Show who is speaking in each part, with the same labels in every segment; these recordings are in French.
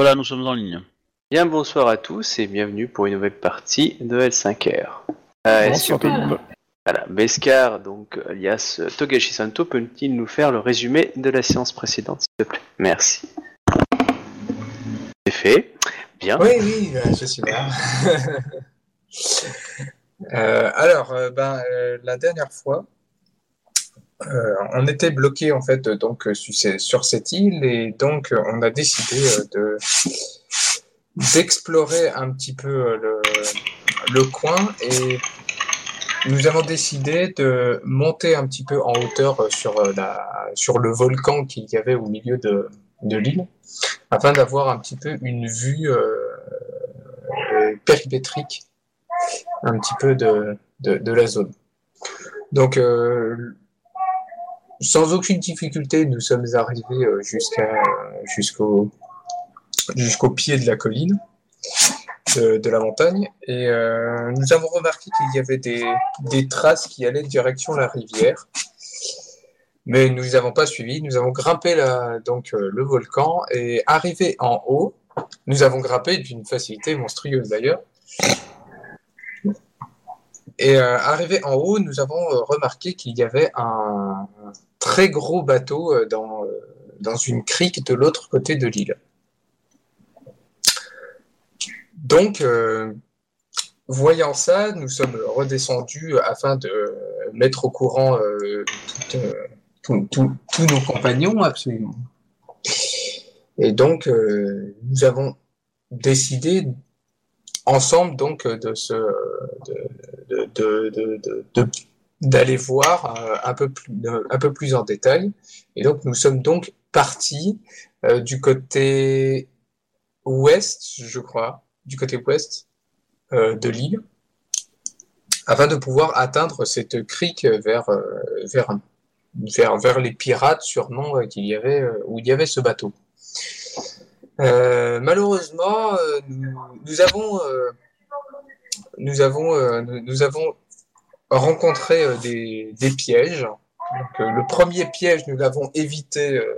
Speaker 1: Voilà, nous sommes en ligne.
Speaker 2: Bien bonsoir à tous et bienvenue pour une nouvelle partie de L5R. Euh, que- voilà, Beskar, donc alias Togashi Santo, peut-il nous faire le résumé de la séance précédente, s'il te plaît? Merci. C'est fait. Bien.
Speaker 3: Oui, oui, euh, je suis là. Euh, alors, euh, ben, euh, la dernière fois, euh, on était bloqué en fait donc sur, cette île et donc on a décidé euh, de d'explorer un petit peu euh, le, le coin et nous avons décidé de monter un petit peu en hauteur euh, sur la sur le volcan qu'il y avait au milieu de, de l'île afin d'avoir un petit peu une vue euh, périmétrique un petit peu de, de, de la zone. Donc, euh, sans aucune difficulté, nous sommes arrivés euh, jusqu'à jusqu'au pied de la colline de, de la montagne et euh, nous avons remarqué qu'il y avait des, traces qui allaient direction la rivière. Mais nous les avons pas suivis. Nous avons grimpé donc euh, le volcan et arrivé en haut, nous avons grimpé d'une facilité monstrueuse d'ailleurs. Et euh, arrivé en haut, nous avons euh, remarqué qu'il y avait un très gros bateau euh, dans, euh, dans une crique de l'autre côté de l'île. Donc, euh, voyant ça, nous sommes redescendus afin de mettre au courant tous- nos compagnons, absolument. Et donc, nous avons décidé ensemble donc de se de- de- de- d'aller voir euh, un peu plus euh, un peu plus en détail. Et donc nous sommes donc partis euh, du côté ouest je crois du côté ouest de l'île afin de pouvoir atteindre cette crique vers vers vers vers les pirates sûrement qu'il y avait où il y avait ce bateau. Malheureusement, nous, avons, nous avons, nous, nous avons rencontré euh, des, des pièges. Donc, euh, le premier piège, nous l'avons évité euh,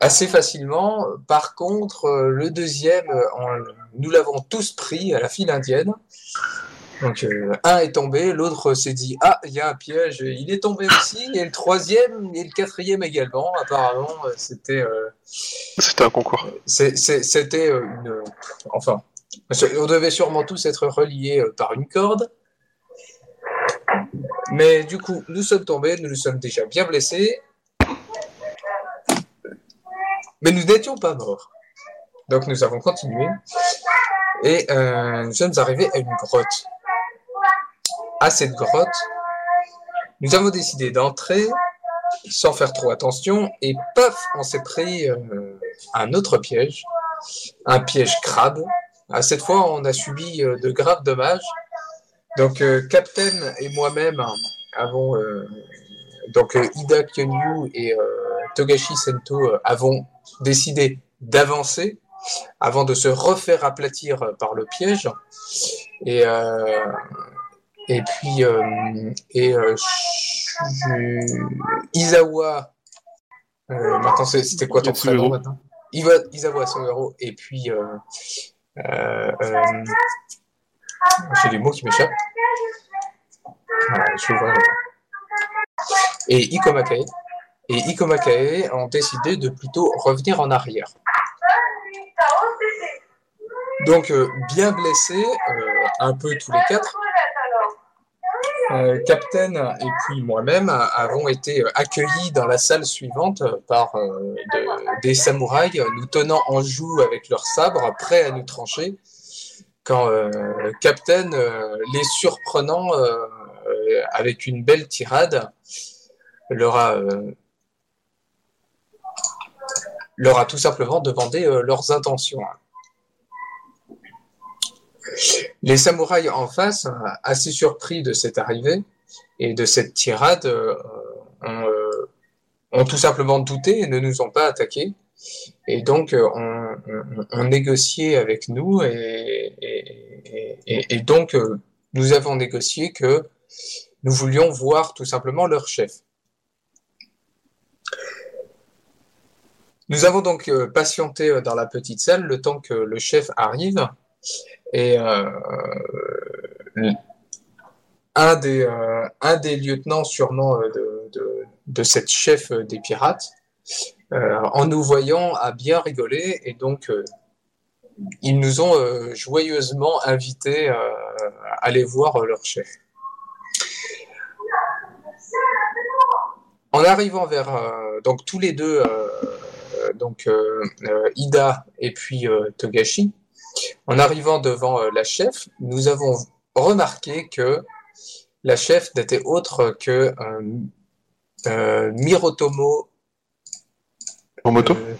Speaker 3: assez facilement. Par contre, euh, le deuxième, en- nous l'avons tous pris à la file indienne. Donc, un est tombé, l'autre s'est dit Ah, il y a un piège, il est tombé aussi, et le troisième et le quatrième également. Apparemment, c'était.
Speaker 2: C'était un concours.
Speaker 3: C'était une. Enfin, on devait sûrement tous être reliés par une corde. Mais du coup, nous sommes tombés, nous nous sommes déjà bien blessés. Mais nous n'étions pas morts. Donc nous avons continué. Et euh, nous sommes arrivés à une grotte. À cette grotte, nous avons décidé d'entrer sans faire trop attention. Et paf, on s'est pris euh, un autre piège, un piège crabe. À cette fois, on a subi euh, de graves dommages. Donc, euh, Captain et moi-même avons, euh, donc euh, Ida Kyonyu et Togashi Sento avons décidé d'avancer avant de se refaire aplatir par le piège. Et, euh, et puis, euh, et euh, euh, maintenant c'était quoi ton prénom maintenant? Iwa- Izawa Sohiro, et puis j'ai des mots qui m'échappent. Ah, je le- Et Ikomakae. Ont décidé de plutôt revenir en arrière. Donc, euh, bien blessés, euh, un peu tous les quatre, euh, Captain et puis moi-même avons été accueillis dans la salle suivante par de- des samouraïs nous tenant en joue avec leurs sabres, prêts à nous trancher, quand euh, Captain, euh, les surprenant euh, avec une belle tirade, leur a, leur a tout simplement demandé leurs intentions. Les samouraïs en face, assez surpris de cette arrivée et de cette tirade, ont, ont tout simplement douté et ne nous ont pas attaqués. Et donc, euh, on, on- négociait avec nous et, donc, euh, nous avons négocié que nous voulions voir tout simplement leur chef. Nous avons donc euh, patienté dans la petite salle le temps que le chef arrive et un, des, un des lieutenants sûrement de, de, de cette chef des pirates, en nous voyant, a bien rigolé et donc euh, ils nous ont euh, joyeusement invités euh, à aller voir euh, leur chef. En arrivant vers euh, donc tous les deux, euh, donc euh, euh, Ida et puis euh, Togashi, en arrivant devant euh, la chef, nous avons remarqué que la chef n'était autre que euh, euh, Mirotomo.
Speaker 1: Hiromoto
Speaker 3: euh,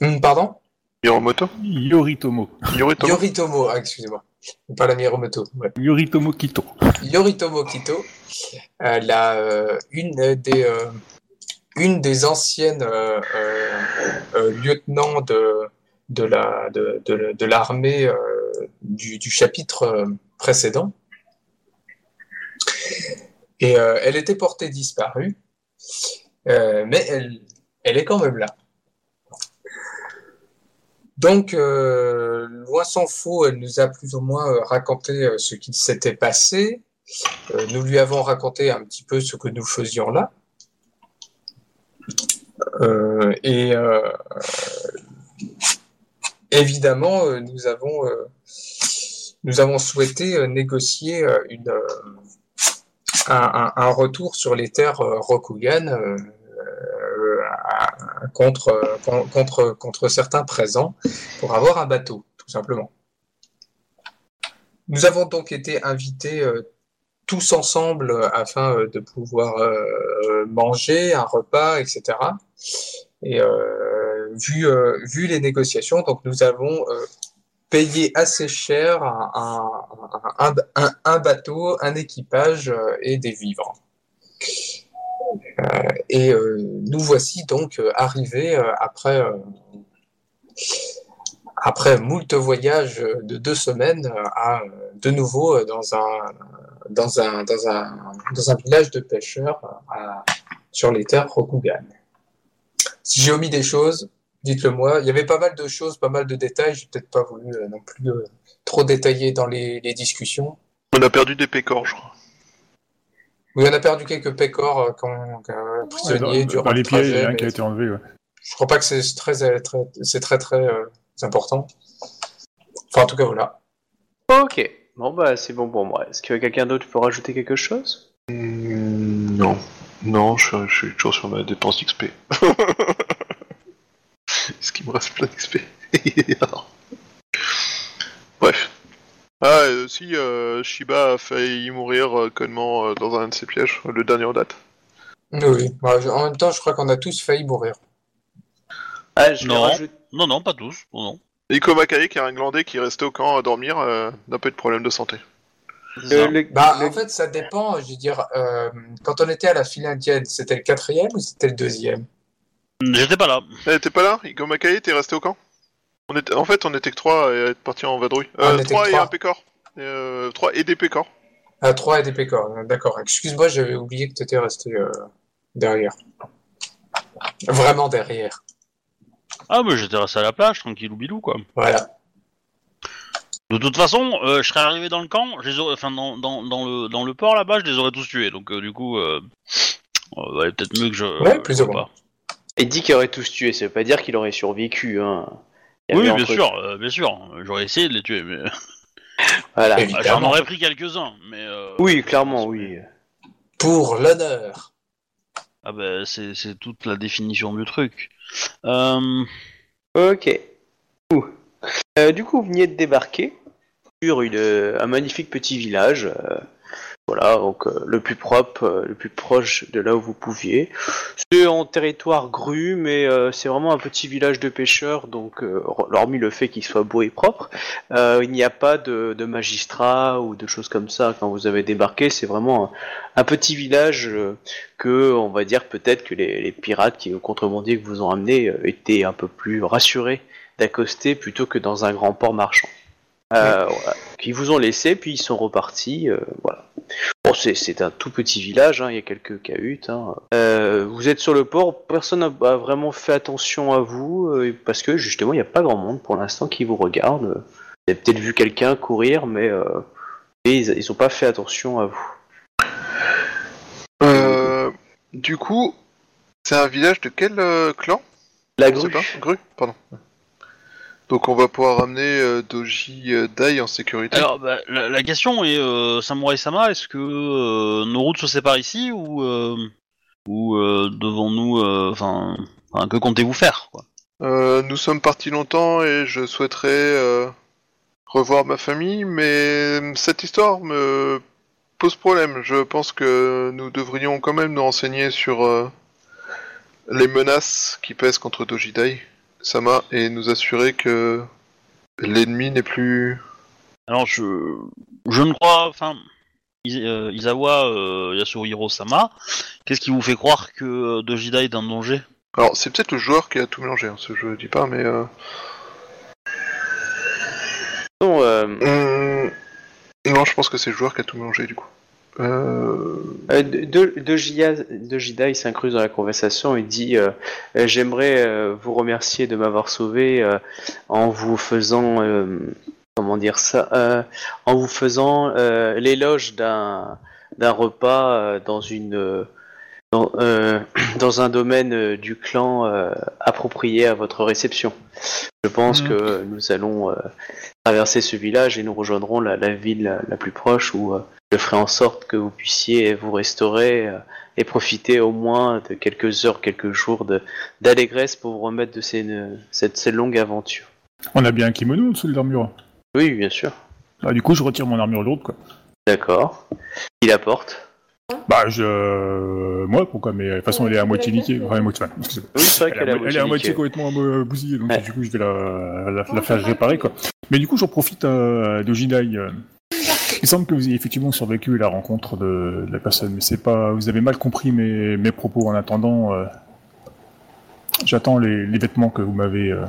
Speaker 3: hum, pardon?
Speaker 1: Hiromoto
Speaker 4: Yoritomo.
Speaker 1: Yoritomo?
Speaker 3: Yoritomo, ah, excusez-moi. Pas la Miromoto. ouais.
Speaker 4: Yoritomo Kito.
Speaker 3: Yoritomo Kito, euh, la, euh, une des euh, une des anciennes euh, euh, euh, lieutenants de de la de, de, de l'armée euh, du, du chapitre euh, précédent. Et euh, elle était portée disparue, euh, mais elle elle est quand même là. Donc, euh, loin s'en faut, elle nous a plus ou moins euh, raconté euh, ce qu'il s'était passé. Nous lui avons raconté un petit peu ce que nous faisions là. Et évidemment, nous avons, nous avons souhaité négocier une, un, un- retour sur les terres Rokugan contre, con- contre, contre certains présents pour avoir un bateau, tout simplement. Nous avons donc été invités euh, tous ensemble euh, afin euh, de pouvoir manger un repas, etc. Et vu, vu les négociations, donc nous avons payé assez cher un, un, bateau, un équipage et des vivres. Euh, et euh, nous voici donc euh, arrivés après, après moult voyages de deux semaines à de nouveau dans un, dans un, dans un, dans un village de pêcheurs sur les terres Rokugan. Si j'ai omis des choses, dites-le moi. Il y avait pas mal de choses, pas mal de détails. J'ai peut-être pas voulu non plus trop détailler dans les, discussions.
Speaker 1: On a perdu des pécores.
Speaker 3: Oui, on a perdu quelques pécors euh, quand, quand prisonniers
Speaker 4: Ouais, dans,
Speaker 3: durant
Speaker 4: dans
Speaker 3: le
Speaker 4: les pieds, il y a un
Speaker 3: mais
Speaker 4: qui a été enlevé. Ouais.
Speaker 3: je crois pas que c'est très, euh, très, c'est très très euh, important. Enfin, en tout cas, voilà.
Speaker 2: Ok, bon bah c'est bon pour moi. Est-ce que quelqu'un d'autre peut rajouter quelque chose?
Speaker 1: Hmm, non. Non, je, suis- je suis toujours sur ma dépense d'XP. Est-ce qu'il me reste plein d'XP Bref. Ah, euh, si, euh, Shiba a failli mourir euh, connement euh, dans un de ses pièges, le dernier en date.
Speaker 3: Oui, oui. Bah, je- en même temps, je crois qu'on a tous failli mourir.
Speaker 2: Ah, je
Speaker 5: Non. Non, non, pas tous. Non, non.
Speaker 1: Iko Makai, qui est un glandais qui est resté au camp à dormir, euh, n'a pas eu de problème de santé.
Speaker 5: C'est ça.
Speaker 2: le-
Speaker 3: Bah,
Speaker 2: le-
Speaker 3: en fait, ça dépend. Je veux dire, euh, quand on était à la file indienne, c'était le quatrième ou c'était le deuxième?
Speaker 5: J'étais pas là.
Speaker 1: Eh, t'es pas là? Iko Makai, t'es resté au camp? On était, En fait, on était que trois à être partis en vadrouille.
Speaker 3: On
Speaker 1: Euh,
Speaker 3: était
Speaker 1: trois
Speaker 3: que
Speaker 1: et
Speaker 3: trois.
Speaker 1: un pécor. Et, Euh, trois et des pécors.
Speaker 3: Ah, trois et des pécores. D'accord. Excuse-moi, j'avais oublié que tu étais resté euh, derrière. Vraiment derrière.
Speaker 5: Ah, mais j'étais resté à la plage, tranquille ou bilou, quoi.
Speaker 3: Voilà.
Speaker 5: De toute façon, euh, je serais arrivé dans le camp, je les aurais, enfin dans, dans, dans le dans le port là-bas, je les aurais tous tués. Donc euh, du coup, euh, euh, ouais, peut-être mieux que je.
Speaker 3: Ouais, plus ou moins.
Speaker 2: Et dit qu'il aurait tous tué, ça veut pas dire qu'il aurait survécu. Hein.
Speaker 5: Oui, bien sûr, euh, bien sûr. J'aurais essayé de les tuer, mais
Speaker 2: Voilà.
Speaker 3: Évidemment.
Speaker 5: J'en aurais pris quelques-uns, mais. euh,
Speaker 2: Oui, clairement, oui.
Speaker 3: Pour l'honneur.
Speaker 5: Ah bah c'est c'est toute la définition du truc. Euh,
Speaker 2: Ok. Ouh. Euh, du coup, vous venez de débarquer sur une, euh, un magnifique petit village. euh, voilà, donc euh, le plus propre, euh, le plus proche de là où vous pouviez. C'est en territoire gru, mais euh, c'est vraiment un petit village de pêcheurs, donc euh, hormis le fait qu'il soit beau et propre, euh, il n'y a pas de, de magistrat ou de choses comme ça quand vous avez débarqué. C'est vraiment un, un petit village euh, que, on va dire peut-être que les, les pirates qui, contrebandiers que vous ont amené euh, étaient un peu plus rassurés d'accoster plutôt que dans un grand port marchand. Euh, voilà. Ils vous ont laissé, puis ils sont repartis. euh, voilà. C'est, un tout petit village, hein, il y a quelques cahutes. hein. Euh, vous êtes sur le port, personne n'a vraiment fait attention à vous, euh, parce que justement il n'y a pas grand monde pour l'instant qui vous regarde. Vous avez peut-être vu quelqu'un courir, mais euh, ils n'ont pas fait attention à vous.
Speaker 1: Euh, du coup, c'est un village de quel clan?
Speaker 2: La grue.
Speaker 1: pas Grue, pardon. Donc on va pouvoir ramener euh, Doji euh, Dai en sécurité.
Speaker 5: Alors, bah, la, la question est, euh, Samurai Sama, est-ce que euh, nos routes se séparent ici ou, ou devons-nous, enfin, que comptez-vous faire quoi?
Speaker 1: Nous sommes partis longtemps et je souhaiterais revoir ma famille, mais cette histoire me pose problème. Je pense que nous devrions quand même nous renseigner sur les menaces qui pèsent contre Dojidai Sama et nous assurer que l'ennemi n'est plus.
Speaker 5: Alors, je, je ne crois, enfin, Is- euh, Isawa euh, Yasuhiro Sama, qu'est-ce qui vous fait croire que euh, Dojida est un danger?
Speaker 1: Alors c'est peut-être le joueur qui a tout mélangé, hein, ce je dis pas, mais. Euh...
Speaker 2: Non, euh,
Speaker 1: hum, Non, je pense que c'est le joueur qui a tout mélangé du coup. Euh...
Speaker 2: Euh, de, il s'incruse dans la conversation et dit euh, euh, J'aimerais euh, vous remercier de m'avoir sauvé en vous faisant, comment dire ça, en vous faisant l'éloge d'un d'un repas dans une dans, dans un domaine du clan approprié à votre réception. Je pense
Speaker 1: Mhm.
Speaker 2: que nous allons traverser ce village et nous rejoindrons la, la ville la, la plus proche où je ferai en sorte que vous puissiez vous restaurer euh, et profiter au moins de quelques heures, quelques jours de- d'allégresse pour vous remettre de ces, euh, cette, cette longue aventure.
Speaker 4: On a bien un kimono au-dessous de l'armure.
Speaker 2: Oui, bien sûr.
Speaker 4: Ah, du coup, je retire mon armure lourde, quoi.
Speaker 2: D'accord. Il apporte.
Speaker 4: Bah, je. Moi, pourquoi? Mais de toute façon, elle est à moitié niquée. Enfin, moitié. enfin.
Speaker 2: Oui, c'est vrai
Speaker 4: Elle est
Speaker 2: qu'elle
Speaker 4: à,
Speaker 2: a
Speaker 4: mo- elle est à moitié complètement euh, bousillée, donc
Speaker 2: Ouais.
Speaker 4: du coup, je vais la, la, la faire réparer, quoi. Mais du coup, j'en profite euh, de Jidai. euh. Il semble que vous ayez effectivement survécu à la rencontre de, de la personne, mais c'est pas. Vous avez mal compris mes, mes propos. En attendant, euh, j'attends les, les vêtements que vous m'avez euh,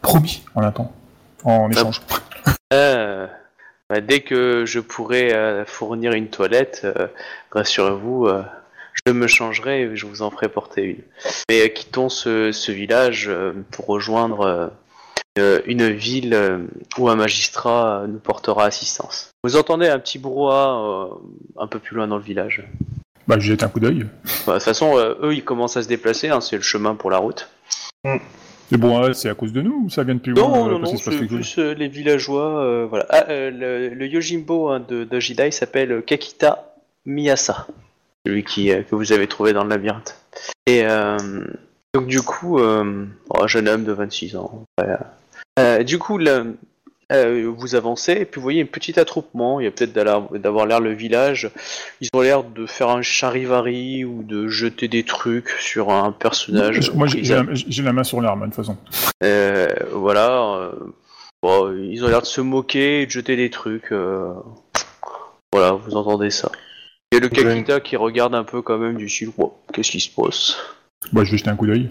Speaker 4: promis. En attendant, en échange.
Speaker 2: Euh, bah, dès que je pourrai fournir une toilette, rassurez-vous, je me changerai et je vous en ferai porter une. Mais quittons ce, ce village pour rejoindre une, une ville euh, où un magistrat euh, nous portera assistance. Vous entendez un petit brouhaha euh, un peu plus loin dans le village.
Speaker 4: Bah, je jette un coup d'œil.
Speaker 2: Bah, De toute façon, euh, eux, ils commencent à se déplacer, hein, c'est le chemin pour la route.
Speaker 4: Mais bon, euh, c'est à cause de nous ou ça vient de plus loin
Speaker 2: Non,
Speaker 4: euh,
Speaker 2: non, non, c'est plus euh, les villageois. euh, voilà. Ah, euh, le, le Yojimbo hein, de, de Jidai s'appelle Kakita Miyasa, celui qui, euh, que vous avez trouvé dans le labyrinthe. Et euh, donc du coup, euh, oh, un jeune homme de 26 ans. ouais. Euh, du coup, euh, vous avancez et puis vous voyez un petit attroupement. Il y a peut-être d'avoir- l'air le village. Ils ont l'air de faire un charivari ou de jeter des trucs sur un personnage.
Speaker 4: Moi, j'ai
Speaker 2: a-
Speaker 4: la, main sur l'arme, de toute façon.
Speaker 2: euh, voilà. euh, bon, ils ont l'air de se moquer et de jeter des trucs. euh, voilà, vous entendez ça. Il y a le Kakita qui regarde un peu quand même du style, qu'est-ce qui se passe?
Speaker 4: Bah, je vais jeter un coup d'œil.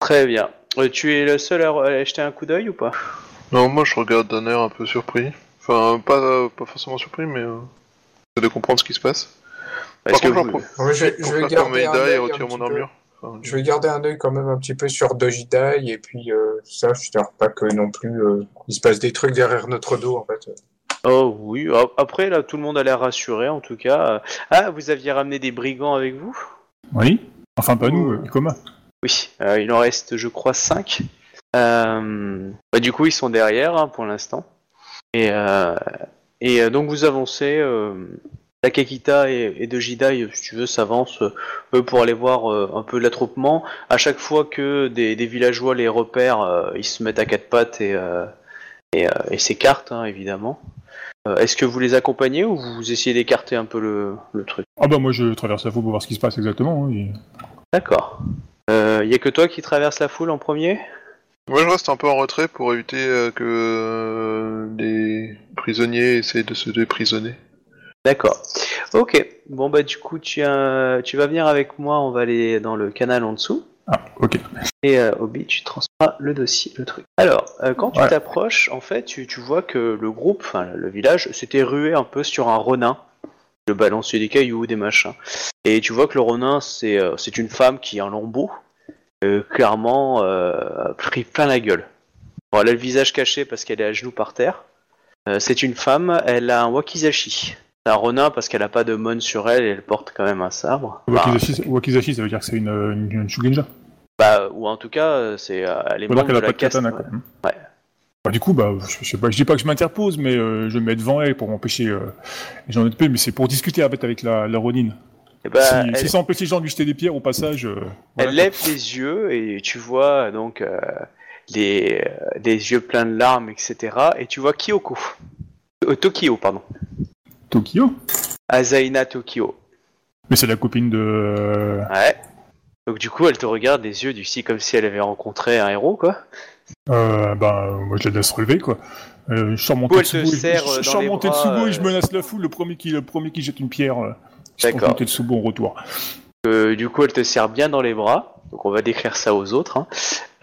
Speaker 2: Très bien. Euh, tu es le seul à à jeter un coup d'œil ou pas?
Speaker 1: Non, moi je regarde d'un air un peu surpris. Enfin, pas, pas forcément surpris, mais euh, de comprendre ce qui se passe.
Speaker 2: Est-ce
Speaker 1: Par
Speaker 2: que
Speaker 1: contre,
Speaker 2: vous-
Speaker 1: j'en profite
Speaker 3: Ouais, je, vais garder un
Speaker 1: Maïda et
Speaker 3: œil un
Speaker 1: retirer
Speaker 3: petit
Speaker 1: mon
Speaker 3: peu.
Speaker 1: armure. Enfin,
Speaker 3: Je vais garder un œil quand même un petit peu sur Dojidai et puis euh, ça, je ne pas que non plus euh, il se passe des trucs derrière notre dos en fait.
Speaker 2: Oh oui, a- après là tout le monde a l'air rassuré en tout cas. Ah, vous aviez ramené des brigands avec vous?
Speaker 4: Oui Enfin, pas nous, euh, Ikoma.
Speaker 2: Oui, euh, il en reste je crois 5. bah, du coup ils sont derrière hein, pour l'instant. Et, euh, et euh, donc vous avancez, euh, Takakita et, et de Jidai, si tu veux, s'avancent euh, pour aller voir euh, un peu l'attroupement. À chaque fois que des, des villageois les repèrent, euh, ils se mettent à quatre pattes et, euh, et, euh, et s'écartent hein, évidemment. Euh, Est-ce que vous les accompagnez ou vous essayez d'écarter un peu le, le truc?
Speaker 4: Ah bah moi je traverse la foule pour voir ce qui se passe exactement. hein,
Speaker 2: D'accord. Il y a que toi qui traverse la foule en premier?
Speaker 1: Moi je reste un peu en retrait pour éviter euh, que euh, les prisonniers essaient de se déprisonner.
Speaker 2: D'accord. Ok. Bon bah du coup tu, as- tu vas venir avec moi, on va aller dans le canal en dessous.
Speaker 4: Ah, ok.
Speaker 2: Et euh, Obi, tu transfères le dossier, le truc. Alors, euh, quand tu
Speaker 4: Ouais.
Speaker 2: t'approches, en fait, tu, tu vois que le groupe, enfin le village, s'était rué un peu sur un ronin. Le balancer des cailloux, des machins. Et tu vois que le ronin, c'est euh, c'est une femme qui est en lambeau, euh, clairement euh, pris plein la gueule. Bon, elle a le visage caché parce qu'elle est à genoux par terre. Euh, c'est une femme, elle a un wakizashi. C'est un parce qu'elle a pas de mon sur elle et elle porte quand même un sabre.
Speaker 4: Wakizashi, Wakizashi, ça veut dire que c'est une, une, une Shugenja.
Speaker 2: bah, ou en tout cas, euh, c'est euh, elle est
Speaker 4: qu'elle a pas de
Speaker 2: caste.
Speaker 4: katana,
Speaker 2: ouais.
Speaker 4: quoi. Hmm.
Speaker 2: Ouais.
Speaker 4: Bah, du coup, bah, je, sais pas, je dis pas que je m'interpose, mais euh, je me mets devant elle pour m'empêcher euh, les gens de paix, mais c'est pour discuter en fait, avec la, la Ronin.
Speaker 2: Et bah,
Speaker 4: si,
Speaker 2: elle-
Speaker 4: si ça empêche les gens de lui jeter des pierres au passage, euh, voilà,
Speaker 2: Elle lève les yeux et tu vois donc euh, les, euh, des yeux pleins de larmes, etc. Et tu vois Kyoko. Euh, Tokyo, pardon.
Speaker 4: Tokyo?
Speaker 2: Azaina Tokyo.
Speaker 4: Mais c'est la copine de.
Speaker 2: Ouais. Donc du coup, elle te regarde des yeux du si comme si elle avait rencontré un héros, quoi.
Speaker 4: Euh, bah, moi je la laisse relever quoi. Euh, je sors mon Tetsubo, et- je,
Speaker 2: bras,
Speaker 4: et je menace la foule, le premier qui, le premier qui jette une pierre.
Speaker 2: D'accord.
Speaker 4: mon Tetsubo en retour.
Speaker 2: Euh, du coup, elle te serre bien dans les bras. Donc on va décrire ça aux autres. hein.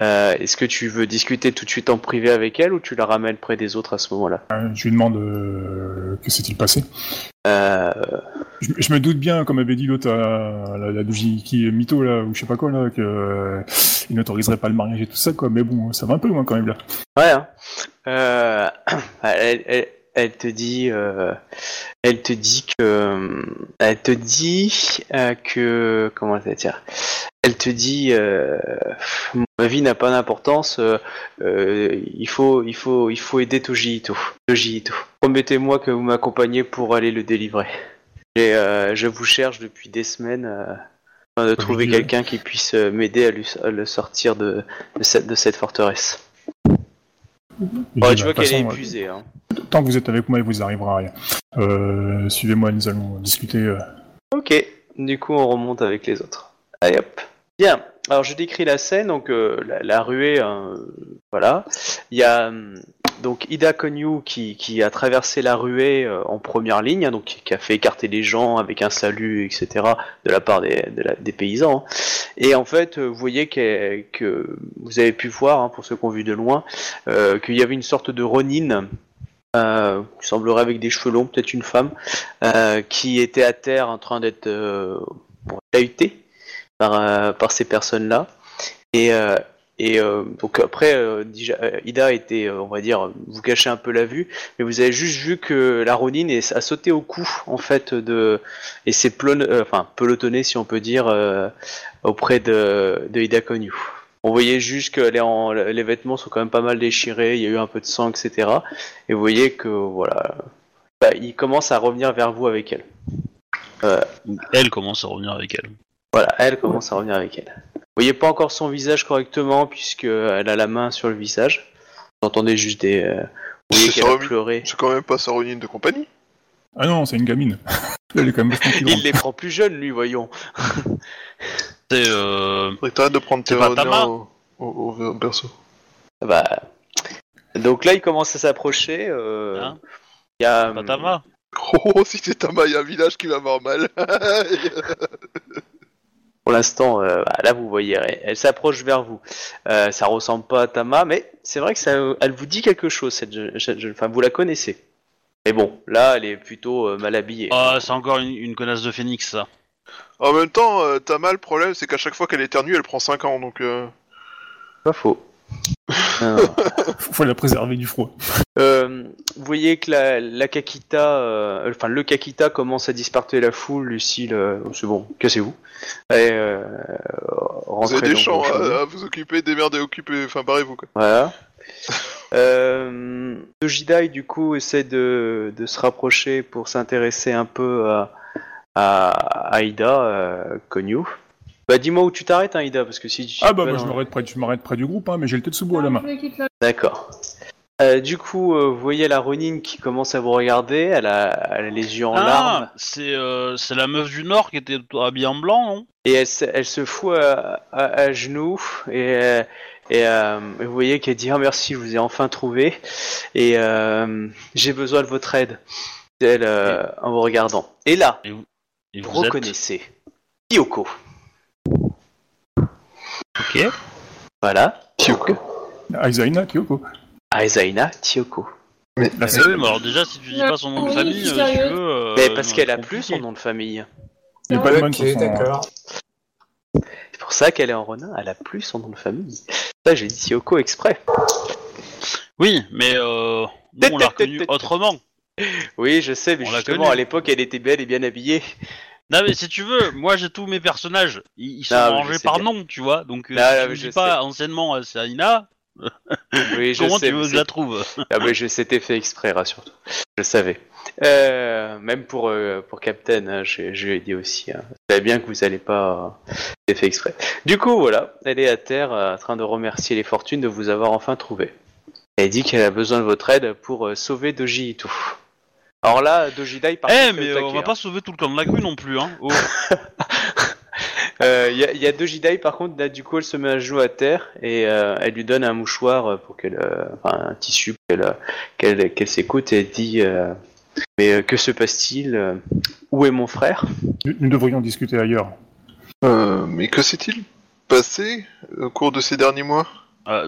Speaker 2: Euh, Est-ce que tu veux discuter tout de suite en privé avec elle ou tu la ramènes près des autres à ce moment-là?
Speaker 4: Euh, je lui demande euh, que s'est-il passé?
Speaker 2: euh,
Speaker 4: Je, je me doute bien, comme avait dit l'autre, euh, la, la qui est mytho là, ou je sais pas quoi là, que euh, il n'autoriserait pas le mariage et tout ça quoi. Mais bon, ça va un peu loin quand même là.
Speaker 2: Ouais. hein. Euh, elle, elle- elle te dit, euh, elle te dit que, elle te dit euh, que, comment elle dire? Elle te dit, euh, ma vie n'a pas d'importance. euh, il faut, il faut, il faut aider Toji Ito. Toji Ito. Promettez-moi que vous m'accompagnez pour aller le délivrer. Et, je vous cherche depuis des semaines. afin de trouver quelqu'un qui puisse m'aider à, le sortir de, de cette, de cette forteresse. Ouais,
Speaker 4: puis,
Speaker 2: tu
Speaker 4: bah,
Speaker 2: vois qu'elle est
Speaker 4: euh,
Speaker 2: épuisée. Hein.
Speaker 4: Tant que vous êtes avec moi, il vous arrivera rien. Euh, Suivez-moi, nous allons discuter. euh.
Speaker 2: Ok, du coup on remonte avec les autres. Allez hop. Bien, alors je décris la scène, donc euh, la, ruée, hein, voilà. Il y a hum, donc Ida Konyu qui, a traversé la ruée euh, en première ligne, hein, donc qui a fait écarter les gens avec un salut, etc. de la part des, paysans. Et en fait, euh, vous voyez que, vous avez pu voir, hein, pour ceux qui ont vu de loin, qu'il y avait une sorte de Ronin. Euh, qui semblerait avec des cheveux longs, peut-être une femme, qui était à terre en train d'être chahutée par, euh, par ces personnes-là. Et, euh, euh, donc après, Ida était, on va dire, vous cachez un peu la vue, mais vous avez juste vu que la Ronin est- a sauté au cou, en fait, de et s'est enfin, pelotonné, si on peut dire, auprès de, de Ida Konyu. On voyait juste que les vêtements sont quand même pas mal déchirés, il y a eu un peu de sang, etc. Et vous voyez que, voilà, bah, il commence à revenir vers vous avec elle.
Speaker 5: Elle commence à revenir avec elle.
Speaker 2: Voilà, elle commence à revenir avec elle. Vous voyez pas encore son visage correctement puisque elle a la main sur le visage. Vous entendez juste des. euh, vous voyez qu'elle a pleuré.
Speaker 1: C'est quand même pas sa Ronin de compagnie.
Speaker 4: Ah non, c'est une gamine. Elle est quand même vachement plus grande.
Speaker 2: Il les prend plus jeunes, lui, voyons.
Speaker 5: C'est euh,
Speaker 1: Faudrait que t'arrêtes de prendre tes
Speaker 5: C'est pas
Speaker 1: au, au, au berceau.
Speaker 2: Bah. Donc là, il commence à s'approcher. euh,
Speaker 5: Hein
Speaker 2: il y a.
Speaker 5: Patama.
Speaker 1: Oh, si c'est Tama, il y a un village qui va avoir mal.
Speaker 2: Pour l'instant, euh, bah, là, vous voyez, elle, elle s'approche vers vous. Euh, ça ressemble pas à Tama, mais c'est vrai que ça, elle vous dit quelque chose, cette jeune, cette jeune femme. Vous la connaissez. Mais bon, là, elle est plutôt euh, mal habillée.
Speaker 5: Ah, c'est encore une, une connasse de phénix, ça.
Speaker 1: en même temps, euh, Tama, le problème, c'est qu'à chaque fois qu'elle éternue, elle prend 5 ans, donc... Euh...
Speaker 2: Pas faux. Non.
Speaker 4: Faut la préserver du froid.
Speaker 2: Euh, vous voyez que la, la Kakita, euh, enfin le Kakita commence à disperser la foule. Lucille, euh, c'est bon, cassez-vous. Allez, euh,
Speaker 1: Vous
Speaker 2: rentrez
Speaker 1: avez des champs à, à vous occuper, démerdez, occupez, enfin, barrez-vous, quoi.
Speaker 2: Voilà. Euh, Dojidai, du coup, essaie de, de se rapprocher pour s'intéresser un peu à, à, à Ida, euh, Konyu. Bah, dis-moi où tu t'arrêtes, hein, Ida, parce que si tu.
Speaker 4: Ah bah moi je m'arrête près, je m'arrête près du groupe, hein, mais j'ai le Tetsubo à la main.
Speaker 2: D'accord. Euh, du coup, euh, vous voyez la Ronin qui commence à vous regarder. Elle a, elle a les yeux en larmes.
Speaker 5: Ah, c'est euh, c'est la meuf du Nord qui était habillée en blanc, non?
Speaker 2: Et elle, se- elle se fout à, à- à genoux et, et, euh, et vous voyez qu'elle dit oh, merci, je vous ai enfin trouvé et euh, j'ai besoin de votre aide. Elle euh, en vous regardant. Et là,
Speaker 5: Et
Speaker 2: vous
Speaker 5: vous êtes
Speaker 2: reconnaissez Kyoko.
Speaker 5: Ok.
Speaker 2: Voilà.
Speaker 1: Kyoko.
Speaker 4: Aizaina Kyoko.
Speaker 2: Aizaina Tiyoko.
Speaker 4: Là,
Speaker 5: Mais
Speaker 4: c'est-
Speaker 5: oui, mais alors déjà, si tu dis pas son nom de
Speaker 6: Oui,
Speaker 5: famille, euh, si tu veux. euh,
Speaker 2: Mais parce
Speaker 5: non,
Speaker 2: qu'elle
Speaker 5: c'est
Speaker 2: a plus son nom de famille.
Speaker 4: les Batman
Speaker 3: Ok,
Speaker 4: se sont-
Speaker 3: d'accord.
Speaker 2: C'est pour ça qu'elle est en Ronin, elle a plus son nom de famille. Ça, j'ai dit Tiyoko exprès.
Speaker 5: Oui, mais euh, nous, on l'a reconnue autrement.
Speaker 2: Oui, je sais, mais
Speaker 5: On l'a
Speaker 2: justement, à l'époque, elle était belle et bien habillée.
Speaker 5: Non, mais si tu veux, moi j'ai tous mes personnages. Ils, ils sont
Speaker 2: Ah, oui, je
Speaker 5: rangés
Speaker 2: sais
Speaker 5: par
Speaker 2: bien.
Speaker 5: nom, tu vois. Donc, euh,
Speaker 2: Ah,
Speaker 5: si tu me
Speaker 2: je
Speaker 5: dis pas anciennement euh, c'est Aina,
Speaker 2: Oui, je
Speaker 5: comment
Speaker 2: sais.
Speaker 5: tu veux
Speaker 2: mais
Speaker 5: que je la trouve?
Speaker 2: Ah mais je s'était fait exprès, rassure-toi. Je savais. Euh, même pour euh, pour Captain, hein, je, je lui ai dit aussi. Hein. Je savais bien que vous allez pas. euh, fait exprès. Du coup, voilà, elle est à terre, euh, en train de remercier les fortunes de vous avoir enfin trouvé. Elle dit qu'elle a besoin de votre aide pour euh, sauver Doji et tout. Alors là, Doji Dai par
Speaker 5: Eh,
Speaker 2: contre,
Speaker 5: mais euh, on
Speaker 2: taquet,
Speaker 5: va
Speaker 2: hein.
Speaker 5: pas sauver tout le clan de la grue non plus, hein. Oh.
Speaker 2: Euh, Il y, a- y a Doji Dai par contre, là du coup elle se met à genoux à terre et euh, elle lui donne un mouchoir euh, pour qu'elle, euh, enfin un tissu pour qu'elle, euh, qu'elle, qu'elle s'écoute et elle dit euh, mais euh, que se passe-t-il euh, Où est mon frère?
Speaker 4: Nous, nous devrions discuter ailleurs.
Speaker 1: Euh, mais que s'est-il passé au cours de ces derniers mois?
Speaker 5: Euh,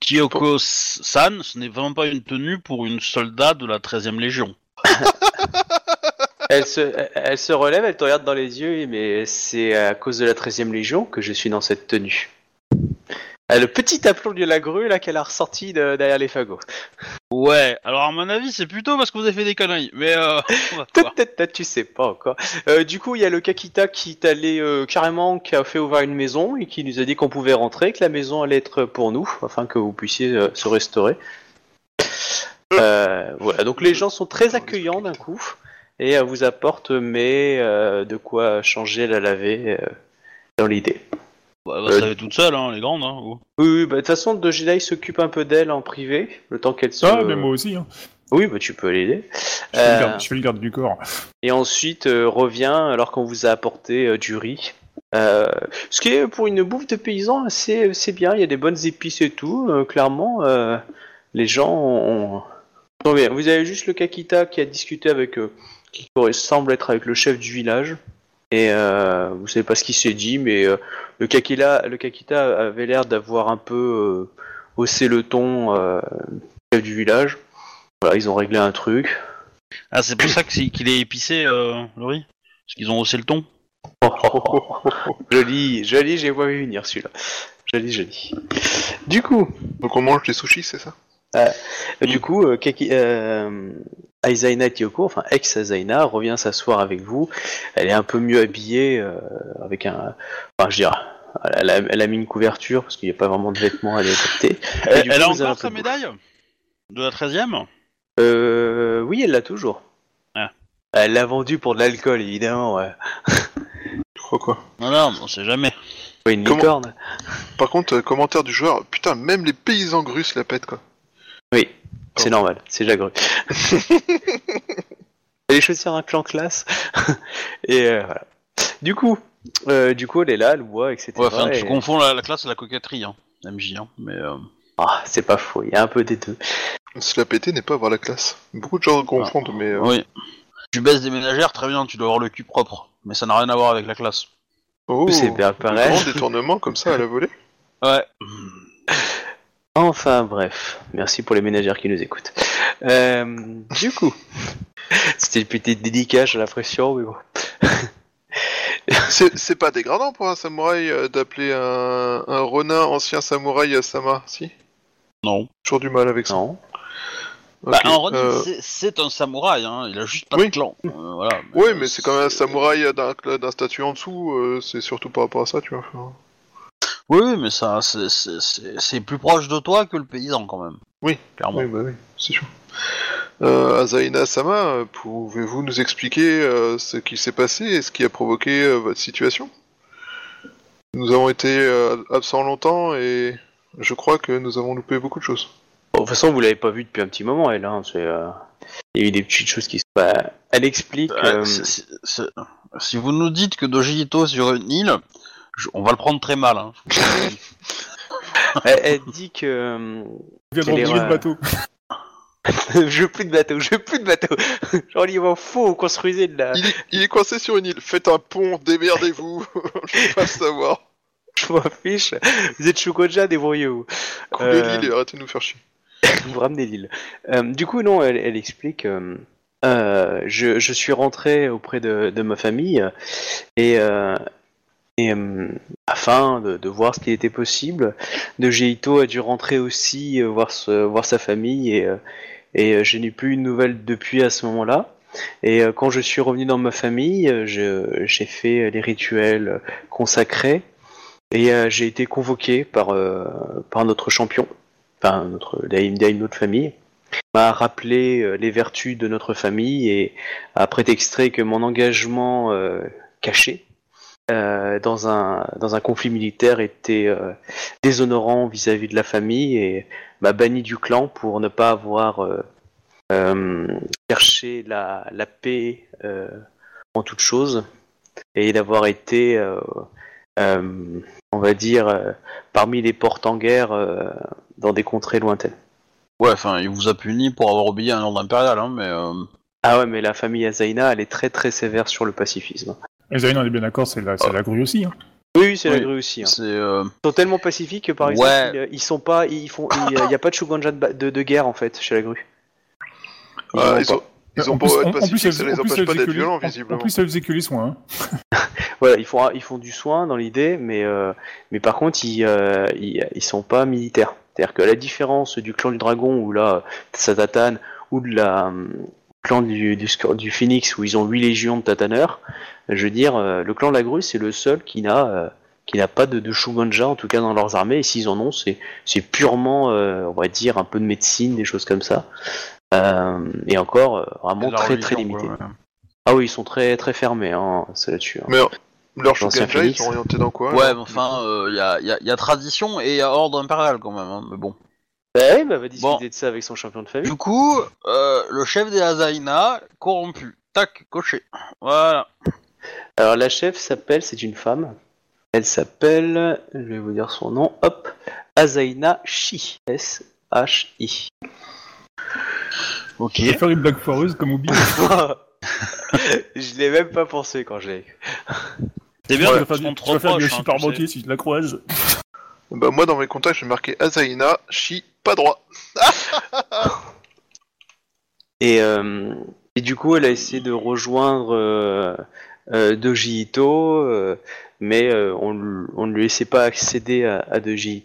Speaker 5: Kyoko-san, ce n'est vraiment pas une tenue pour une soldat de la 13e Légion.
Speaker 2: elle se, elle- elle se relève, elle te regarde dans les yeux, mais c'est à cause de la 13e Légion que je suis dans cette tenue. Ah, le petit aplomb de la grue là qu'elle a ressorti de- derrière les fagots.
Speaker 5: Ouais, alors à mon avis, c'est plutôt parce que vous avez fait des conneries. Mais euh.
Speaker 2: Peut-être, tu sais pas encore. Euh, du coup, il y a le Kakita qui est allé euh, carrément, qui a fait ouvrir une maison et qui nous a dit qu'on pouvait rentrer, que la maison allait être pour nous, afin que vous puissiez se restaurer. Euh, voilà, donc les gens sont très accueillants d'un coup et euh, vous apportent, mais euh, de quoi changer la lavée euh, dans l'idée.
Speaker 5: Bah, elle va se laver toute seule, hein, les grandes. Hein.
Speaker 2: Oui, oui, bah, de toute façon, Dojidai s'occupe un peu d'elle en privé, le temps qu'elle se.
Speaker 4: Ah, mais moi aussi. Hein.
Speaker 2: Oui, bah tu peux l'aider.
Speaker 4: Je,
Speaker 2: Euh,
Speaker 4: garde, je fais le garde du corps.
Speaker 2: et ensuite euh, revient alors qu'on vous a apporté euh, du riz. Euh, ce qui est pour une bouffe de paysan assez, c'est bien, il y a des bonnes épices et tout, euh, clairement euh, les gens ont... Vous avez juste le Kakita qui a discuté avec eux, qui semble être avec le chef du village. Et euh, vous savez pas ce qu'il s'est dit, mais euh, le, Kakila, le Kakita avait l'air d'avoir un peu euh, haussé le ton euh, du chef du village. Voilà, ils ont réglé un truc.
Speaker 5: Ah, c'est pour ça qu'il est épicé, euh, le riz Parce qu'ils ont haussé le ton
Speaker 2: Joli, joli, j'ai vu venir celui-là. Joli, joli. Du coup,
Speaker 1: Donc on mange des sushis, c'est ça?
Speaker 2: Euh, du coup, euh, Kaki, euh, Aizaina Tiyoko, enfin ex-Aizaina, revient s'asseoir avec vous. Elle est un peu mieux habillée, euh, avec un, enfin, je dirais, elle a, elle a mis une couverture parce qu'il n'y a pas vraiment de vêtements à adapter.
Speaker 5: Elle,
Speaker 2: du
Speaker 5: elle
Speaker 2: coup,
Speaker 5: a encore sa
Speaker 2: de
Speaker 5: médaille De la 13ème
Speaker 2: Euh, oui, elle l'a toujours.
Speaker 5: Ah.
Speaker 2: Elle l'a vendue pour de l'alcool, évidemment. Ouais.
Speaker 1: Crois quoi
Speaker 5: Non, non, on sait jamais.
Speaker 2: Ouais, une
Speaker 1: Comment-
Speaker 2: licorne.
Speaker 1: Par contre, euh, commentaire du joueur, putain, même les paysans grusses la pètent quoi.
Speaker 2: Oui, c'est
Speaker 1: Oh.
Speaker 2: normal, c'est Jagru. les chaussures d'un clan classe. et euh, voilà. Du coup, euh, du coup, elle est là, elle boit, etc.
Speaker 5: Ouais, enfin,
Speaker 2: et-
Speaker 5: tu confonds la, la classe et la coquetterie, hein, MJ, hein. Mais euh,
Speaker 2: Ah, c'est pas faux, il y a un peu des deux.
Speaker 1: Se la péter n'est pas avoir la classe. Beaucoup de gens confondent, mais... euh,
Speaker 5: oui. Tu baisses des ménagères, très bien, tu dois avoir le cul propre. Mais ça n'a rien à voir avec la classe.
Speaker 1: Oh,
Speaker 2: C'est bien pareil.
Speaker 1: grands détournements comme ça à la volée
Speaker 5: Ouais.
Speaker 2: Enfin bref, merci pour les ménagères qui nous écoutent. Euh, du coup, c'était une petite dédicace, j'ai l'impression, mais bon.
Speaker 1: C'est c'est pas dégradant pour un samouraï euh, d'appeler un, un ronin ancien samouraï Sama, si?
Speaker 5: Non.
Speaker 1: Toujours du mal avec ça.
Speaker 2: Non.
Speaker 5: Bah,
Speaker 1: Ok,
Speaker 5: Ronin,
Speaker 1: euh,
Speaker 5: c'est- c'est un samouraï, hein. Il a juste pas
Speaker 1: Oui.
Speaker 5: de clan. Euh, voilà.
Speaker 1: Ouais, mais c'est quand même un samouraï d'un d'un statut en dessous, euh, c'est surtout par rapport à ça, tu vois. enfin.
Speaker 5: Oui, oui, mais ça, c'est- c'est c'est- c'est plus proche de toi que le paysan, quand même.
Speaker 1: Oui.
Speaker 5: Clairement.
Speaker 1: Oui, bah oui, c'est sûr. Euh, Azaina Sama, euh, pouvez-vous nous expliquer euh, ce qui s'est passé et ce qui a provoqué euh, votre situation? Nous avons été euh, absents longtemps et je crois que nous avons loupé beaucoup de choses.
Speaker 2: Bon, de toute façon, vous l'avez pas vue depuis un petit moment, elle. Hein, c'est, euh, Il y a eu des petites choses qui se passent. Elle explique.
Speaker 5: Euh,
Speaker 2: euh,
Speaker 5: c'est- c'est- c'est- Si vous nous dites que Dojito sur une île, je- on va le prendre très mal. Hein.
Speaker 2: elle, elle dit que. euh,
Speaker 4: Il vient de
Speaker 2: Quelle
Speaker 4: rebrouiller
Speaker 2: erreur.
Speaker 4: le bateau.
Speaker 2: je veux plus de bateau, je veux plus de bateau. Genre, il va faux, construisez de la.
Speaker 1: Il, est- il est coincé sur une île, faites un pont, démerdez-vous, je veux pas le savoir.
Speaker 2: Je m'en fiche. Vous êtes Shukoja, débrouillez-vous.
Speaker 1: Coulez
Speaker 2: Euh,
Speaker 1: l'île et arrêtez de nous faire chier.
Speaker 2: Vous ramenez l'île. Euh, du coup, non, elle, elle explique. euh, euh, je, je suis rentré auprès de, de ma famille euh, et, euh, euh, afin de, voir ce qui était possible, de Geito a dû rentrer aussi euh, voir, sa famille et, euh, je n'ai plus eu de nouvelles depuis à ce moment-là. Et quand je suis revenu dans ma famille, j'ai fait les rituels consacrés et j'ai été convoqué par, notre champion enfin notre Daim Daim, notre famille, m'a rappelé les vertus de notre famille et a prétexté que mon engagement caché euh, dans un dans un conflit militaire était euh, déshonorant vis-à-vis de la famille et m'a banni du clan pour ne pas avoir euh, cherché la, la paix en toute chose et d'avoir été on va dire parmi les portes en guerre dans des contrées lointaines.
Speaker 5: Ouais, enfin, il vous a puni pour avoir obéi à un ordre impérial, hein, mais... euh,
Speaker 2: Ah ouais, mais la famille Azaina, elle est très très sévère sur le pacifisme.
Speaker 4: Et Zayn, on est bien d'accord, c'est la, c'est la grue aussi. Hein.
Speaker 2: Oui, oui, c'est la
Speaker 5: Oui,
Speaker 2: grue aussi. hein.
Speaker 5: c'est... euh,
Speaker 2: Ils sont tellement pacifiques que par
Speaker 5: Ouais.
Speaker 2: exemple, ils, ils sont pas, ils font, il y a pas de Shuganja de, ba- de, de guerre en fait chez la grue. Ils
Speaker 1: Ah,
Speaker 2: ont
Speaker 1: ils
Speaker 2: pas-
Speaker 1: ont, ils ont
Speaker 4: En
Speaker 1: pas
Speaker 4: plus-
Speaker 1: beau être
Speaker 4: en- plus,
Speaker 1: pacifiques, ça
Speaker 4: en
Speaker 1: les
Speaker 4: plus,
Speaker 1: empêche pas d'être
Speaker 4: les-
Speaker 1: violents,
Speaker 4: en-
Speaker 1: visiblement.
Speaker 4: En plus, elle faisait que les soins. Hein.
Speaker 2: Voilà, ils font, ils font du soin dans l'idée, mais, euh, mais par contre, ils, euh, ils, ils sont pas militaires. C'est-à-dire que la différence du clan du dragon, ou là, sa tatane, ou de la euh, clan du, du, du phoenix, où ils ont 8 légions de tataneurs, je veux dire, euh, le clan de la grue, c'est le seul qui n'a euh, qui n'a pas de, de Shuganja, en tout cas dans leurs armées, et s'ils en ont, c'est c'est purement, euh, on va dire, un peu de médecine, des choses comme ça. Euh, et encore, euh, vraiment très très limité.
Speaker 5: quoi, ouais.
Speaker 2: Ah oui, ils sont très très fermés, hein, c'est là-dessus. hein.
Speaker 1: Mais leurs Shuganja, ils sont orientés dans quoi
Speaker 5: Ouais, mais enfin, il y, a, y a- y a tradition et y a ordre impérial quand même, hein, mais bon.
Speaker 2: Bah oui, bah, va discuter
Speaker 5: Bon.
Speaker 2: de ça avec son champion de famille.
Speaker 5: Du coup, euh, le chef des Azaina, corrompu. Tac, coché. Voilà.
Speaker 2: Alors la chef s'appelle, c'est une femme. Elle s'appelle, je vais vous dire son nom, hop, Azaina Shi. S-H-I.
Speaker 5: Ok.
Speaker 4: Je vais faire une blague foireuse comme Obi.
Speaker 2: je l'ai même pas pensé quand j'ai.
Speaker 5: C'est bien,
Speaker 4: je vais faire, du- je vais faire du
Speaker 5: tu sais.
Speaker 4: banquier si je la croise.
Speaker 1: Bah moi dans mes contacts j'ai marqué Azaina, Chi, pas droit.
Speaker 2: Et, euh, et du coup, elle a essayé de rejoindre euh, euh, euh, mais on, ne lui laissait pas accéder à, à Doji.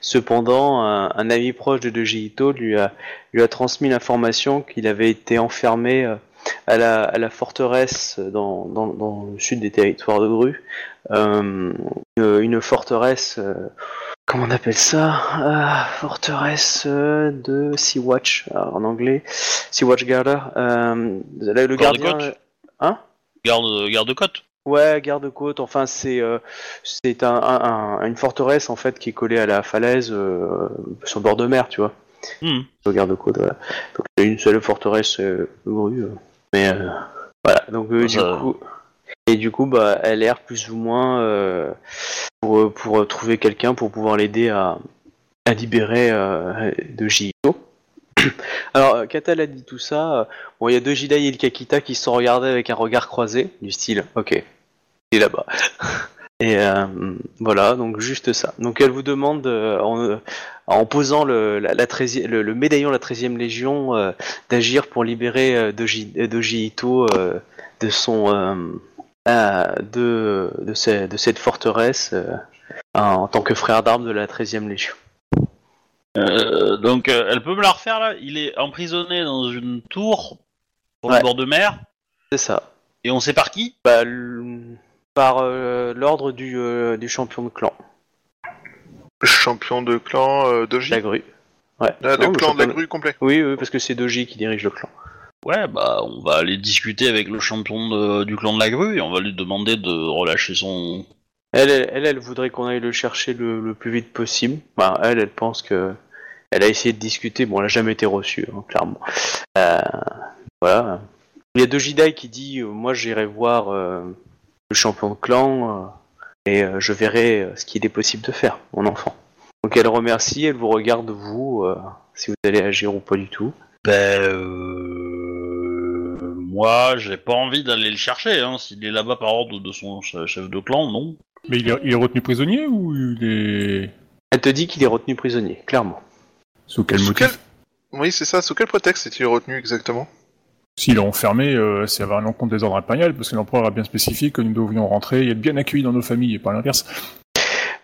Speaker 2: Cependant, un, ami proche de Doji Ito lui a, lui a transmis l'information qu'il avait été enfermé à la, forteresse dans, le sud des territoires de Gru. Une, forteresse, comment on appelle ça? Ah, Forteresse euh, de Sea-Watch alors, en anglais. Sea-Watch Garder. Euh, le le gardien.
Speaker 5: Garde-côte
Speaker 2: Hein?
Speaker 5: Garde, garde-côte.
Speaker 2: Ouais, garde-côte. Enfin, c'est euh, c'est un, un- un- une forteresse en fait qui est collée à la falaise euh, sur le bord de mer, tu vois.
Speaker 5: Hmm.
Speaker 2: Au garde-côte. Voilà. Donc il y a une seule forteresse euh, grue, euh. mais euh, voilà. Donc euh, du coup. Et du coup, bah, elle erre plus ou moins euh, pour, pour trouver quelqu'un pour pouvoir l'aider à, à libérer euh, de. Alors, euh, elle a dit tout ça, euh, bon, il y a deux Jidai et le Kakita qui se sont regardés avec un regard croisé, du style, ok, il est là-bas. Et euh, voilà, donc juste ça. Donc elle vous demande, euh, en, euh, posant le, la, la 13e le, médaillon de la 13e Légion, euh, d'agir pour libérer euh, Doji, euh, Doji Ito euh, de son... euh, de, de, ce- de cette forteresse euh, en tant que frère d'armes de la 13e Légion.
Speaker 5: Euh, donc, euh, elle peut me la refaire là? Il est emprisonné dans une tour sur
Speaker 2: Ouais.
Speaker 5: le bord de mer,
Speaker 2: C'est ça.
Speaker 5: et on sait par qui?
Speaker 2: Bah, par euh, l'ordre du, euh, du champion de clan,
Speaker 1: Champion de clan euh, Doji?
Speaker 2: la grue. Ouais.
Speaker 1: Ah,
Speaker 2: Non,
Speaker 1: le clan de la grue complet.
Speaker 2: Oui, oui, parce que c'est Doji qui dirige le clan.
Speaker 5: Ouais, bah, on va aller discuter avec le champion de- du clan de la grue et on va lui demander de relâcher son.
Speaker 2: Elle, elle, elle, elle voudrait qu'on aille le chercher le, le plus vite possible. Enfin, elle, elle pense que. Elle a essayé de discuter, bon, elle a jamais été reçue, hein, clairement. Euh, voilà. Il y a Dojidai qui dit euh, Moi, j'irai voir euh, le champion de clan euh, et euh, je verrai euh, ce qu'il est possible de faire, mon enfant. Donc, elle remercie, elle vous regarde, vous, euh, si vous allez agir ou pas du tout.
Speaker 5: Ben, euh... moi, j'ai pas envie d'aller le chercher. Hein. S'il est là-bas par ordre de son che- chef de clan, non.
Speaker 4: Mais il est, il est retenu prisonnier ou il est...
Speaker 2: Elle te dit qu'il est retenu prisonnier, clairement.
Speaker 4: Sous quel
Speaker 1: Sous
Speaker 4: motif
Speaker 1: Oui, c'est ça. Sous quel prétexte est-il retenu exactement?
Speaker 4: S'il est enfermé, euh, c'est avoir un encontre des ordres impériaux, parce que l'empereur a bien spécifié que nous devions rentrer et être bien accueillis dans nos familles, et pas l'inverse.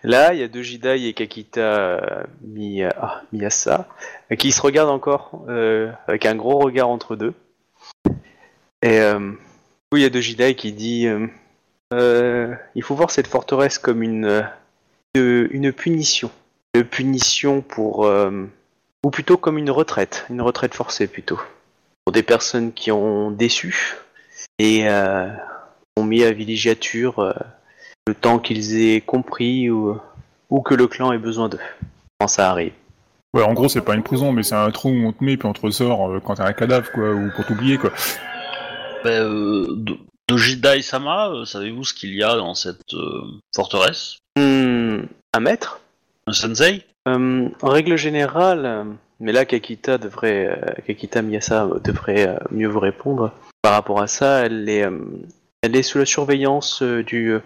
Speaker 2: Là, il y a Dojidai et Kakita euh, ah, Miyasa euh, qui se regardent encore euh, avec un gros regard entre deux. Et euh, oui, il y a Dojidai qui dit euh, euh, il faut voir cette forteresse comme une, une, punition. Une punition pour. ou plutôt comme une retraite. Une retraite forcée plutôt. Pour des personnes qui ont déçu et ont mis à villégiature. le temps qu'ils aient compris ou, ou que le clan ait besoin d'eux. Quand ça arrive.
Speaker 4: Ouais, en gros, c'est pas une prison, mais c'est un trou où on te met, puis on te ressort quand t'as un cadavre, quoi, ou pour t'oublier, quoi.
Speaker 5: Ben, euh, Dojidai Sama, euh, savez-vous ce qu'il y a dans cette euh, forteresse?
Speaker 2: Hmm, un maître?
Speaker 5: Un sensei?
Speaker 2: Euh, En règle générale, euh, mais là Kakita devrait, euh, Kakita Miyasa devrait euh, mieux vous répondre par rapport à ça. Elle est, euh, elle est sous la surveillance euh, du euh,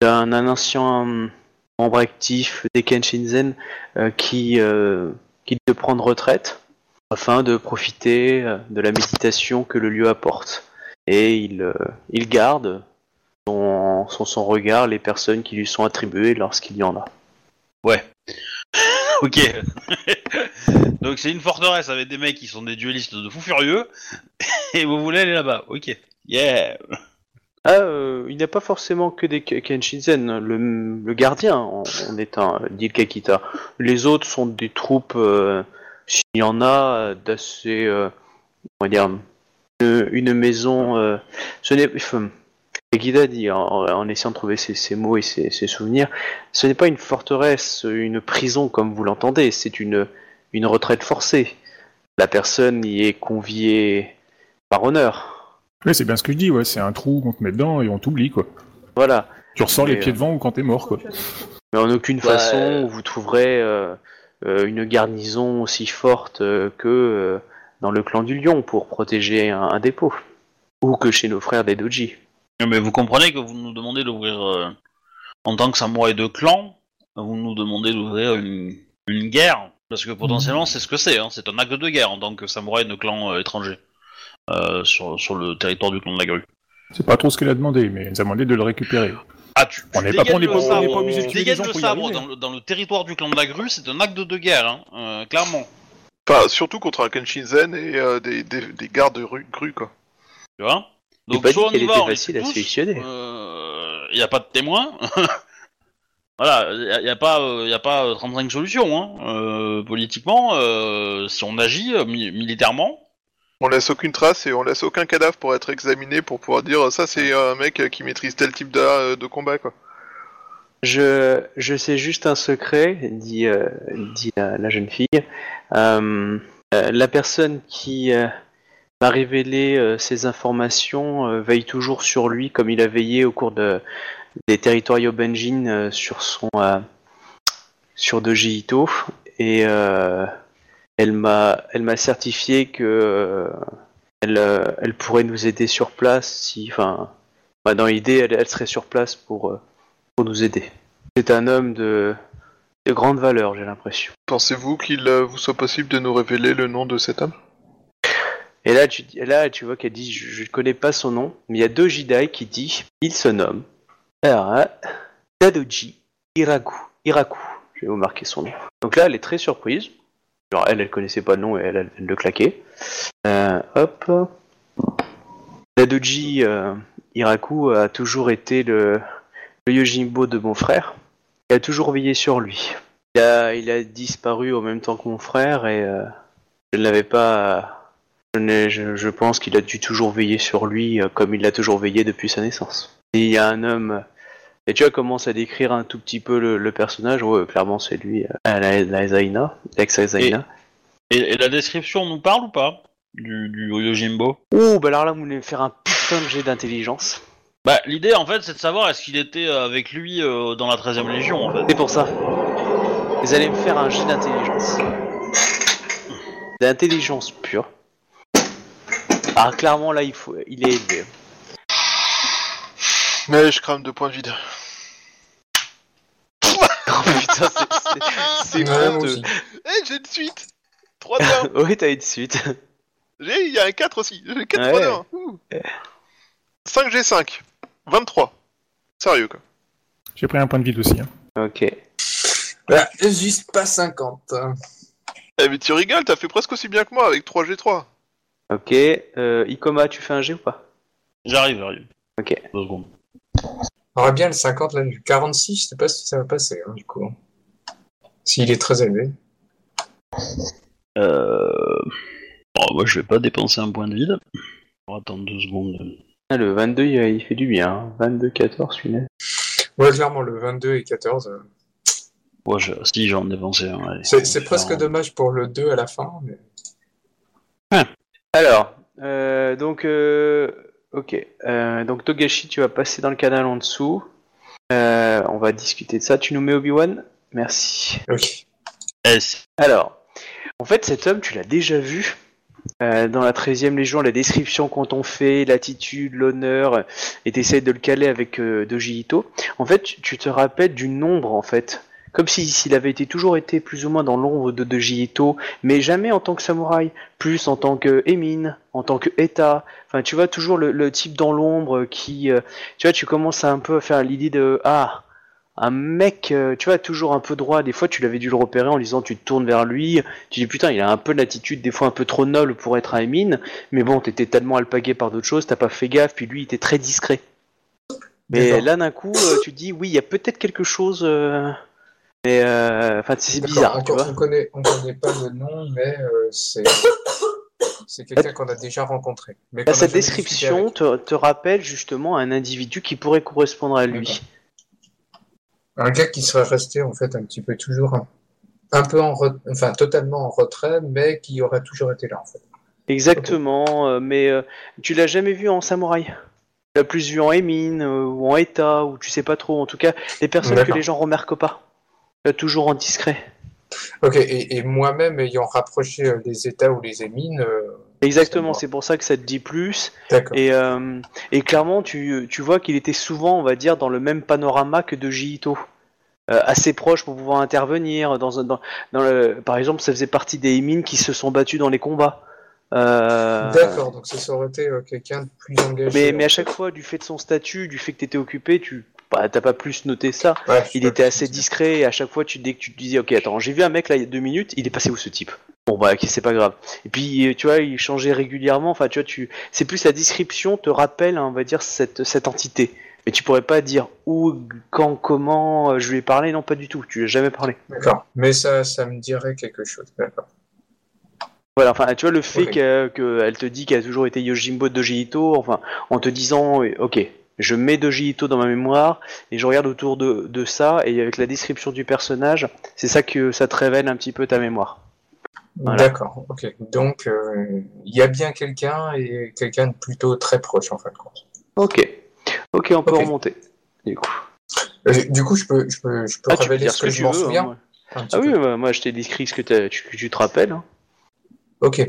Speaker 2: d'un un ancien euh, membre actif des Kenshinzen euh, qui euh, qui de prendre retraite afin de profiter euh, de la méditation que le lieu apporte. Et il, euh, il garde son, son, son regard les personnes qui lui sont attribuées lorsqu'il y en a.
Speaker 5: Ouais. ok. Donc c'est une forteresse avec des mecs qui sont des duellistes de fous furieux, et vous voulez aller là-bas. Ok. Yeah.
Speaker 2: Ah, euh, il n'y a pas forcément que des Ke- Kenshinzen. Le, le gardien en, en est un, dit le Kakita. Les autres sont des troupes, euh, s'il y en a, d'assez, euh, on va dire, une, une maison. euh, ce n'est, Kakita dit en, en essayant de trouver ses, ses mots et ses, ses souvenirs, ce n'est pas une forteresse, une prison comme vous l'entendez. C'est une, une retraite forcée. La personne y est conviée par honneur.
Speaker 4: Ouais, c'est bien ce que je dis, ouais, c'est un trou qu'on te met dedans et on t'oublie, quoi.
Speaker 2: Voilà.
Speaker 4: Tu ressors les pieds
Speaker 2: euh,
Speaker 4: devant ou quand t'es mort, quoi.
Speaker 2: Mais en aucune
Speaker 5: Ouais.
Speaker 2: façon vous trouverez euh, euh, une garnison aussi forte euh, que euh, dans le clan du lion pour protéger un, un dépôt. Ou que chez nos frères des Doji.
Speaker 5: Mais vous comprenez que vous nous demandez d'ouvrir, euh, en tant que samouraï de clan, vous nous demandez d'ouvrir une, une guerre, parce que potentiellement c'est ce que c'est, hein, c'est un acte de guerre en tant que samouraï de clan euh, étranger euh, sur, sur le territoire du clan de la grue.
Speaker 4: C'est pas trop ce qu'elle a demandé, mais elle nous a demandé de le récupérer.
Speaker 5: Ah, tu,
Speaker 4: On
Speaker 5: tu
Speaker 4: n'est pas- on n'est
Speaker 5: le
Speaker 4: pas- on
Speaker 5: sabre,
Speaker 4: n'est pas obligé de
Speaker 5: tu
Speaker 4: tuer des gens
Speaker 5: le
Speaker 4: pour y
Speaker 5: sabre
Speaker 4: arriver.
Speaker 5: dans le, dans le territoire du clan de la grue, c'est un acte de guerre, hein, euh, clairement.
Speaker 1: Enfin, surtout contre un Kenshinzen et euh, des, des, des gardes rue, grue, quoi.
Speaker 5: Tu vois?
Speaker 2: Pas dit
Speaker 5: soit on y va,
Speaker 2: était
Speaker 5: on les
Speaker 2: facile à sélectionner.
Speaker 5: Il n'y a pas de témoin. voilà, il n'y a, pas, euh, y a pas euh, 35 solutions. Hein. Euh, politiquement, euh, si on agit euh, mi- militairement,
Speaker 1: On laisse aucune trace et on laisse aucun cadavre pour être examiné pour pouvoir dire ça c'est un mec qui maîtrise tel type de, de combat, quoi.
Speaker 2: Je, je sais juste un secret, dit, euh, dit la, jeune fille. Euh, euh, la personne qui m'a révélé ces informations veille toujours sur lui comme il a veillé au cours de, des territoires Benjin sur son sur Doji Ito et elle m'a elle m'a certifié que elle, elle pourrait nous aider sur place si enfin bah, dans l'idée elle, serait sur place pour pour nous aider. C'est un homme de, de grande valeur, j'ai l'impression.
Speaker 1: Pensez-vous qu'il euh, vous soit possible de nous révéler le nom de cet homme?
Speaker 2: Et là, tu, et là, tu vois qu'elle dit, je ne connais pas son nom, mais il y a deux Jidai qui dit, il se nomme alors, hein, Dadoji Iraku. Iraku, je vais vous marquer son nom. Donc là, elle est très surprise. Genre, elle, elle connaissait pas le nom et elle, elle vient de le claquer. Euh, hop. Dadoji euh, Iraku a toujours été le, le Yojimbo de mon frère. Il a toujours veillé sur lui. Il a, il a disparu au même temps que mon frère et euh, je ne l'avais pas. Je, n'ai- je- je pense qu'il a dû toujours veiller sur lui euh, comme il l'a toujours veillé depuis sa naissance. Et il y a un homme. Et tu vois, commence à décrire un tout petit peu le, le personnage? Ouais, clairement, c'est lui, euh, la, la Zaina,
Speaker 5: et, et la description nous parle ou pas du, du Yojimbo?
Speaker 2: Ouh, bah alors là, vous voulez me faire un putain de jet d'intelligence.
Speaker 5: Bah, l'idée en fait, c'est de savoir est-ce qu'il était euh, avec lui euh, dans la 13 e Légion en fait.
Speaker 2: C'est pour ça. Vous allez me faire un jet d'intelligence. D'intelligence pure. Ah, clairement, là, il, faut... il est élevé.
Speaker 1: Mais je crame deux points de vide.
Speaker 2: putain, c'est- honteux.
Speaker 1: Eh, j'ai une suite 3 2 1
Speaker 2: Oui, t'as une suite.
Speaker 1: J'ai, il y a un 4 aussi. J'ai 4
Speaker 2: Ouais.
Speaker 1: 3 2 1. Ouh. 5 G5. 23. Sérieux, quoi.
Speaker 4: J'ai pris un point de vide aussi. hein.
Speaker 2: Ok.
Speaker 3: Bah, juste pas 50. hein.
Speaker 1: Eh, mais tu rigoles, t'as fait presque aussi bien que moi avec 3 G3.
Speaker 2: Ok. Euh, Ikoma, tu fais un G ou pas?
Speaker 5: J'arrive, j'arrive.
Speaker 2: Ok.
Speaker 5: Deux secondes.
Speaker 3: On aurait bien le 50, là, le 46, je sais pas si ça va passer, hein, du coup. S'il est très élevé.
Speaker 5: Euh... Bon, moi, je vais pas dépenser un point de vide. On va attendre deux secondes.
Speaker 2: Ah, le 22, il, il fait du bien. hein. 22, 14, celui-là.
Speaker 3: Ouais, clairement, le 22 et 14. euh,
Speaker 5: Ouais, je... si, j'en ai un. allez.
Speaker 3: C'est presque dommage pour le 2 à la fin. Mais...
Speaker 2: Alors, euh, donc, euh, ok. Euh, donc, Togashi, tu vas passer dans le canal en dessous. Euh, on va discuter de ça. Tu nous mets Obi-Wan? Merci.
Speaker 3: Ok.
Speaker 2: Alors, en fait, cet homme, tu l'as déjà vu euh, dans la 13e Légion, la description qu'on t'en fait, l'attitude, l'honneur, et t'essayes de le caler avec euh, Doji Ito. En fait, tu, te rappelles du nombre, en fait. Comme si s'il avait été toujours été plus ou moins dans l'ombre de Doji Ito, mais jamais en tant que samouraï, plus en tant que Emin, en tant que Eta. Enfin, tu vois, toujours le, le type dans l'ombre qui... euh, tu vois, tu commences à un peu à faire l'idée de... Ah, un mec, euh, tu vois, toujours un peu droit. Des fois, tu l'avais dû le repérer en disant, tu te tournes vers lui, tu dis putain, il a un peu l'attitude des fois un peu trop noble pour être un Emin, mais bon, t'étais tellement alpagué par d'autres choses, t'as pas fait gaffe, puis lui, il était très discret. Mais là, d'un coup, euh, tu te dis, oui, il y a peut-être quelque chose, euh, mais euh, enfin, c'est bizarre,
Speaker 3: on,
Speaker 2: tu vois.
Speaker 3: on connaît, on connaît pas le nom, mais euh, c'est c'est quelqu'un qu'on a déjà rencontré. Mais a
Speaker 2: cette description te rappelle justement un individu qui pourrait correspondre à lui.
Speaker 3: Un gars qui serait resté en fait un petit peu toujours un, un peu en re- enfin totalement en retrait, mais qui aurait toujours été là en fait.
Speaker 2: Exactement, euh, mais euh, tu l'as jamais vu en samouraï? Tu l'as plus vu en Emin euh, ou en Eta, ou tu sais pas trop. En tout cas, les personnes que les gens remarquent pas. Toujours en discret.
Speaker 3: Ok, et, et moi-même ayant rapproché euh, les États ou les émines,
Speaker 2: Exactement, c'est pour ça que ça te dit plus. Et, euh, et clairement, tu, tu vois qu'il était souvent, on va dire, dans le même panorama que de Jito. Euh, assez proche pour pouvoir intervenir. Dans, un- dans, dans le, par exemple, ça faisait partie des Emin qui se sont battus dans les combats. Euh,
Speaker 3: D'accord, donc ça aurait été quelqu'un de plus engagé.
Speaker 2: Mais, mais à chaque fois, du fait de son statut, du fait que tu étais occupé, tu bah, t'as pas plus noté ça.
Speaker 3: Ouais,
Speaker 2: Il était assez discret et à chaque fois, tu, dès que tu te disais, ok, attends, j'ai vu un mec là il y a deux minutes, il est passé où ce type? Bon bah ok, c'est pas grave. Et puis, euh, tu vois, il changeait régulièrement. Enfin, tu vois, tu, c'est plus la description te rappelle, hein, on va dire, cette, cette entité. Mais tu pourrais pas dire où, quand, comment euh, je lui ai parlé. Non, pas du tout. Tu lui as jamais parlé.
Speaker 3: D'accord, mais ça, ça me dirait quelque chose. D'accord.
Speaker 2: Voilà, enfin, tu vois, le fait qu'elle que elle te dit qu'elle a toujours été Yojimbo de Doji Ito, enfin, en te disant, ok, je mets Doji Ito dans ma mémoire, et je regarde autour de, de ça, et avec la description du personnage, c'est ça que ça te révèle un petit peu ta mémoire. Voilà.
Speaker 3: D'accord, ok. Donc, euh, il y a bien quelqu'un et quelqu'un de plutôt très proche en fin de compte.
Speaker 2: Ok. Ok, on peut remonter. Du coup.
Speaker 3: Euh, Du coup, je peux, je peux, je peux
Speaker 2: Ah,
Speaker 3: révéler
Speaker 2: dire
Speaker 3: ce que,
Speaker 2: que
Speaker 3: je
Speaker 2: tu
Speaker 3: m'en
Speaker 2: veux. hein,
Speaker 3: souviens petit
Speaker 2: Ah oui, bah, moi je t'ai décrit ce que, tu, que tu te rappelles. hein.
Speaker 3: Ok.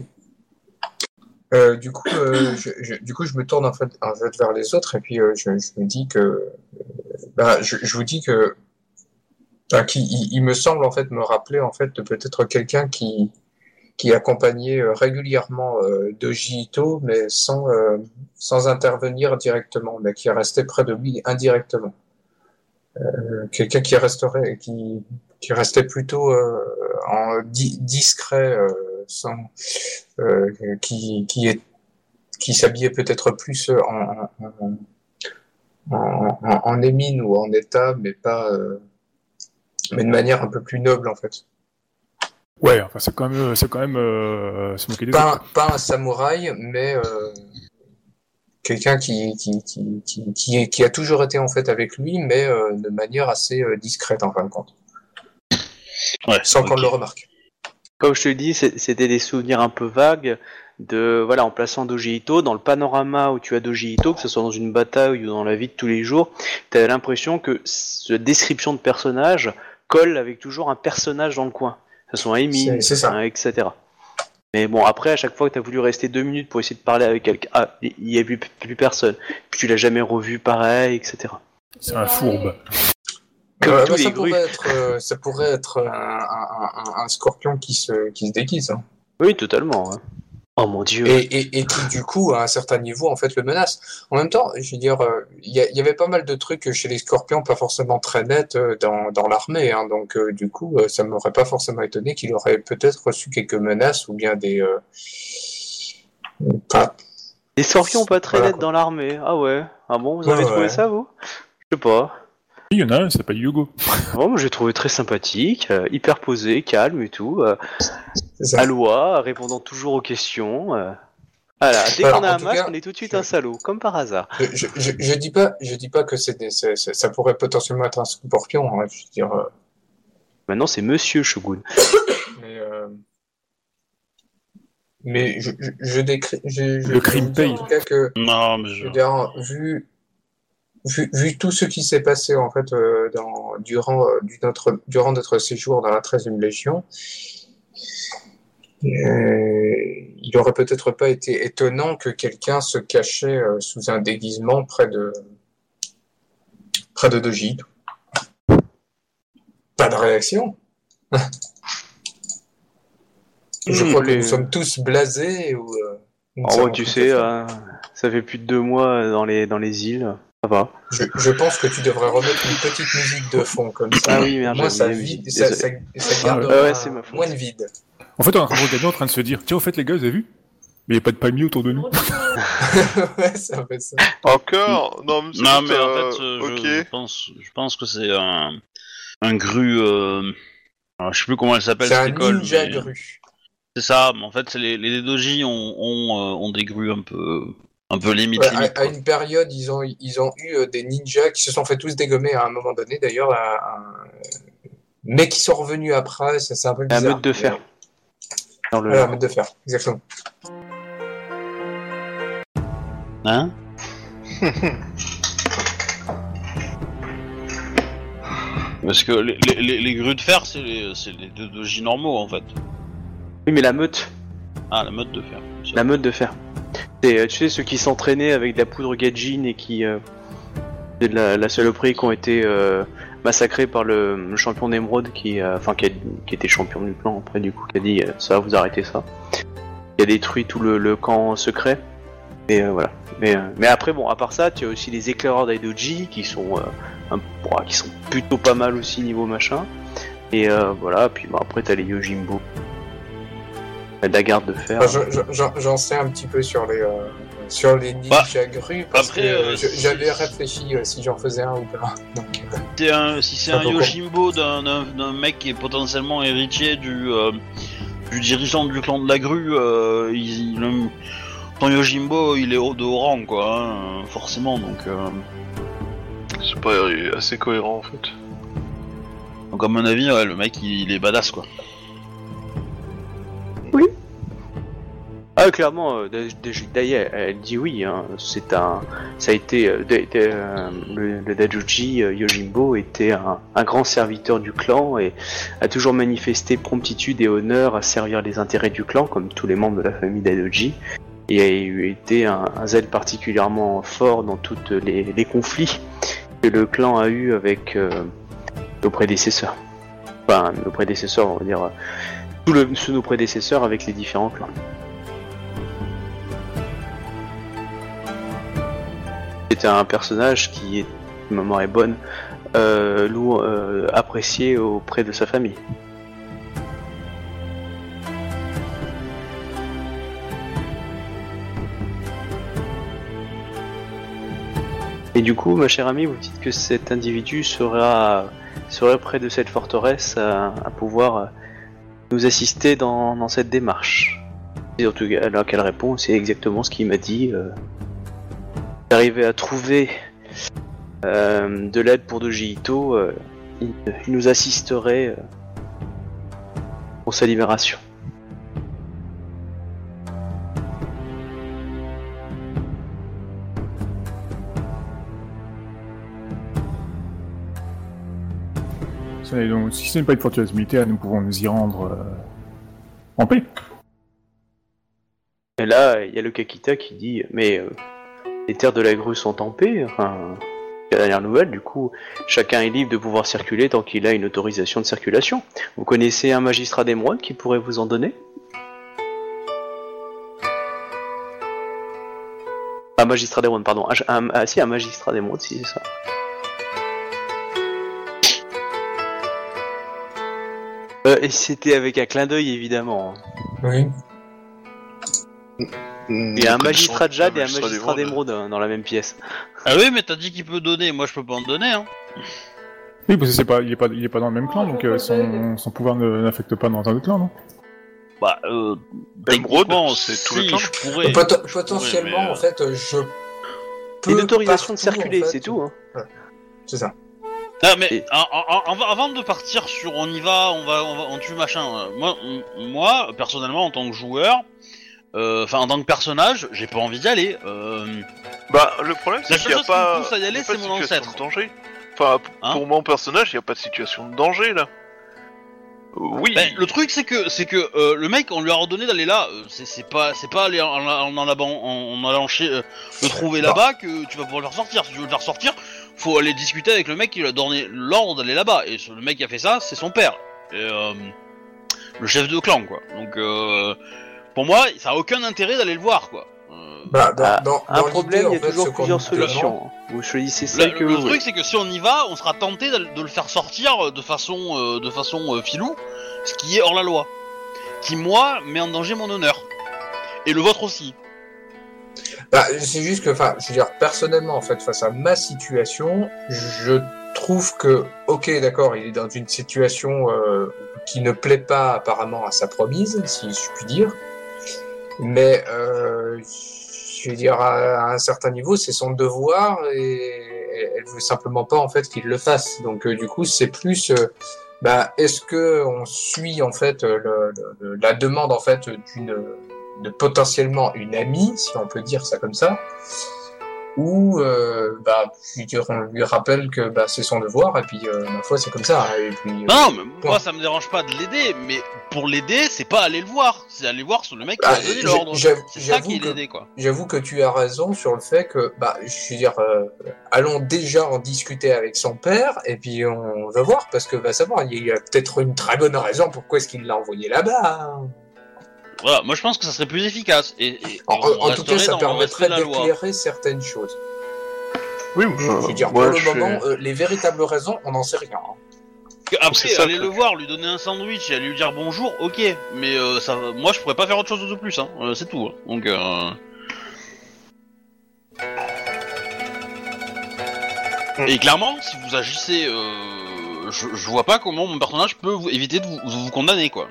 Speaker 3: Euh, du coup, euh, je, je- du coup, je me tourne en fait, en fait vers les autres et puis euh, je, je me dis que, euh, bah, je, je vous dis que, bah, qui, il, il me semble en fait me rappeler en fait de peut-être quelqu'un qui, qui accompagnait euh, régulièrement euh, Doji Ito, mais sans, euh, sans intervenir directement, mais qui restait près de lui indirectement. Quelqu'un qui resterait, qui, qui restait plutôt en di- discret, sans, qui, qui qui s'habillait peut-être plus en, en, en, en, en émine ou en état, mais pas, euh, mais de manière un peu plus noble en fait.
Speaker 4: Ouais, enfin c'est quand même, c'est quand même euh, se moquer des
Speaker 3: Pas,
Speaker 4: autres.
Speaker 3: un- pas un samouraï, mais euh, quelqu'un qui, qui, qui, qui, qui, a toujours été en fait avec lui, mais euh, de manière assez euh, discrète en fin de compte,
Speaker 5: Ouais,
Speaker 3: sans qu'on le remarque.
Speaker 2: Comme je te le dis, c'était des souvenirs un peu vagues de voilà en plaçant Doji Ito dans le panorama où tu as Doji Ito, que ce soit dans une bataille ou dans la vie de tous les jours, tu as l'impression que cette description de personnage colle avec toujours un personnage dans le coin, que ce soit un Emin,
Speaker 3: C'est- c'est ça.
Speaker 2: hein, etc. Mais bon, après, à chaque fois que tu as voulu rester deux minutes pour essayer de parler avec quelqu'un, ah, il n'y a plus, plus personne. Puis tu l'as jamais revu pareil, etc.
Speaker 4: C'est un fourbe.
Speaker 2: Comme
Speaker 3: Euh,
Speaker 2: tous
Speaker 3: bah,
Speaker 2: les
Speaker 3: ça,
Speaker 2: grues.
Speaker 3: pourrait être, euh, ça pourrait être un, un- un- un scorpion qui se, qui se déguise. hein.
Speaker 2: Oui, totalement. hein. Oh mon dieu.
Speaker 3: Et, et, et qui, du coup, à un certain niveau, en fait, le menace. En même temps, je veux dire, euh, il y, avait pas mal de trucs chez les scorpions pas forcément très nets euh, dans, dans l'armée. Hein, donc, euh, du coup, euh, ça m'aurait pas forcément étonné qu'il aurait peut-être reçu quelques menaces ou bien des... euh, pas-
Speaker 2: Des scorpions pas très
Speaker 3: Voilà,
Speaker 2: nets dans l'armée. Ah ouais. Ah bon, vous
Speaker 3: Ouais,
Speaker 2: avez trouvé
Speaker 3: ouais.
Speaker 2: ça, vous? Je sais pas.
Speaker 4: Il y en a un, il s'appelle Hugo.
Speaker 2: Bon, moi j'ai trouvé très sympathique, euh, hyper posé, calme et tout. euh,
Speaker 3: ça.
Speaker 2: à loi, répondant toujours aux questions. euh. Voilà, dès qu'on a un masque,
Speaker 3: cas,
Speaker 2: on est tout de suite
Speaker 3: je-
Speaker 2: un salaud, comme par hasard.
Speaker 3: Je, je, je, je dis pas, je dis pas que c'est ça pourrait potentiellement être un scorpion. hein, je veux dire, euh,
Speaker 2: Maintenant, c'est Monsieur Shogun.
Speaker 3: mais, euh, mais je, je, je décris, je, je-
Speaker 4: Le crime paye.
Speaker 3: tout cas que
Speaker 5: Non, mais
Speaker 3: Je
Speaker 5: je...
Speaker 3: veux dire, vu, vu, vu tout ce qui s'est passé en fait euh, dans, durant, euh, du- notre, durant notre séjour dans la 13e Légion, il aurait peut-être pas été étonnant que quelqu'un se cachait euh, sous un déguisement près de près de Dogito. Pas de réaction. Je
Speaker 2: Hmm,
Speaker 3: crois que nous sommes tous blasés ou. euh,
Speaker 2: Oh, tu sais, euh, ça fait plus de deux mois dans les, dans les îles. Ça va.
Speaker 3: Je, je pense que tu devrais remettre une petite musique de fond comme ça.
Speaker 2: Ah oui, merde,
Speaker 3: Moi, ça, vide, ça, ça,
Speaker 2: désolé.
Speaker 3: ça
Speaker 4: Ah,
Speaker 3: garde
Speaker 2: ouais,
Speaker 3: un-
Speaker 2: ma
Speaker 3: moins de vide.
Speaker 4: En fait, on est en train de en train de se dire Tiens, au fait, les gars, vous avez vu? Mais il n'y a pas de palmier autour de nous.
Speaker 3: ouais, ça fait ça.
Speaker 1: Encore? Non, mais, c'est
Speaker 5: Non, en fait, euh,
Speaker 1: ok.
Speaker 5: je, pense, je pense que c'est un, un gru. Euh... alors, je sais plus comment elle s'appelle
Speaker 3: C'est un
Speaker 5: école.
Speaker 3: ninja
Speaker 5: mais-
Speaker 3: grue.
Speaker 5: C'est ça, mais en fait, les, les doji ont, ont, euh, ont des grues un peu, un peu limite,
Speaker 3: Ouais,
Speaker 5: limite,
Speaker 3: à, une période, ils ont, ils ont eu euh, des ninjas qui se sont fait tous dégommer à un moment donné, d'ailleurs, à- à- mais qui sont revenus après. Ça, c'est un peu
Speaker 2: La
Speaker 3: bizarre.
Speaker 2: meute de fer. Dans le...
Speaker 3: Voilà, la meute de fer, exactement.
Speaker 5: Hein Parce que les, les, les- les grues de fer, c'est les, les deux doji normaux, en fait.
Speaker 2: Oui, mais la meute.
Speaker 5: Ah, la mode de fer.
Speaker 2: La meute de fer. C'est, euh, tu sais, ceux qui s'entraînaient avec de la poudre gadjin et qui. Euh, de la, la saloperie qui ont été euh, massacrés par le, champion d'émeraude qui, était champion du clan après, du coup, qui a dit ça, vous arrêtez ça. Qui a détruit tout le, camp secret. Et voilà. Mais, après, bon, à part ça, tu as aussi les éclaireurs d'Aidoji qui sont, qui sont plutôt pas mal aussi niveau machin. Et voilà, puis bon, après, t'as les Yojimbo. La dagarde de fer.
Speaker 3: Enfin, je- je- j'en sais un petit peu sur les, euh, sur les ninjas grues, parce
Speaker 5: après,
Speaker 3: que
Speaker 5: euh,
Speaker 3: j'avais réfléchi euh, si j'en faisais un ou pas. Donc, euh,
Speaker 5: C'est un- si c'est un. Yoshimbo d'un- mec qui est potentiellement héritier du, euh, du dirigeant du clan de la grue, euh, il, il- le- ton Yojimbo il est haut de haut rang quoi, hein, forcément donc. euh,
Speaker 1: C'est pas assez cohérent en fait.
Speaker 5: donc à mon avis ouais, le mec il, il est badass quoi.
Speaker 2: Ah clairement, euh, d'ailleurs, elle dit oui. Hein, c'est un, ça a été euh, le, le Dajuji euh, Yojimbo était un, grand serviteur du clan et a toujours manifesté promptitude et honneur à servir les intérêts du clan, comme tous les membres de la famille Dadoji, et a eu été un, un zèle particulièrement fort dans tous les, les conflits que le clan a eu avec nos prédécesseurs. Enfin, nos prédécesseurs, on va dire, sous nos prédécesseurs avec les différents clans. C'était un personnage qui, si ma mémoire est bonne, euh, euh, apprécié auprès de sa famille. Et du coup, ma chère amie, vous dites que cet individu sera, serait près de cette forteresse à, pouvoir nous assister dans, dans cette démarche. Et en tout cas, alors qu'elle répond, c'est exactement ce qu'il m'a dit. Euh, D'arriver à trouver euh, de l'aide pour Doji Ito, euh, il, il nous assisterait euh, pour sa libération.
Speaker 4: Donc, si ce n'est pas une forteresse militaire, nous pouvons nous y rendre euh, en paix.
Speaker 2: Et là, il y a le Kakita qui dit Mais euh, les terres de la grue sont en paix, enfin, La dernière nouvelle, du coup, chacun est libre de pouvoir circuler tant qu'il a une autorisation de circulation. Vous connaissez un magistrat d'émeraude qui pourrait vous en donner? Un magistrat d'émeraude, pardon. Un- ah, si, un magistrat d'émeraude, si c'est ça. Euh, et c'était avec un clin d'œil, évidemment.
Speaker 3: Oui.
Speaker 2: Il y a un magistrat de jade et un magistrat d'émeraude euh, dans la même pièce.
Speaker 5: Ah oui, mais t'as dit qu'il peut donner, moi je peux pas en donner, hein.
Speaker 4: Oui, parce que c'est pas, il est pas, il est pas dans le même clan, donc euh, son, son pouvoir ne- n'affecte pas dans un autre clan, non?
Speaker 5: Bah, euh,
Speaker 1: Émeraude,
Speaker 5: techniquement,
Speaker 1: c'est tout
Speaker 5: si,
Speaker 1: le clan.
Speaker 5: je pourrais.
Speaker 3: Pot-
Speaker 5: Je
Speaker 3: potentiellement,
Speaker 5: pourrais, mais, euh,
Speaker 3: en fait, euh, je peux.
Speaker 2: Une autorisation de circuler,
Speaker 3: en fait,
Speaker 2: c'est tout. Hein.
Speaker 3: C'est ça.
Speaker 5: Ah mais
Speaker 2: Et-
Speaker 5: en- en- en- avant de partir sur on y va, on va, on va, on tue machin. euh, Moi, moi, personnellement, en tant que joueur, euh, enfin en tant que personnage, j'ai pas envie d'y aller. Euh,
Speaker 1: Bah, le problème, c'est qu'il n'y a
Speaker 5: chose qui me
Speaker 1: pas,
Speaker 5: pousse à y aller,
Speaker 1: pas
Speaker 5: c'est mon ancêtre.
Speaker 1: de danger. Enfin,
Speaker 5: Hein
Speaker 1: pour mon personnage, il n'y a pas de situation de danger, là. Euh, Oui,
Speaker 5: ben, le truc c'est que c'est que euh, le mec, on lui a ordonné d'aller là. euh, c'est pas, c'est pas aller en, en, en, allant- en- en allant chez, euh, le trouver
Speaker 3: Non.
Speaker 5: là-bas que tu vas pouvoir le faire sortir. Si tu veux le faire sortir, faut aller discuter avec le mec qui lui a donné l'ordre d'aller là-bas. Et le mec qui a fait ça, c'est son père. Et, euh, le chef de clan, quoi. Donc, euh, pour moi, ça a aucun intérêt d'aller le voir, quoi. Euh,
Speaker 3: Bah, dans,
Speaker 2: Ah,
Speaker 3: dans,
Speaker 2: Un
Speaker 3: dans
Speaker 2: problème, il y a toujours plusieurs solutions. hein. Vous choisissez
Speaker 5: Le,
Speaker 2: celle que
Speaker 5: le
Speaker 2: vous
Speaker 5: truc
Speaker 2: voulez.
Speaker 5: c'est que si on y va, on sera tenté de, de le faire sortir de façon euh, de façon euh, filou, ce qui est hors la loi, qui moi met en danger mon honneur et le vôtre aussi.
Speaker 3: Bah, c'est juste que, enfin, je veux dire, personnellement, en fait, face à ma situation, je trouve que, ok, d'accord, il est dans une situation euh, qui ne plaît pas apparemment à sa promise, si je puis dire, mais euh, je veux dire, à, un certain niveau, c'est son devoir et elle veut simplement pas en fait qu'il le fasse. Donc, euh, du coup, c'est plus, euh, bah, est-ce que on suit en fait le- la demande en fait d'une de potentiellement une amie, si on peut dire ça comme ça, ou euh, bah, je veux dire, on lui rappelle que bah, c'est son devoir, et puis euh, ma foi c'est comme ça. Et puis, euh,
Speaker 5: Non, mais
Speaker 3: Point.
Speaker 5: moi ça me dérange pas de l'aider, mais pour l'aider, c'est pas aller le voir, c'est aller voir le mec qui
Speaker 3: Ah,
Speaker 5: a donné l'ordre.
Speaker 3: j'avoue-
Speaker 5: C'est ça qui est
Speaker 3: j'avoue que-
Speaker 5: l'aider quoi.
Speaker 3: J'avoue que tu as raison sur le fait que, bah, je veux dire, euh, allons déjà en discuter avec son père, et puis on va voir, parce que va savoir, il y a peut-être une très bonne raison pourquoi est-ce qu'il l'a envoyé là-bas. hein.
Speaker 5: Voilà, moi je pense que ça serait plus efficace. Et,
Speaker 3: En, tout cas, ça permettrait d'éclairer certaines choses.
Speaker 1: oui,
Speaker 3: Je veux dire,
Speaker 1: moi,
Speaker 3: pour le
Speaker 1: suis-
Speaker 3: moment, euh, les véritables raisons, on n'en sait rien. hein.
Speaker 5: Après,
Speaker 1: ça,
Speaker 5: aller
Speaker 1: le
Speaker 5: voir, lui donner un sandwich et aller lui dire bonjour, ok. Mais euh, ça, moi, je pourrais pas faire autre chose de plus, hein. Euh, c'est tout. hein. Donc, euh...
Speaker 1: Mm.
Speaker 5: Et clairement, si vous agissez, euh, je, je vois pas comment mon personnage peut vous éviter de vous, vous condamner, quoi.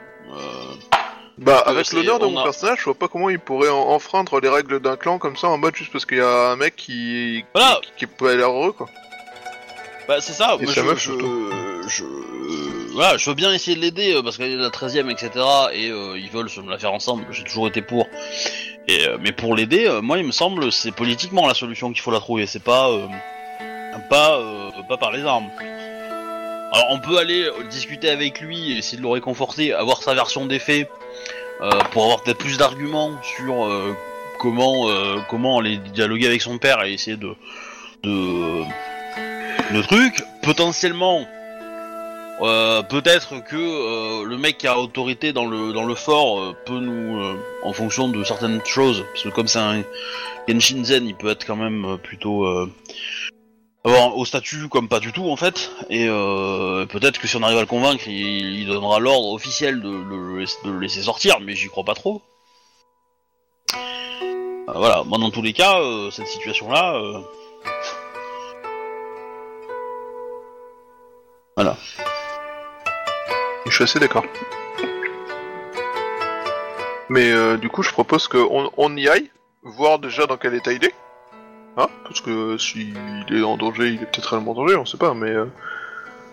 Speaker 1: Bah,
Speaker 5: que
Speaker 1: avec l'honneur de
Speaker 5: on
Speaker 1: mon
Speaker 5: a-
Speaker 1: personnage, je vois pas comment il pourrait en- enfreindre les règles d'un clan comme ça en mode juste parce qu'il y a un mec qui,
Speaker 5: Voilà.
Speaker 1: qui, qui peut aller heureux, quoi.
Speaker 5: Bah c'est ça,
Speaker 1: Et
Speaker 5: moi, je,
Speaker 1: meuf,
Speaker 5: je,
Speaker 1: surtout.
Speaker 5: je, voilà, je veux bien essayer de l'aider euh, parce qu'elle est de la 13ème, etc. Et euh, ils veulent se me la faire ensemble, j'ai toujours été pour. Et, euh, mais pour l'aider, euh, moi il me semble c'est politiquement la solution qu'il faut la trouver, c'est pas, euh, pas, euh, pas par les armes. Alors on peut aller discuter avec lui et essayer de le réconforter, avoir sa version des faits, euh, pour avoir peut-être plus d'arguments sur euh, comment, euh, comment aller dialoguer avec son père et essayer de, de le truc, potentiellement, euh, peut-être que euh, le mec qui a autorité dans le dans le fort peut nous, en fonction de certaines choses, parce que comme c'est un Genshin Zen, il peut être quand même plutôt au statut comme pas du tout en fait, et euh, peut-être que si on arrive à le convaincre, il, donnera l'ordre officiel de, le laisser- sortir, mais j'y crois pas trop. Euh, voilà, moi dans tous les cas, euh, cette situation-là. euh,
Speaker 1: Je suis assez d'accord. Mais du coup, je propose qu'on on y aille, voir déjà dans quel état il est. Hein Parce que s'il est en danger, il est peut-être réellement en danger, on sait pas, mais euh,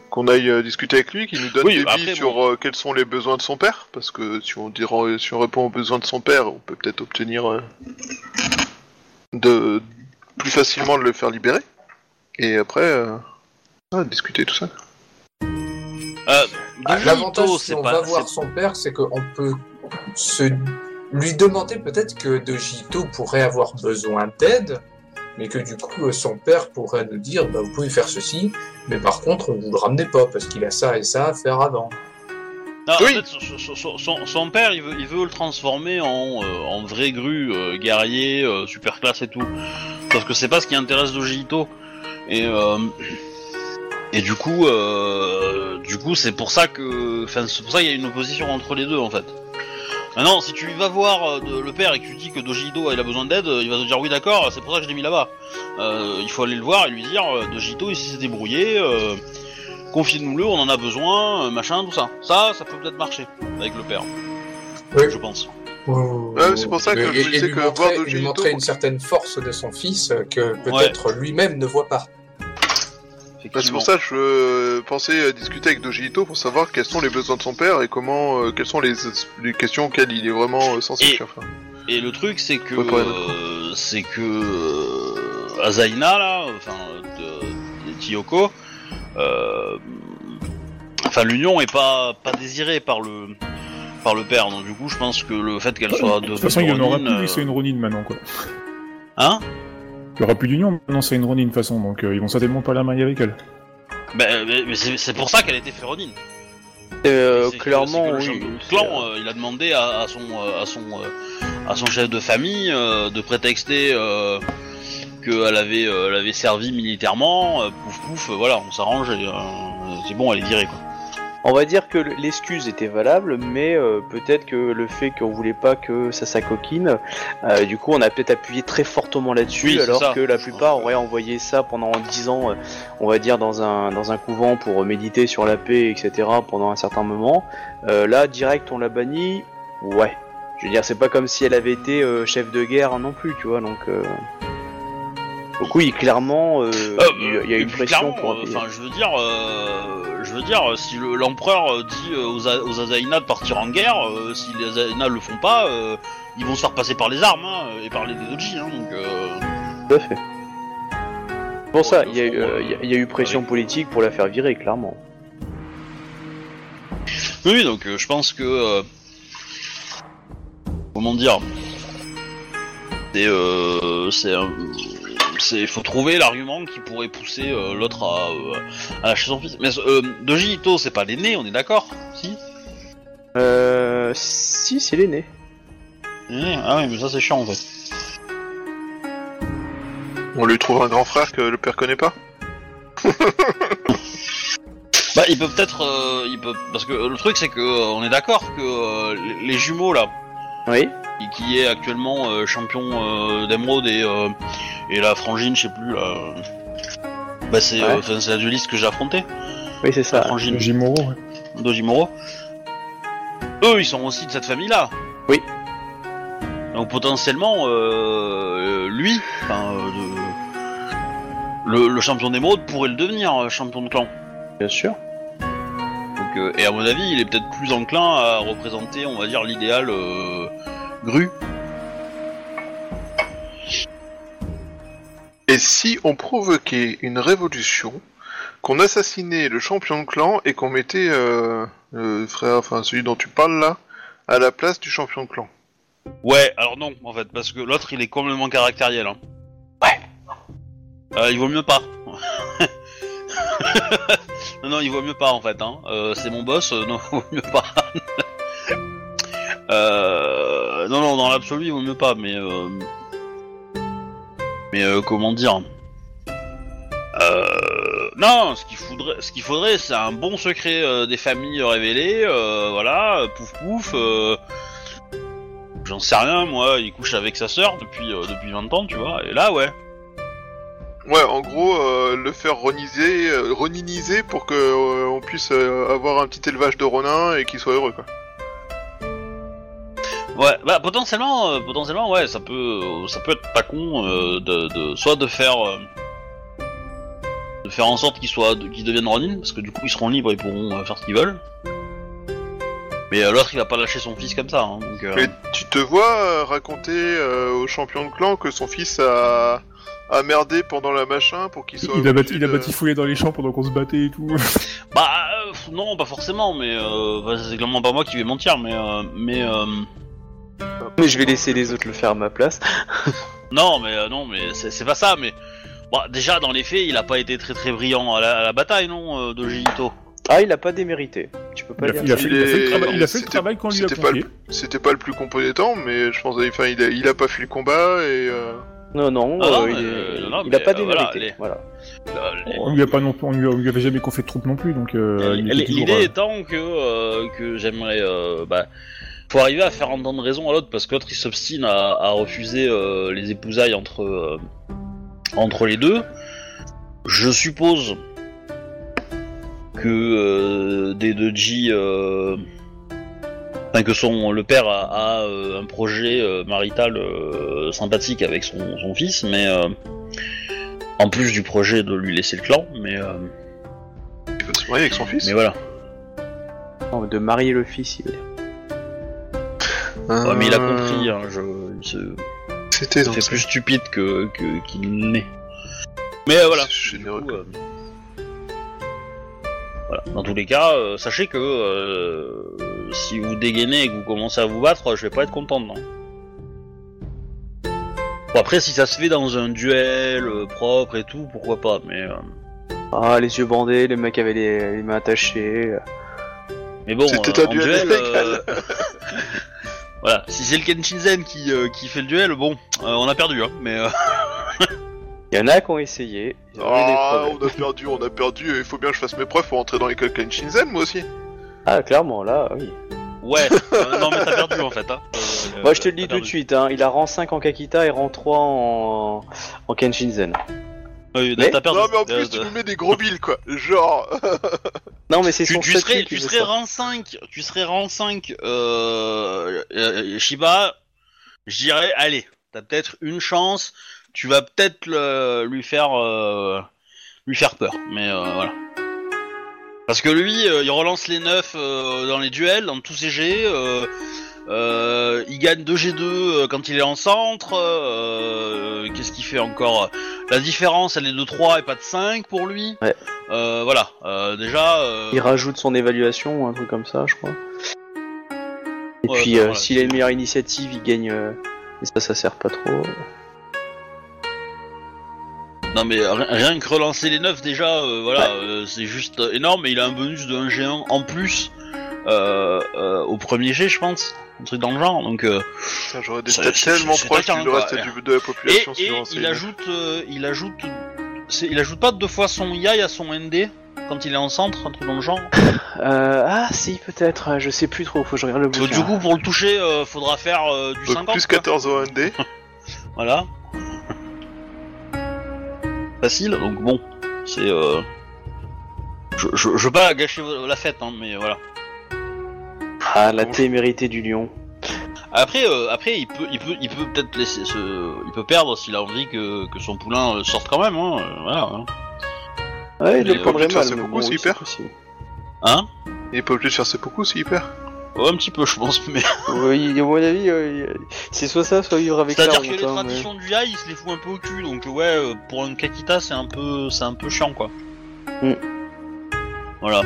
Speaker 1: qu'on aille euh, discuter avec lui, qu'il nous donne
Speaker 5: Oui,
Speaker 1: des
Speaker 5: après,
Speaker 1: billes sur euh, quels sont les besoins de son père, parce que si on, dira, si on répond aux besoins de son père, on peut peut-être obtenir euh, de plus facilement de le faire libérer. Et après, euh, ah, discuter tout ça.
Speaker 5: Euh,
Speaker 3: Ah, L'avantage, si
Speaker 5: c'est
Speaker 3: on
Speaker 5: pas.
Speaker 3: va voir son père, c'est qu'on peut se lui demander peut-être que De Gito pourrait avoir besoin d'aide mais que du coup son père pourrait nous dire bah, vous pouvez faire ceci, mais par contre vous le ramenez pas parce qu'il a ça et ça à faire avant.
Speaker 5: Non, en fait, son, son- son- son père, il veut, il veut le transformer en, euh, en vrai grue, euh, guerrier, euh, super classe et tout. Sauf que c'est pas ce qui intéresse Dojito. Et euh, et du coup, euh, du coup, c'est pour ça que, enfin, c'est pour ça qu'il y a une opposition entre les deux en fait. Maintenant, si tu vas voir euh, de- le père et que tu dis que Dojito il a besoin d'aide, il va te dire oui d'accord, c'est pour ça que je l'ai mis là-bas. Euh, il faut aller le voir et lui dire euh, Dojito ici s'est débrouillé. Euh, confie-nous-le, on en a besoin, euh, machin, tout ça. Ça, ça peut peut-être marcher avec le père,
Speaker 3: Oui.
Speaker 5: je pense.
Speaker 1: Ouais, c'est pour ça que
Speaker 3: Et-
Speaker 1: je
Speaker 3: et-
Speaker 1: me
Speaker 3: et
Speaker 1: disais
Speaker 3: lui
Speaker 1: que
Speaker 3: montrer,
Speaker 1: voir
Speaker 3: lui
Speaker 1: Dojito-
Speaker 3: montrer une certaine force de son fils euh, que peut-être lui-même ne voit pas.
Speaker 1: Bah, c'est pour ça que je euh, pensais euh, discuter avec Dojito pour savoir quels sont les besoins de son père et comment, euh, quelles sont les, les questions auxquelles il est vraiment sensible.
Speaker 5: Et-
Speaker 1: enfin.
Speaker 5: Et le truc, c'est que, euh, c'est que euh, Azaina là, enfin, de, de Tiyoko, euh, enfin, l'union est pas pas désirée par le par le père. Donc du coup, je pense que le fait qu'elle soit
Speaker 4: De
Speaker 5: de
Speaker 4: toute façon, il n'y en aura plus,
Speaker 5: euh,
Speaker 4: c'est une Ronin maintenant, quoi.
Speaker 5: Hein?
Speaker 4: Il n'y aura plus d'union, maintenant c'est une Ronin de toute façon, donc euh, ils vont certainement pas la marier avec elle.
Speaker 5: Ben, mais, mais c'est c'est pour ça qu'elle était fait Ronin.
Speaker 2: Euh,
Speaker 5: C'est que- c'est
Speaker 2: clairement,
Speaker 5: que le
Speaker 2: oui.
Speaker 5: de clan,
Speaker 2: euh,
Speaker 5: euh, il a demandé à, à son euh, à son euh, à son chef de famille euh, de prétexter euh, qu'elle avait euh, elle avait servi militairement. euh, pouf pouf, euh, voilà, on s'arrange et euh, c'est bon, elle est virée quoi.
Speaker 2: On va dire que l'excuse était valable, mais euh, peut-être que le fait qu'on voulait pas que ça s'acoquine, euh, du coup on a peut-être appuyé très fortement là-dessus,
Speaker 5: Oui,
Speaker 2: alors
Speaker 5: ça.
Speaker 2: que la plupart auraient envoyé ça pendant 10 ans, euh, on va dire dans un, dans un couvent pour méditer sur la paix, etc. pendant un certain moment. Euh, là, direct on l'a banni, ouais. Je veux dire, c'est pas comme si elle avait été euh, chef de guerre non plus, tu vois, donc... Donc oui, clairement, euh,
Speaker 5: Euh,
Speaker 2: il y a- une pression pour...
Speaker 5: euh, Enfin, je veux dire, euh, je veux dire, si le- l'empereur dit aux, aux Azaïna de partir en guerre, si les Azaïna le font pas, ils vont se faire passer par les armes hein, et par les doji, hein, donc.
Speaker 2: Tout à fait. Pour ça, il y, a eu, pression politique pour la faire virer, clairement.
Speaker 5: Oui, donc je pense que. comment dire C'est. Euh, c'est. un- c'est. Faut trouver l'argument qui pourrait pousser euh, l'autre à, euh, à lâcher son fils. Mais euh, Doji Ito, c'est pas l'aîné, on est d'accord? Si?
Speaker 2: Euh. Si, c'est l'aîné.
Speaker 5: Ah oui, mais ça c'est chiant en fait.
Speaker 1: On lui trouve un grand frère que le père connaît pas?
Speaker 5: Bah, il peut peut-être. euh, il peut... Parce que le truc, c'est que euh, on est d'accord que euh, les- les jumeaux là,
Speaker 2: Oui.
Speaker 5: Qui, qui est actuellement euh, champion euh, d'émeraude et, euh, et la frangine, je sais plus là. Bah, c'est
Speaker 2: Ouais.
Speaker 5: euh, c'est la dueliste que j'ai affronté.
Speaker 2: Oui, c'est
Speaker 5: La
Speaker 2: ça.
Speaker 5: frangine
Speaker 4: Jimoro, ouais.
Speaker 5: Dojimoro. Eux, ils sont aussi de cette famille-là.
Speaker 2: Oui.
Speaker 5: Donc potentiellement, euh, lui, euh, de- le, le champion d'émeraude pourrait le devenir euh, champion de clan.
Speaker 2: Bien sûr.
Speaker 5: Donc, euh, et à mon avis, il est peut-être plus enclin à représenter, on va dire, l'idéal euh, Gru.
Speaker 1: Et si on provoquait une révolution, qu'on assassinait le champion de clan et qu'on mettait euh, le frère, enfin celui dont tu parles là, à la place du champion de clan?
Speaker 5: Ouais, alors non, en fait, parce que l'autre, il est complètement caractériel. Hein. Ouais. Euh, il vaut mieux pas. non, non, il vaut mieux pas, en fait. Hein. Euh, c'est mon boss, euh, non, il vaut mieux pas. euh, non, non, dans l'absolu, il vaut mieux pas, mais... Euh, mais euh, comment dire euh, non, ce qu'il faudrait, ce qu'il faudrait, c'est un bon secret euh, des familles révélées, euh, voilà, euh, pouf pouf. euh, J'en sais rien, moi, il couche avec sa sœur depuis, euh, depuis 20 ans, tu vois, et là, ouais.
Speaker 1: Ouais, en gros, euh, le faire roniser, euh, roniniser pour que euh, on puisse euh, avoir un petit élevage de renins et qu'il soit heureux quoi.
Speaker 5: Ouais, bah potentiellement, euh, potentiellement, ouais, ça peut, euh, ça peut être pas con euh, de, de, soit de faire, euh, de faire en sorte qu'ils soient, de- qu'ils deviennent Ronin, parce que du coup ils seront libres et pourront euh, faire ce qu'ils veulent. Mais euh, l'autre il va pas lâcher son fils comme ça, hein, donc. euh,
Speaker 1: Mais tu te vois euh, raconter euh, au champion de clan que son fils a, a merdé pendant la machin pour qu'il soit.
Speaker 4: Il a,
Speaker 1: obligé
Speaker 4: bati, il a
Speaker 1: de-
Speaker 4: batifoulé dans les champs pendant qu'on se battait et tout.
Speaker 5: Bah euh, non, pas forcément, mais euh, bah, c'est clairement pas moi qui vais mentir, mais euh, mais euh,
Speaker 2: Mais je vais laisser les autres le faire à ma place.
Speaker 5: Non, mais euh, non, mais c'est c'est pas ça. Mais bon, déjà dans les faits, il a pas été très très brillant à la, à la bataille, non, euh, Dojito?
Speaker 2: Ah, il a pas démérité. Tu peux pas
Speaker 4: Il a,
Speaker 2: dire
Speaker 4: il a fait,
Speaker 1: Il
Speaker 4: il a fait le travail, il a fait le
Speaker 1: c'était-
Speaker 4: travail qu'on lui a
Speaker 1: c'était pas
Speaker 4: confié.
Speaker 1: C'était pas le plus compétent, mais je pense, enfin, il a, il a pas fait le combat et. euh,
Speaker 2: Non, non,
Speaker 5: Ah non,
Speaker 2: euh, il, est-
Speaker 5: euh, non,
Speaker 2: il a
Speaker 5: mais,
Speaker 2: pas
Speaker 5: euh, voilà,
Speaker 2: démérité.
Speaker 5: les-
Speaker 2: Voilà.
Speaker 5: Euh, les-
Speaker 4: On lui a pas non plus, on lui, a- on lui avait jamais confié de troupes non plus, donc euh, il était
Speaker 5: L-
Speaker 4: toujours,
Speaker 5: L'idée
Speaker 4: euh,
Speaker 5: étant que, euh, que j'aimerais. euh, bah, faut arriver à faire entendre raison à l'autre parce que l'autre il s'obstine à, à refuser euh, les épousailles entre, euh, entre les deux. Je suppose que euh, des deux G. euh, Enfin, que son, le père a, a, euh, un projet euh, marital euh, sympathique avec son, son fils, mais euh, en plus du projet de lui laisser le clan, mais, euh,
Speaker 1: Il va se marier avec son fils?
Speaker 5: mais voilà.
Speaker 2: Non, de marier le fils, il est.
Speaker 5: Ouais, mais il a
Speaker 1: Euh,
Speaker 5: compris, hein, je,
Speaker 1: C'était ça.
Speaker 5: plus stupide que qu'il n'est. Mais euh, voilà.
Speaker 1: C'est
Speaker 5: Du
Speaker 1: généreux.
Speaker 5: coup, euh, voilà. Dans tous les cas, euh, sachez que euh, si vous dégainez et que vous commencez à vous battre, je vais pas être content, non. Bon, après, si ça se fait dans un duel euh, propre et tout, pourquoi pas, mais... euh,
Speaker 2: Ah, les yeux bandés, le mec avait les, les mains attachées.
Speaker 5: Mais bon,
Speaker 1: C'était
Speaker 5: euh,
Speaker 1: un duel
Speaker 5: duel, euh, voilà, si c'est le Kenshinzen qui, euh, qui fait le duel, bon, euh, on a perdu, hein, mais... euh,
Speaker 2: Il y en a qui ont essayé. ils ont eu des
Speaker 1: Ah,
Speaker 2: problèmes.
Speaker 1: on a perdu, on a perdu, et il faut bien que je fasse mes preuves pour entrer dans l'école Kenshinzen, moi aussi.
Speaker 2: Ah, clairement, là, oui.
Speaker 5: Ouais, euh, non mais t'as perdu en fait. Hein. Euh,
Speaker 2: Moi, je te le
Speaker 5: t'as
Speaker 2: dis tout
Speaker 5: perdu.
Speaker 2: de suite, hein, il a rang 5 en Kakita et rang 3 en, en Kenshinzen.
Speaker 5: Oui,
Speaker 2: Mais-
Speaker 5: t'as perdu.
Speaker 1: Non, mais en
Speaker 5: Euh,
Speaker 1: plus, tu
Speaker 5: euh,
Speaker 1: nous mets des gros billes, quoi. Genre.
Speaker 2: Non, mais c'est
Speaker 5: tu,
Speaker 2: son
Speaker 5: tu
Speaker 2: statut
Speaker 5: serais,
Speaker 2: qui
Speaker 5: tu
Speaker 2: veut
Speaker 5: serais
Speaker 2: ça.
Speaker 5: rang 5, tu serais rang 5, euh, euh, Shiba, je dirais, allez, t'as peut-être une chance, tu vas peut-être le- lui faire, euh, lui faire peur, mais euh, voilà. Parce que lui, euh, il relance les 9 euh, dans les duels, dans tous ses jets, euh, euh, il gagne 2 G2 euh, quand il est en centre, euh, qu'est-ce qu'il fait encore? La différence, elle est de 3 et pas de 5 pour lui.
Speaker 2: Ouais.
Speaker 5: Euh, voilà, déjà...
Speaker 2: Il rajoute son évaluation ou un truc comme ça, je crois. Et
Speaker 5: Ouais,
Speaker 2: puis,
Speaker 5: voilà,
Speaker 2: s'il a une meilleure initiative, il gagne. Et ça, ça sert pas trop.
Speaker 5: Non mais ri- rien que relancer les 9 déjà, voilà, c'est juste énorme. Et il a un bonus de 1 G1 en plus euh, euh, au premier G, je pense, un truc dans le genre. Donc euh,
Speaker 1: J'aurais des stats tellement proches du reste du- de la
Speaker 5: et,
Speaker 1: population
Speaker 5: et
Speaker 1: sur
Speaker 5: il ajoute, euh, il ajoute, il ajoute pas deux fois son Yai à son ND quand il est en centre, un truc dans le genre.
Speaker 2: Euh, ah, si, peut-être. Je sais plus trop. Faut que je regarde le bouquin.
Speaker 5: du coup, pour le toucher, euh, faudra faire euh, du
Speaker 1: Donc
Speaker 5: 50.
Speaker 1: plus
Speaker 5: quoi.
Speaker 1: 14 au ND.
Speaker 5: Voilà. Facile, donc bon, c'est. Euh... Je, je, je veux pas gâcher la fête, hein, mais voilà.
Speaker 2: Ah, la témérité du lion.
Speaker 5: Après, euh, après, il peut, il peut, il peut peut-être laisser ce, il peut perdre s'il a envie que, que son poulain euh, sorte quand même, hein. euh, voilà. Hein.
Speaker 2: Ouais, il prendrait
Speaker 1: putain,
Speaker 2: mal.
Speaker 1: c'est
Speaker 2: mais
Speaker 1: beaucoup,
Speaker 2: bon,
Speaker 1: c'est
Speaker 2: oui,
Speaker 1: hyper.
Speaker 2: possible.
Speaker 5: Hein?
Speaker 1: Il est pas obligé de faire ses beaucoup s'il perd.
Speaker 5: Ouais, un petit peu, je pense, mais.
Speaker 2: Oui, à mon avis, euh, c'est soit ça, soit vivre avec la
Speaker 5: C'est-à-dire que
Speaker 2: honte.
Speaker 5: les
Speaker 2: hein, mais-
Speaker 5: traditions du Yai, il se les fout un peu au cul, donc ouais, euh, pour un Kakita, c'est un peu, c'est un peu chiant, quoi.
Speaker 2: Mm.
Speaker 5: Voilà.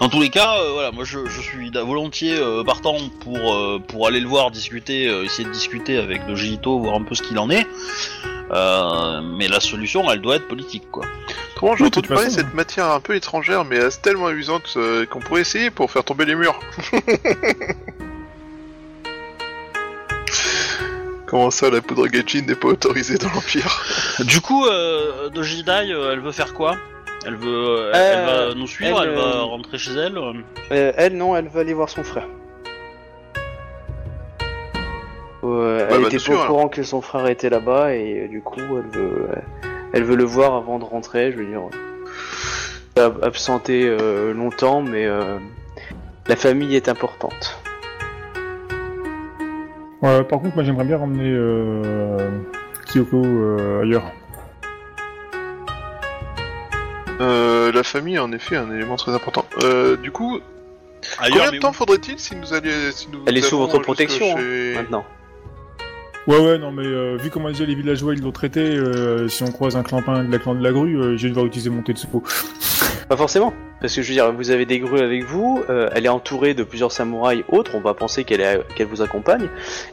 Speaker 5: Dans tous les cas, euh, voilà, moi je, je suis volontiers euh, partant pour euh, pour aller le voir discuter, euh, essayer de discuter avec le voir un peu ce qu'il en est. Euh, mais la solution, elle doit être politique, quoi.
Speaker 1: Comment j'ai
Speaker 4: Oui, de
Speaker 1: entendu parler de cette matière un peu étrangère, mais euh, tellement amusante euh, qu'on pourrait essayer pour faire tomber les murs. Comment ça, la poudre Gaijin n'est pas autorisée dans l'Empire?
Speaker 5: Du coup, euh, Dojidai, euh, elle veut faire quoi? Elle veut, euh, elle,
Speaker 2: Euh,
Speaker 5: elle va nous suivre, elle,
Speaker 2: elle,
Speaker 5: va
Speaker 2: euh,
Speaker 5: rentrer chez elle. euh.
Speaker 2: Euh, elle, non, elle va aller voir son frère. Euh,
Speaker 1: Bah,
Speaker 2: elle
Speaker 1: bah,
Speaker 2: était pas au
Speaker 1: alors.
Speaker 2: courant que son frère était là-bas et euh, du coup, elle veut, euh, elle veut le voir avant de rentrer. Je veux dire, euh, absenté euh, longtemps, mais euh, la famille est importante.
Speaker 4: Ouais, par contre, moi j'aimerais bien ramener euh, Kyoko euh, ailleurs.
Speaker 1: Euh, La famille est en effet un élément très important. Euh, du coup,
Speaker 5: Ailleurs,
Speaker 1: combien de
Speaker 5: mais
Speaker 1: temps faudrait-il si nous allions... Si nous
Speaker 2: Elle est sous
Speaker 1: avons
Speaker 2: votre
Speaker 1: jusque
Speaker 2: protection
Speaker 1: chez-
Speaker 2: maintenant.
Speaker 4: Ouais, ouais, non, mais euh, vu comment déjà les villageois ils l'ont traité, euh, si on croise un clampin de la clan de la grue, euh, je vais devoir utiliser mon Tetsupo.
Speaker 2: Pas forcément. Parce que je veux dire, vous avez des grues avec vous, euh, elle est entourée de plusieurs samouraïs autres, on va penser qu'elle est- qu'elle vous accompagne.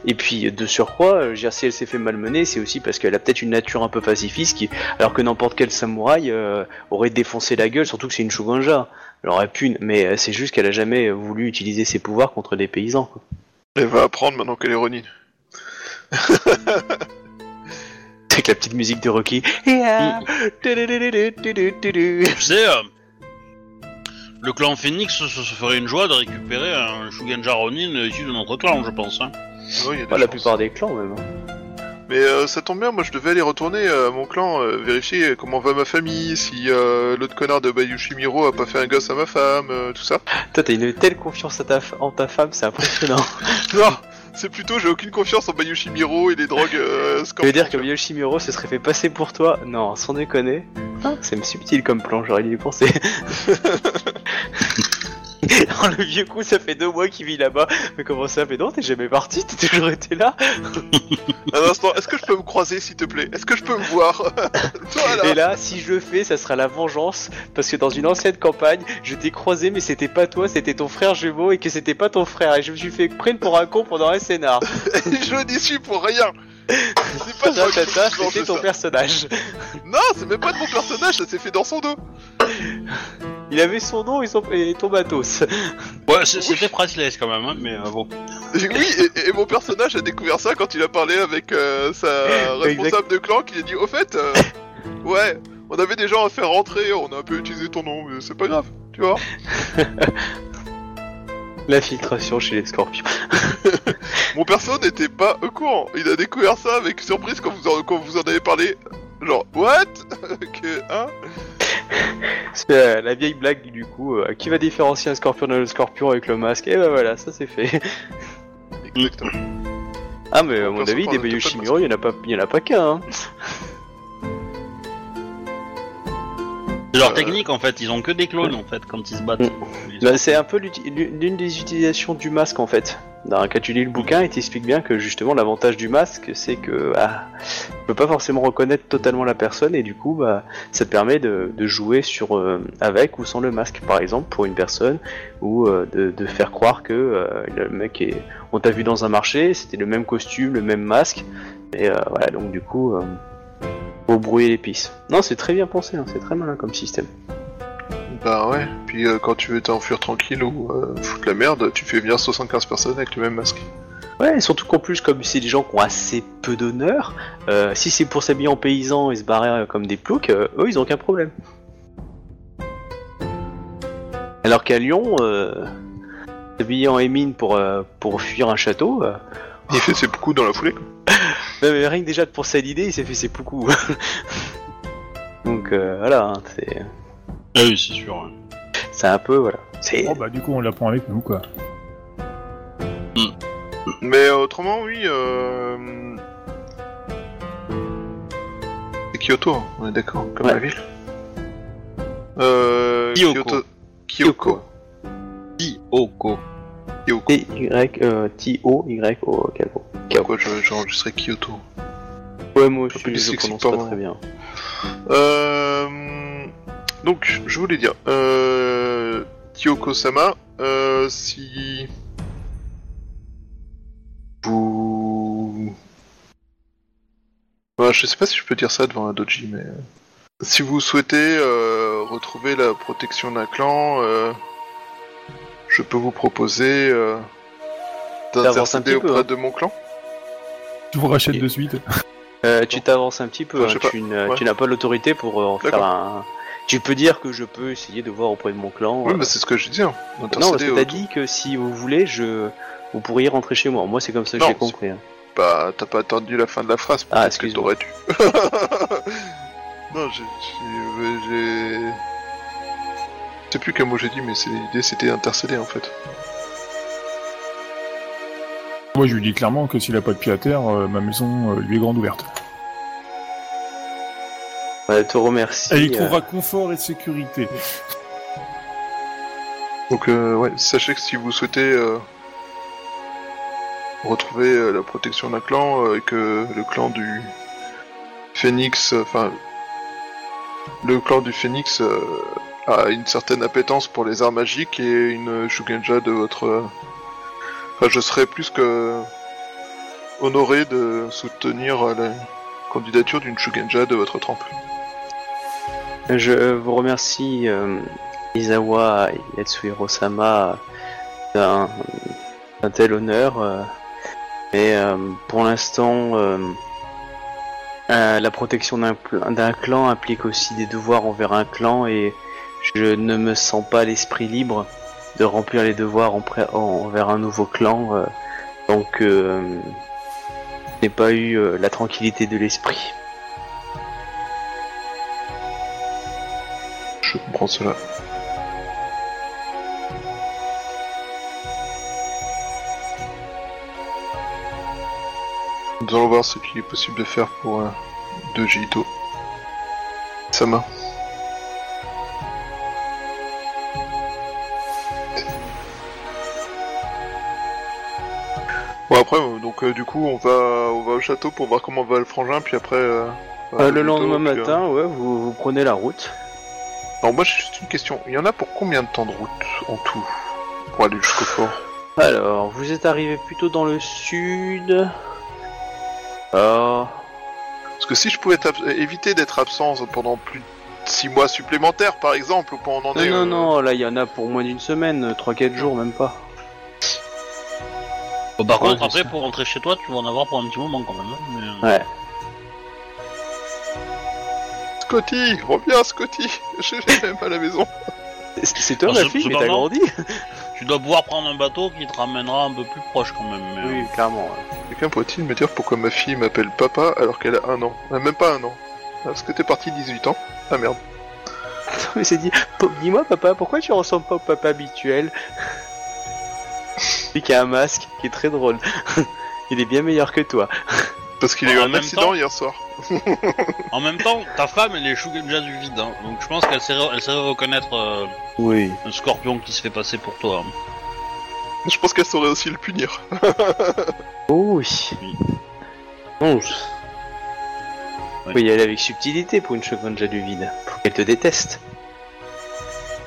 Speaker 2: Et puis de surcroît, je veux dire, si elle s'est fait malmener, c'est aussi parce qu'elle a peut-être une nature un peu pacifiste, qui, alors que n'importe quel samouraï euh, aurait défoncé la gueule, surtout que c'est une shogunja. Elle aurait pu, mais c'est juste qu'elle a jamais voulu utiliser ses pouvoirs contre des paysans. quoi.
Speaker 1: Elle va apprendre maintenant qu'elle est Ronin.
Speaker 2: Avec la petite musique de Rocky. Yeah.
Speaker 5: Tu sais, euh, le clan Phoenix se, se ferait une joie de récupérer un Shugenja Ronin issu de notre clan, je pense. hein.
Speaker 1: Oui, y a des
Speaker 2: Pas la
Speaker 1: chances.
Speaker 2: plupart des clans même. hein.
Speaker 1: Mais euh, ça tombe bien, moi je devais aller retourner euh, à mon clan, euh, vérifier comment va ma famille, si euh, l'autre connard de Bayushimiro a pas fait un gosse à ma femme, euh, tout ça.
Speaker 2: Toi, t'as une telle confiance à ta f- en ta femme, c'est impressionnant.
Speaker 1: Non, c'est plutôt j'ai aucune confiance en Bayushimiro et les drogues euh,
Speaker 2: Tu veux dire que
Speaker 1: Scorpion.
Speaker 2: Yoshimiro se serait fait passer pour toi Non, sans déconner. Ah, c'est subtil comme plan, j'aurais dû y penser. Alors, le vieux coup, ça fait deux mois qu'il vit là-bas. Mais comment ça? Mais non, t'es jamais parti, t'as toujours été là.
Speaker 1: Un instant, est-ce que je peux me croiser s'il te plaît? Est-ce que je peux me voir? Toi là
Speaker 2: Et là, si je le fais, ça sera la vengeance. Parce que dans une ancienne campagne, je t'ai croisé, mais c'était pas toi, c'était ton frère jumeau, et que c'était pas ton frère. Et je me suis fait prendre pour un con pendant un scénar.
Speaker 1: Je n'y suis pour rien C'est pas
Speaker 2: Ça, ça, c'était
Speaker 1: ça.
Speaker 2: ton personnage.
Speaker 1: Non, c'est même pas de mon personnage, ça s'est fait dans son dos
Speaker 2: Il avait son nom et, son... et ton matos.
Speaker 5: Ouais, c'est- c'était priceless quand même, hein, mais euh, bon.
Speaker 1: Oui, et, et mon personnage a découvert ça quand il a parlé avec euh, sa responsable de clan qui a dit Au fait, euh, ouais, on avait des gens à faire rentrer, on a un peu utilisé ton nom, mais c'est pas grave, tu vois.
Speaker 2: L'infiltration chez les scorpions.
Speaker 1: Mon perso n'était pas au courant, il a découvert ça avec surprise quand vous en, quand vous en avez parlé. Genre, what? Que, hein?
Speaker 2: C'est euh, la vieille blague du coup. euh, qui va différencier un scorpion d'un scorpion avec le masque? Et ben voilà, ça c'est fait.
Speaker 1: Exactement.
Speaker 2: Ah mais à mon avis, des
Speaker 1: de
Speaker 2: Bayoshimiro, il y en a pas, il y en a pas qu'un. Hein.
Speaker 5: C'est leur
Speaker 1: Euh.
Speaker 5: technique en fait, ils ont que des clones en fait quand ils se battent.
Speaker 2: Mm. Bah, c'est un peu l'une des utilisations du masque en fait. Dans, quand tu lis le bouquin, il t'explique bien que justement l'avantage du masque, c'est que ah, tu peux pas forcément reconnaître totalement la personne et du coup, bah, ça te permet de, de jouer sur euh, avec ou sans le masque, par exemple, pour une personne, ou euh, de, de faire croire que euh, le mec est, on t'a vu dans un marché, c'était le même costume, le même masque, et voilà, donc du coup, faut brouiller les pistes. Non, c'est très bien pensé, hein, c'est très malin comme système.
Speaker 1: Bah ouais, puis euh, quand tu veux t'enfuir tranquille ou euh, foutre la merde, tu fais venir 75 personnes avec le même masque.
Speaker 2: Ouais, surtout qu'en plus, comme c'est des gens qui ont assez peu d'honneur, euh, si c'est pour s'habiller en paysan et se barrer comme des ploucs, eux, ils ont aucun problème. Alors qu'à Lyon, euh, s'habiller en émine pour, pour fuir un château,
Speaker 1: Il fait ses coups dans la foulée.
Speaker 2: Même rien que déjà de pour cette idée, il s'est fait ses poucous. Donc euh, voilà, hein, c'est
Speaker 5: Ah oui, c'est sûr. ouais.
Speaker 2: c'est un peu, voilà. C'est...
Speaker 4: Oh bah du coup on l'apprend avec nous quoi.
Speaker 1: Mais euh, autrement, oui. Euh... C'est Kyoto, hein, on est d'accord, comme
Speaker 2: Ouais.
Speaker 1: la ville. Euh,
Speaker 5: Kyoko.
Speaker 1: Kyoto- Kyoko.
Speaker 5: Kyoko.
Speaker 1: Kyoko.
Speaker 2: T-Y, euh.
Speaker 1: Pourquoi je- j'enregistrais Kyoto
Speaker 2: Ouais, moi je suis je prononce pas très bien.
Speaker 1: Euh... Donc, je voulais dire, euh... Kyoko-sama, euh, si... Vous... Bah, je sais pas si je peux dire ça devant un doji, mais... Si vous souhaitez euh, retrouver la protection d'un clan, je peux vous proposer euh, d'intercéder
Speaker 2: petit peu,
Speaker 1: auprès
Speaker 2: hein.
Speaker 1: de mon clan?
Speaker 4: Tu vous rachètes
Speaker 2: Ok.
Speaker 4: de suite.
Speaker 2: Euh, tu t'avances un petit peu,
Speaker 1: Ouais,
Speaker 2: hein,
Speaker 1: je
Speaker 2: tu,
Speaker 1: Ouais.
Speaker 2: n'as pas l'autorité pour euh, en faire un... Tu peux dire que je peux essayer de voir auprès de mon clan.
Speaker 1: Oui,
Speaker 2: euh,
Speaker 1: mais c'est ce que je dis. Hein.
Speaker 2: Non, parce que t'as dit que si vous voulez, je... vous pourriez rentrer chez moi. Moi, c'est comme ça que j'ai compris. hein.
Speaker 1: Bah, t'as pas attendu la fin de la phrase.
Speaker 2: Ah,
Speaker 1: peut-être
Speaker 2: excuse-moi.
Speaker 1: que t'aurais dû. non, j'ai. Sais plus quel mot j'ai dit, mais c'est- l'idée c'était intercéder en fait.
Speaker 4: Moi je lui dis clairement que s'il a pas de pied à terre, euh, ma maison euh, lui est grande ouverte.
Speaker 2: Ouais, te remercie.
Speaker 4: Et il
Speaker 2: euh,
Speaker 4: trouvera confort et sécurité.
Speaker 1: Donc, euh, ouais, sachez que si vous souhaitez euh, retrouver euh, la protection d'un clan euh, et que le clan du Phénix, euh, enfin, le clan du Phénix euh, une certaine appétence pour les arts magiques et une Shugenja de votre. Enfin, je serais plus que honoré de soutenir la candidature d'une Shugenja de votre trempe.
Speaker 2: Je vous remercie, euh, Izawa Yatsuhiro-sama, d'un d'un tel honneur. euh, mais euh, pour l'instant, euh, la protection d'un clan implique aussi des devoirs envers un clan et je ne me sens pas l'esprit libre de remplir les devoirs envers un nouveau clan. euh, donc, euh, je n'ai pas eu euh, la tranquillité de l'esprit.
Speaker 1: Je comprends cela. Nous allons voir ce qu'il est possible de faire pour euh, de Jito. Sama. Bon après, euh, donc euh, du coup, on va, on va au château pour voir comment va le frangin, puis après. euh,
Speaker 2: Euh, le lendemain
Speaker 1: puis, euh,
Speaker 2: matin, ouais, vous, vous prenez la route.
Speaker 1: Alors moi, j'ai juste une question. Il y en a pour combien de temps de route en tout pour aller jusqu'au fort
Speaker 2: Alors, vous êtes arrivé plutôt dans le sud. Ah,
Speaker 1: Parce que si je pouvais éviter d'être absent pendant plus de 6 mois supplémentaires, par exemple, ou en
Speaker 2: non,
Speaker 1: est.
Speaker 2: non, non, là il y en a pour moins d'une semaine, 3-4 jours même pas.
Speaker 5: Bon, par contre, après,
Speaker 2: ça.
Speaker 5: pour rentrer chez toi, tu vas en avoir pour un petit moment quand même. hein, mais, euh,
Speaker 2: Ouais.
Speaker 1: Scotty, reviens, Scotty. Je vais même à la maison.
Speaker 2: C'est c'est toi
Speaker 5: Ah,
Speaker 2: ma
Speaker 5: c'est-
Speaker 2: fille,
Speaker 5: c'est
Speaker 2: mais
Speaker 5: pas
Speaker 2: t'as grandi
Speaker 5: Tu dois pouvoir prendre un bateau qui te ramènera un peu plus proche quand même. Mais,
Speaker 2: Oui,
Speaker 5: euh,
Speaker 2: clairement. ouais.
Speaker 1: Quelqu'un pourrait-il me dire pourquoi ma fille m'appelle papa alors qu'elle a un an? Euh, Même pas un an. Parce que t'es parti 18 ans. Ah merde.
Speaker 2: Mais c'est dit, dis-moi papa, pourquoi tu ressembles pas au papa habituel? Lui qui a un masque, qui est très drôle. Il est bien meilleur que toi.
Speaker 1: Parce qu'il a eu
Speaker 5: En
Speaker 1: un
Speaker 5: même
Speaker 1: accident
Speaker 5: temps-
Speaker 1: hier soir.
Speaker 5: En même temps, ta femme, elle est Shugenja du vide, hein, donc je pense qu'elle sait, elle sait reconnaître euh,
Speaker 2: Oui.
Speaker 5: un scorpion qui se fait passer pour toi. hein.
Speaker 1: Je pense qu'elle saurait aussi le punir.
Speaker 2: Oh oui. Bon, je- Faut y aller avec subtilité pour une Shogunja du vide. Faut qu'elle te déteste.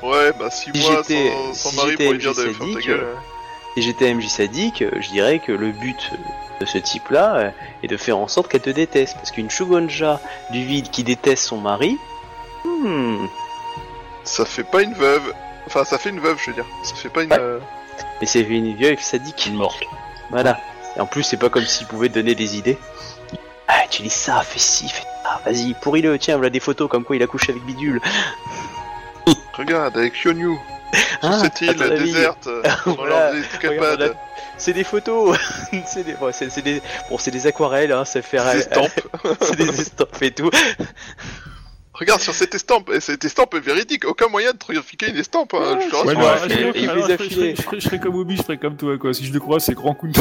Speaker 1: Ouais, bah 6
Speaker 2: Si
Speaker 1: mois
Speaker 2: j'étais-
Speaker 1: sans, sans
Speaker 2: si
Speaker 1: mari
Speaker 2: j'étais
Speaker 1: pour lui dire d'aller faire ta gueule.
Speaker 2: Euh, Si j'étais MJ sadique, euh, je dirais que le but de ce type-là euh, est de faire en sorte qu'elle te déteste. Parce qu'une Shogunja du vide qui déteste son mari, hmm,
Speaker 1: Ça fait pas une veuve. Enfin, ça fait une veuve, je veux dire. Ça fait pas une.
Speaker 2: Ouais.
Speaker 1: euh,
Speaker 2: mais c'est une vieille sadique.
Speaker 5: Une morte.
Speaker 2: Voilà. Et en plus, c'est pas comme s'il pouvait te donner des idées. Ah, tu lis ça, fais ci, fais ça, vas-y, pourris-le, tiens, voilà des photos comme quoi il a couché avec Bidule.
Speaker 1: Regarde, avec Yonyu. Sur
Speaker 2: Ah,
Speaker 1: cette île déserte. euh,
Speaker 2: Voilà, C'est des photos, c'est des, ouais, c'est, c'est des, bon, c'est des aquarelles, hein, ça fait
Speaker 1: Des estampes.
Speaker 2: c'est des estampes et tout.
Speaker 1: Regarde sur cette estampe. Et cette estampe est véridique. Aucun moyen de trafiquer une estampe. hein, je te
Speaker 4: Ouais,
Speaker 1: rassure.
Speaker 4: non,
Speaker 2: Ouais,
Speaker 4: je
Speaker 2: et-
Speaker 4: serais-
Speaker 2: et il
Speaker 4: alors,
Speaker 2: les a
Speaker 4: je serais-
Speaker 2: filés.
Speaker 4: je serais- je serais comme Obi, je serais comme toi, quoi. Si je le crois, c'est grand coup de...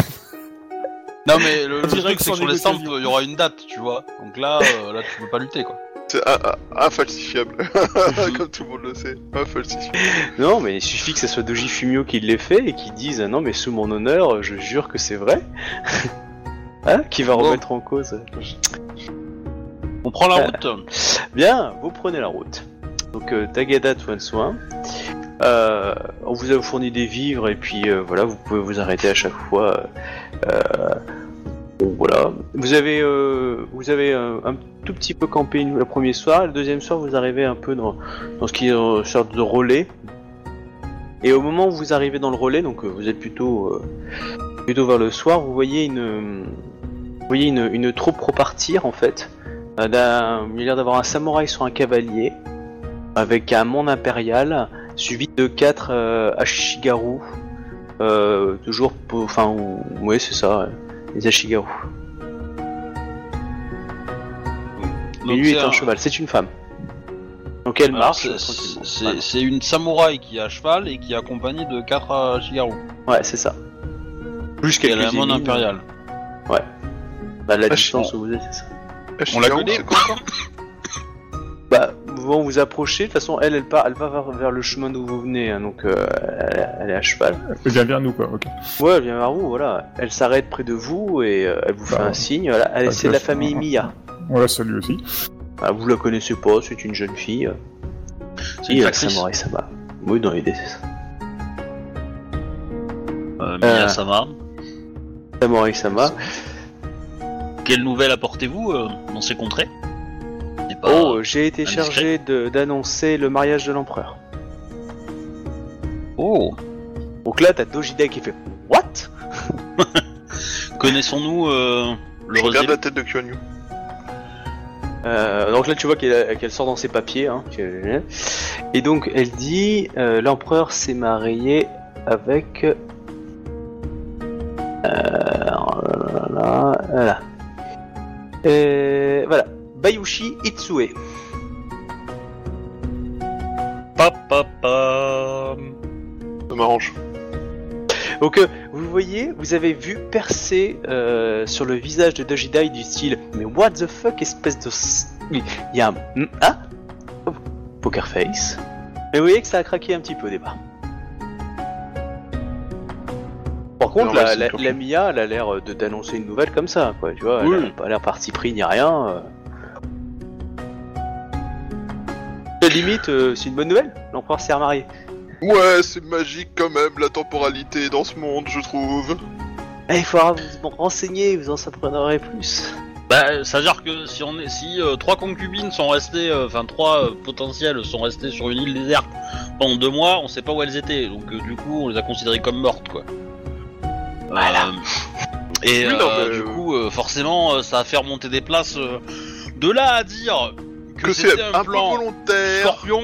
Speaker 5: Non mais le, truc c'est que sur les stamps,
Speaker 4: négociation.
Speaker 5: il y aura une date, tu vois. Donc là, euh, là tu peux pas lutter quoi.
Speaker 1: C'est infalsifiable. Comme tout le monde le sait. Infalsifiable.
Speaker 2: Non, mais il suffit que ce soit Doji Fumio qui l'ait fait et qui dise, ah non, mais sous mon honneur, je jure que c'est vrai. hein, qui va
Speaker 5: Bon.
Speaker 2: remettre en cause.
Speaker 5: On prend la
Speaker 2: Euh,
Speaker 5: route.
Speaker 2: Bien, vous prenez la route. Donc euh, Tagada Soin. Euh, on vous a fourni des vivres et puis euh, voilà, vous pouvez vous arrêter à chaque fois. euh, voilà. Vous avez, euh, euh, un tout petit peu campé le premier soir. Le deuxième soir, vous arrivez un peu dans, ce qui est une sorte de relais. Et au moment où vous arrivez dans le relais, donc euh, vous êtes plutôt, euh, vers le soir, vous voyez une, troupe repartir en fait. Euh, il y a l'air d'avoir un samouraï sur un cavalier, avec un monde impérial, suivi de quatre euh, Ashigaru. Euh, toujours, enfin, ou- ouais, c'est ça, les Ashigaru. Mais
Speaker 5: Donc,
Speaker 2: lui est un
Speaker 5: un-
Speaker 2: cheval, c'est une femme. Donc elle marche
Speaker 5: c'est- une samouraï qui est à cheval et qui est accompagnée de 4 Shigaru.
Speaker 2: Ouais, c'est ça. Plus
Speaker 5: Et elle
Speaker 2: quelques
Speaker 5: a un monde
Speaker 2: émines.
Speaker 5: impérial.
Speaker 2: Bah, la
Speaker 1: Ah,
Speaker 2: distance où vous êtes, c'est ça.
Speaker 5: On la connaît
Speaker 1: quoi encore
Speaker 2: Bah, vous vous approchez, de toute façon, elle, elle, part, elle va vers, vers le chemin d'où vous venez, hein, donc euh, elle, elle est à cheval.
Speaker 4: Elle vient vers nous, quoi, ok.
Speaker 2: Ouais, elle vient vers vous, voilà. Elle s'arrête près de vous et euh, elle vous fait
Speaker 4: Bah,
Speaker 2: un signe. Voilà. Elle,
Speaker 4: bah,
Speaker 2: c'est de la famille Mia.
Speaker 4: On la salue aussi.
Speaker 2: Ah, vous la connaissez pas, c'est une jeune fille.
Speaker 5: C'est une
Speaker 2: euh. Samurai Sama. Oui, dans l'idée, c'est ça.
Speaker 5: Euh, Miyasama.
Speaker 2: Samurai Sama.
Speaker 5: Quelle nouvelle apportez-vous euh, dans ces contrées? Pas-
Speaker 2: Oh, j'ai été chargé de- d'annoncer le mariage de l'empereur.
Speaker 5: Oh
Speaker 2: Donc là, t'as Dojidai qui fait What?
Speaker 5: Connaissons-nous euh, le
Speaker 1: Je regarde la tête de Kyonyu.
Speaker 2: Euh, donc là, tu vois qu'elle qu'elle sort dans ses papiers. Hein, et donc, elle dit euh, L'empereur s'est marié avec. Euh, voilà, voilà. Euh, voilà. Bayushi Itsue.
Speaker 5: Pa, pa, pa.
Speaker 1: Ça m'arrange.
Speaker 2: Donc, euh, vous voyez, vous avez vu percer euh, sur le visage de Dojidai du style Mais what the fuck, espèce de. s- Il y a un. Hmm, Ah Oh, Poker face. Mais vous voyez que ça a craqué un petit peu au départ. Par contre,
Speaker 1: Non,
Speaker 2: la, Mia, elle a l'air euh, de d'annoncer une nouvelle comme ça, quoi. Tu vois,
Speaker 5: Oui.
Speaker 2: elle a pas l'air parti pris ni rien. euh. Limite, euh, c'est une bonne nouvelle. L'empereur s'est remarié.
Speaker 1: Ouais, c'est magique quand même, la temporalité dans ce monde, je trouve.
Speaker 2: Eh, il faudra vous renseigner, vous en apprendrez plus.
Speaker 5: Bah, c'est-à-dire que si on est, si euh, trois concubines sont restées, euh, enfin trois euh, potentielles sont restées sur une île déserte pendant deux mois, on sait pas où elles étaient, donc euh, du coup on les a considérées comme mortes, quoi.
Speaker 2: Voilà.
Speaker 5: Euh, et
Speaker 1: Oui, non,
Speaker 5: euh,
Speaker 1: mais,
Speaker 5: du coup, euh, forcément, euh, ça a fait remonter des places. euh, de là à dire que,
Speaker 1: Que c'est un, peu
Speaker 5: plan
Speaker 1: volontaire.
Speaker 5: Scorpion,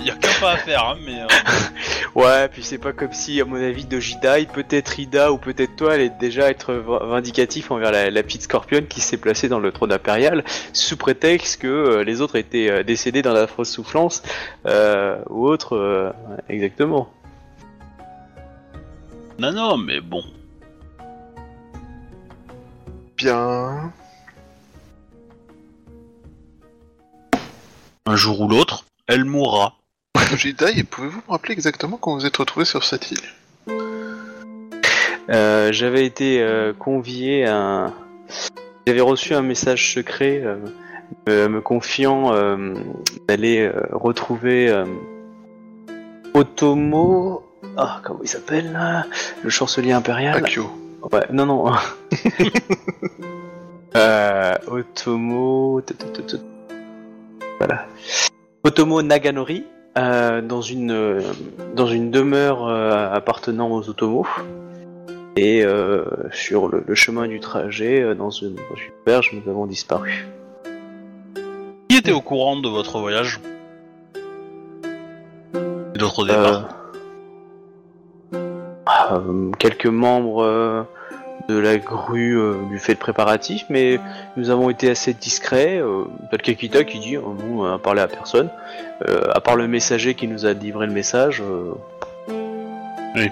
Speaker 5: il y a qu'un pas à faire, hein, mais. euh,
Speaker 2: Ouais, puis c'est pas comme si, à mon avis, Dojidai, peut-être Ida ou peut-être toi, allait déjà être vindicatif envers la, la petite scorpionne qui s'est placée dans le trône impérial, sous prétexte que euh, les autres étaient euh, décédés dans la fausse soufflance, euh, ou autre, euh, exactement.
Speaker 5: Non, non, mais bon.
Speaker 1: Bien.
Speaker 5: Un jour ou l'autre, elle mourra.
Speaker 1: Jedi, pouvez-vous me rappeler exactement quand vous êtes retrouvé sur cette île?
Speaker 2: Euh, J'avais été euh, convié à un... J'avais reçu un message secret euh, me, me confiant euh, d'aller euh, retrouver euh, Otomo... Ah, comment il s'appelle là Le chancelier impérial?
Speaker 1: Akio.
Speaker 2: Ouais, non, non. euh, Otomo... Voilà. Otomo Naganori, euh, dans une euh, dans une demeure euh, appartenant aux Otomo. Et euh, sur le, le chemin du trajet, euh, dans une, dans une berge, nous avons disparu.
Speaker 5: Qui était au courant de votre voyage? Et de votre départ
Speaker 2: Euh, quelques membres euh, de la grue euh, du fait de préparatif, mais nous avons été assez discrets. Euh, Peut-être Kakita qui dit, oh, nous, on a parlé à personne, Euh, à part le messager qui nous a livré le message. euh.
Speaker 5: Oui.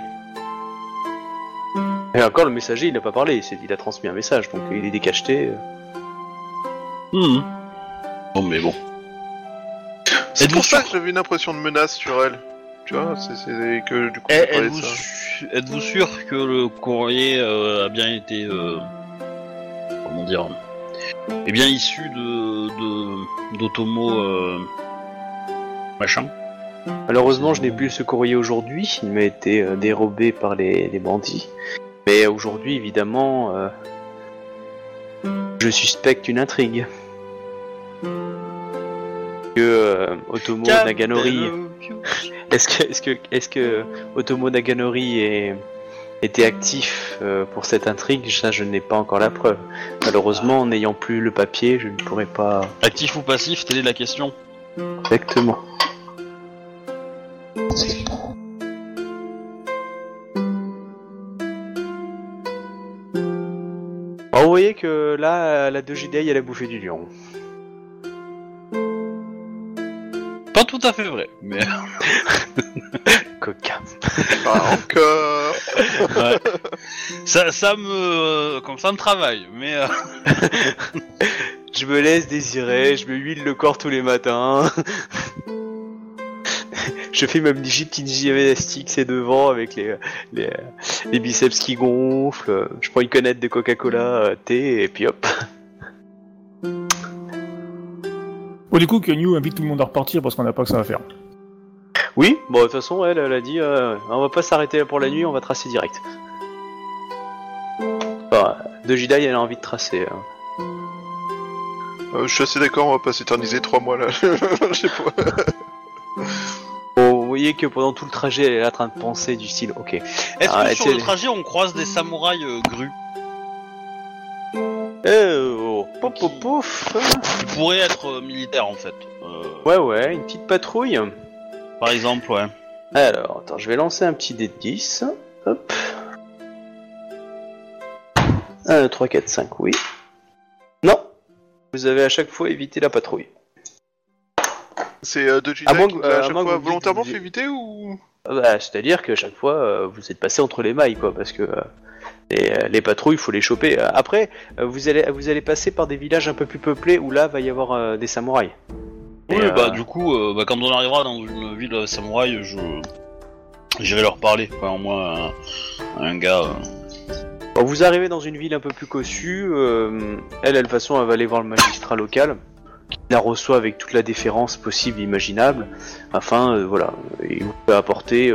Speaker 2: Et encore, le messager, il n'a pas parlé, il, s'est- il a transmis un message, donc il est décacheté. euh.
Speaker 5: Mhm. Bon, mais bon.
Speaker 1: C'est
Speaker 5: Êtes-vous
Speaker 1: pour ça
Speaker 5: sûr
Speaker 1: que j'avais une impression de menace sur elle. Tu vois, c'est c'est que du coup.
Speaker 5: Eh, Êtes-vous
Speaker 1: ça.
Speaker 5: su- êtes-vous sûr que le courrier euh, a bien été. euh, comment dire est bien issu de. de d'Otomo. euh, machin?
Speaker 2: Malheureusement, je n'ai plus ce courrier aujourd'hui, il m'a été euh, dérobé par les, les bandits. Mais aujourd'hui, évidemment, euh, je suspecte une intrigue. Que euh, Otomo Naganori. Est-ce que, est-ce que, est-ce que Otomo Naganori est, était actif euh, pour cette intrigue? Ça, je n'ai pas encore la preuve. Malheureusement, n'ayant plus le papier, je ne pourrais pas
Speaker 5: Actif ou passif, telle est la question.
Speaker 2: exactement. Vous voyez que là, la 2 Jedi, elle a bouffé du lion.
Speaker 5: Tout à fait vrai, mais.
Speaker 2: Coquin.
Speaker 1: Pas encore.
Speaker 5: ouais. ça, ça me. Comme ça me travaille, mais. euh,
Speaker 2: Je me laisse désirer, je me huile le corps tous les matins. je fais ma petite gymnastique, c'est devant avec les, les, les biceps qui gonflent. Je prends une canette de Coca-Cola, euh, thé, et puis hop.
Speaker 4: Bon, du coup, Kenyu invite tout le monde à repartir parce qu'on n'a pas que ça à faire.
Speaker 2: Oui, bon, de toute façon, elle, elle a dit euh, on va pas s'arrêter pour la nuit, on va tracer direct. Enfin, de Jidai, elle a envie de tracer. hein.
Speaker 1: Euh, je suis assez d'accord, on va pas s'éterniser trois mois là. Je sais pas.
Speaker 2: Bon, vous voyez que pendant tout le trajet, elle est là en train de penser du style ok.
Speaker 5: Est-ce
Speaker 2: Ah,
Speaker 5: que
Speaker 2: et
Speaker 5: sur
Speaker 2: c'est-
Speaker 5: le trajet on croise des samouraïs euh, grues
Speaker 2: Euh, oh, pouf, pouf, pouf.
Speaker 5: qui pourraient être euh, militaires en fait Euh,
Speaker 2: Ouais, ouais, une petite patrouille.
Speaker 5: Par exemple, ouais.
Speaker 2: Alors, attends, je vais lancer un petit dé de 10. Hop. 1, 3, 4, 5, oui. Non. Vous avez à chaque fois évité la patrouille.
Speaker 1: C'est euh, de
Speaker 2: À moins
Speaker 1: qui
Speaker 2: que- euh,
Speaker 1: à
Speaker 2: à
Speaker 1: chaque
Speaker 2: moins que
Speaker 1: fois
Speaker 2: vous
Speaker 1: volontairement
Speaker 2: dites-
Speaker 1: fait éviter ou?
Speaker 2: Ah bah, C'est-à-dire que chaque fois, euh, vous êtes passé entre les mailles, quoi, parce que euh, les, euh, les patrouilles, il faut les choper. Euh, Après, euh, vous allez, vous allez passer par des villages un peu plus peuplés où là, va y avoir euh, des samouraïs.
Speaker 5: Oui,
Speaker 2: euh,
Speaker 5: bah du coup, euh, bah, quand on arrivera dans une ville samouraï, je j'irai leur parler. Enfin, au moins un, un gars.
Speaker 2: Bon, vous arrivez dans une ville un peu plus cossue. elle, elle, de toute façon, elle va aller voir le magistrat local, qui la reçoit avec toute la déférence possible, imaginable, afin, voilà, il vous peut apporter.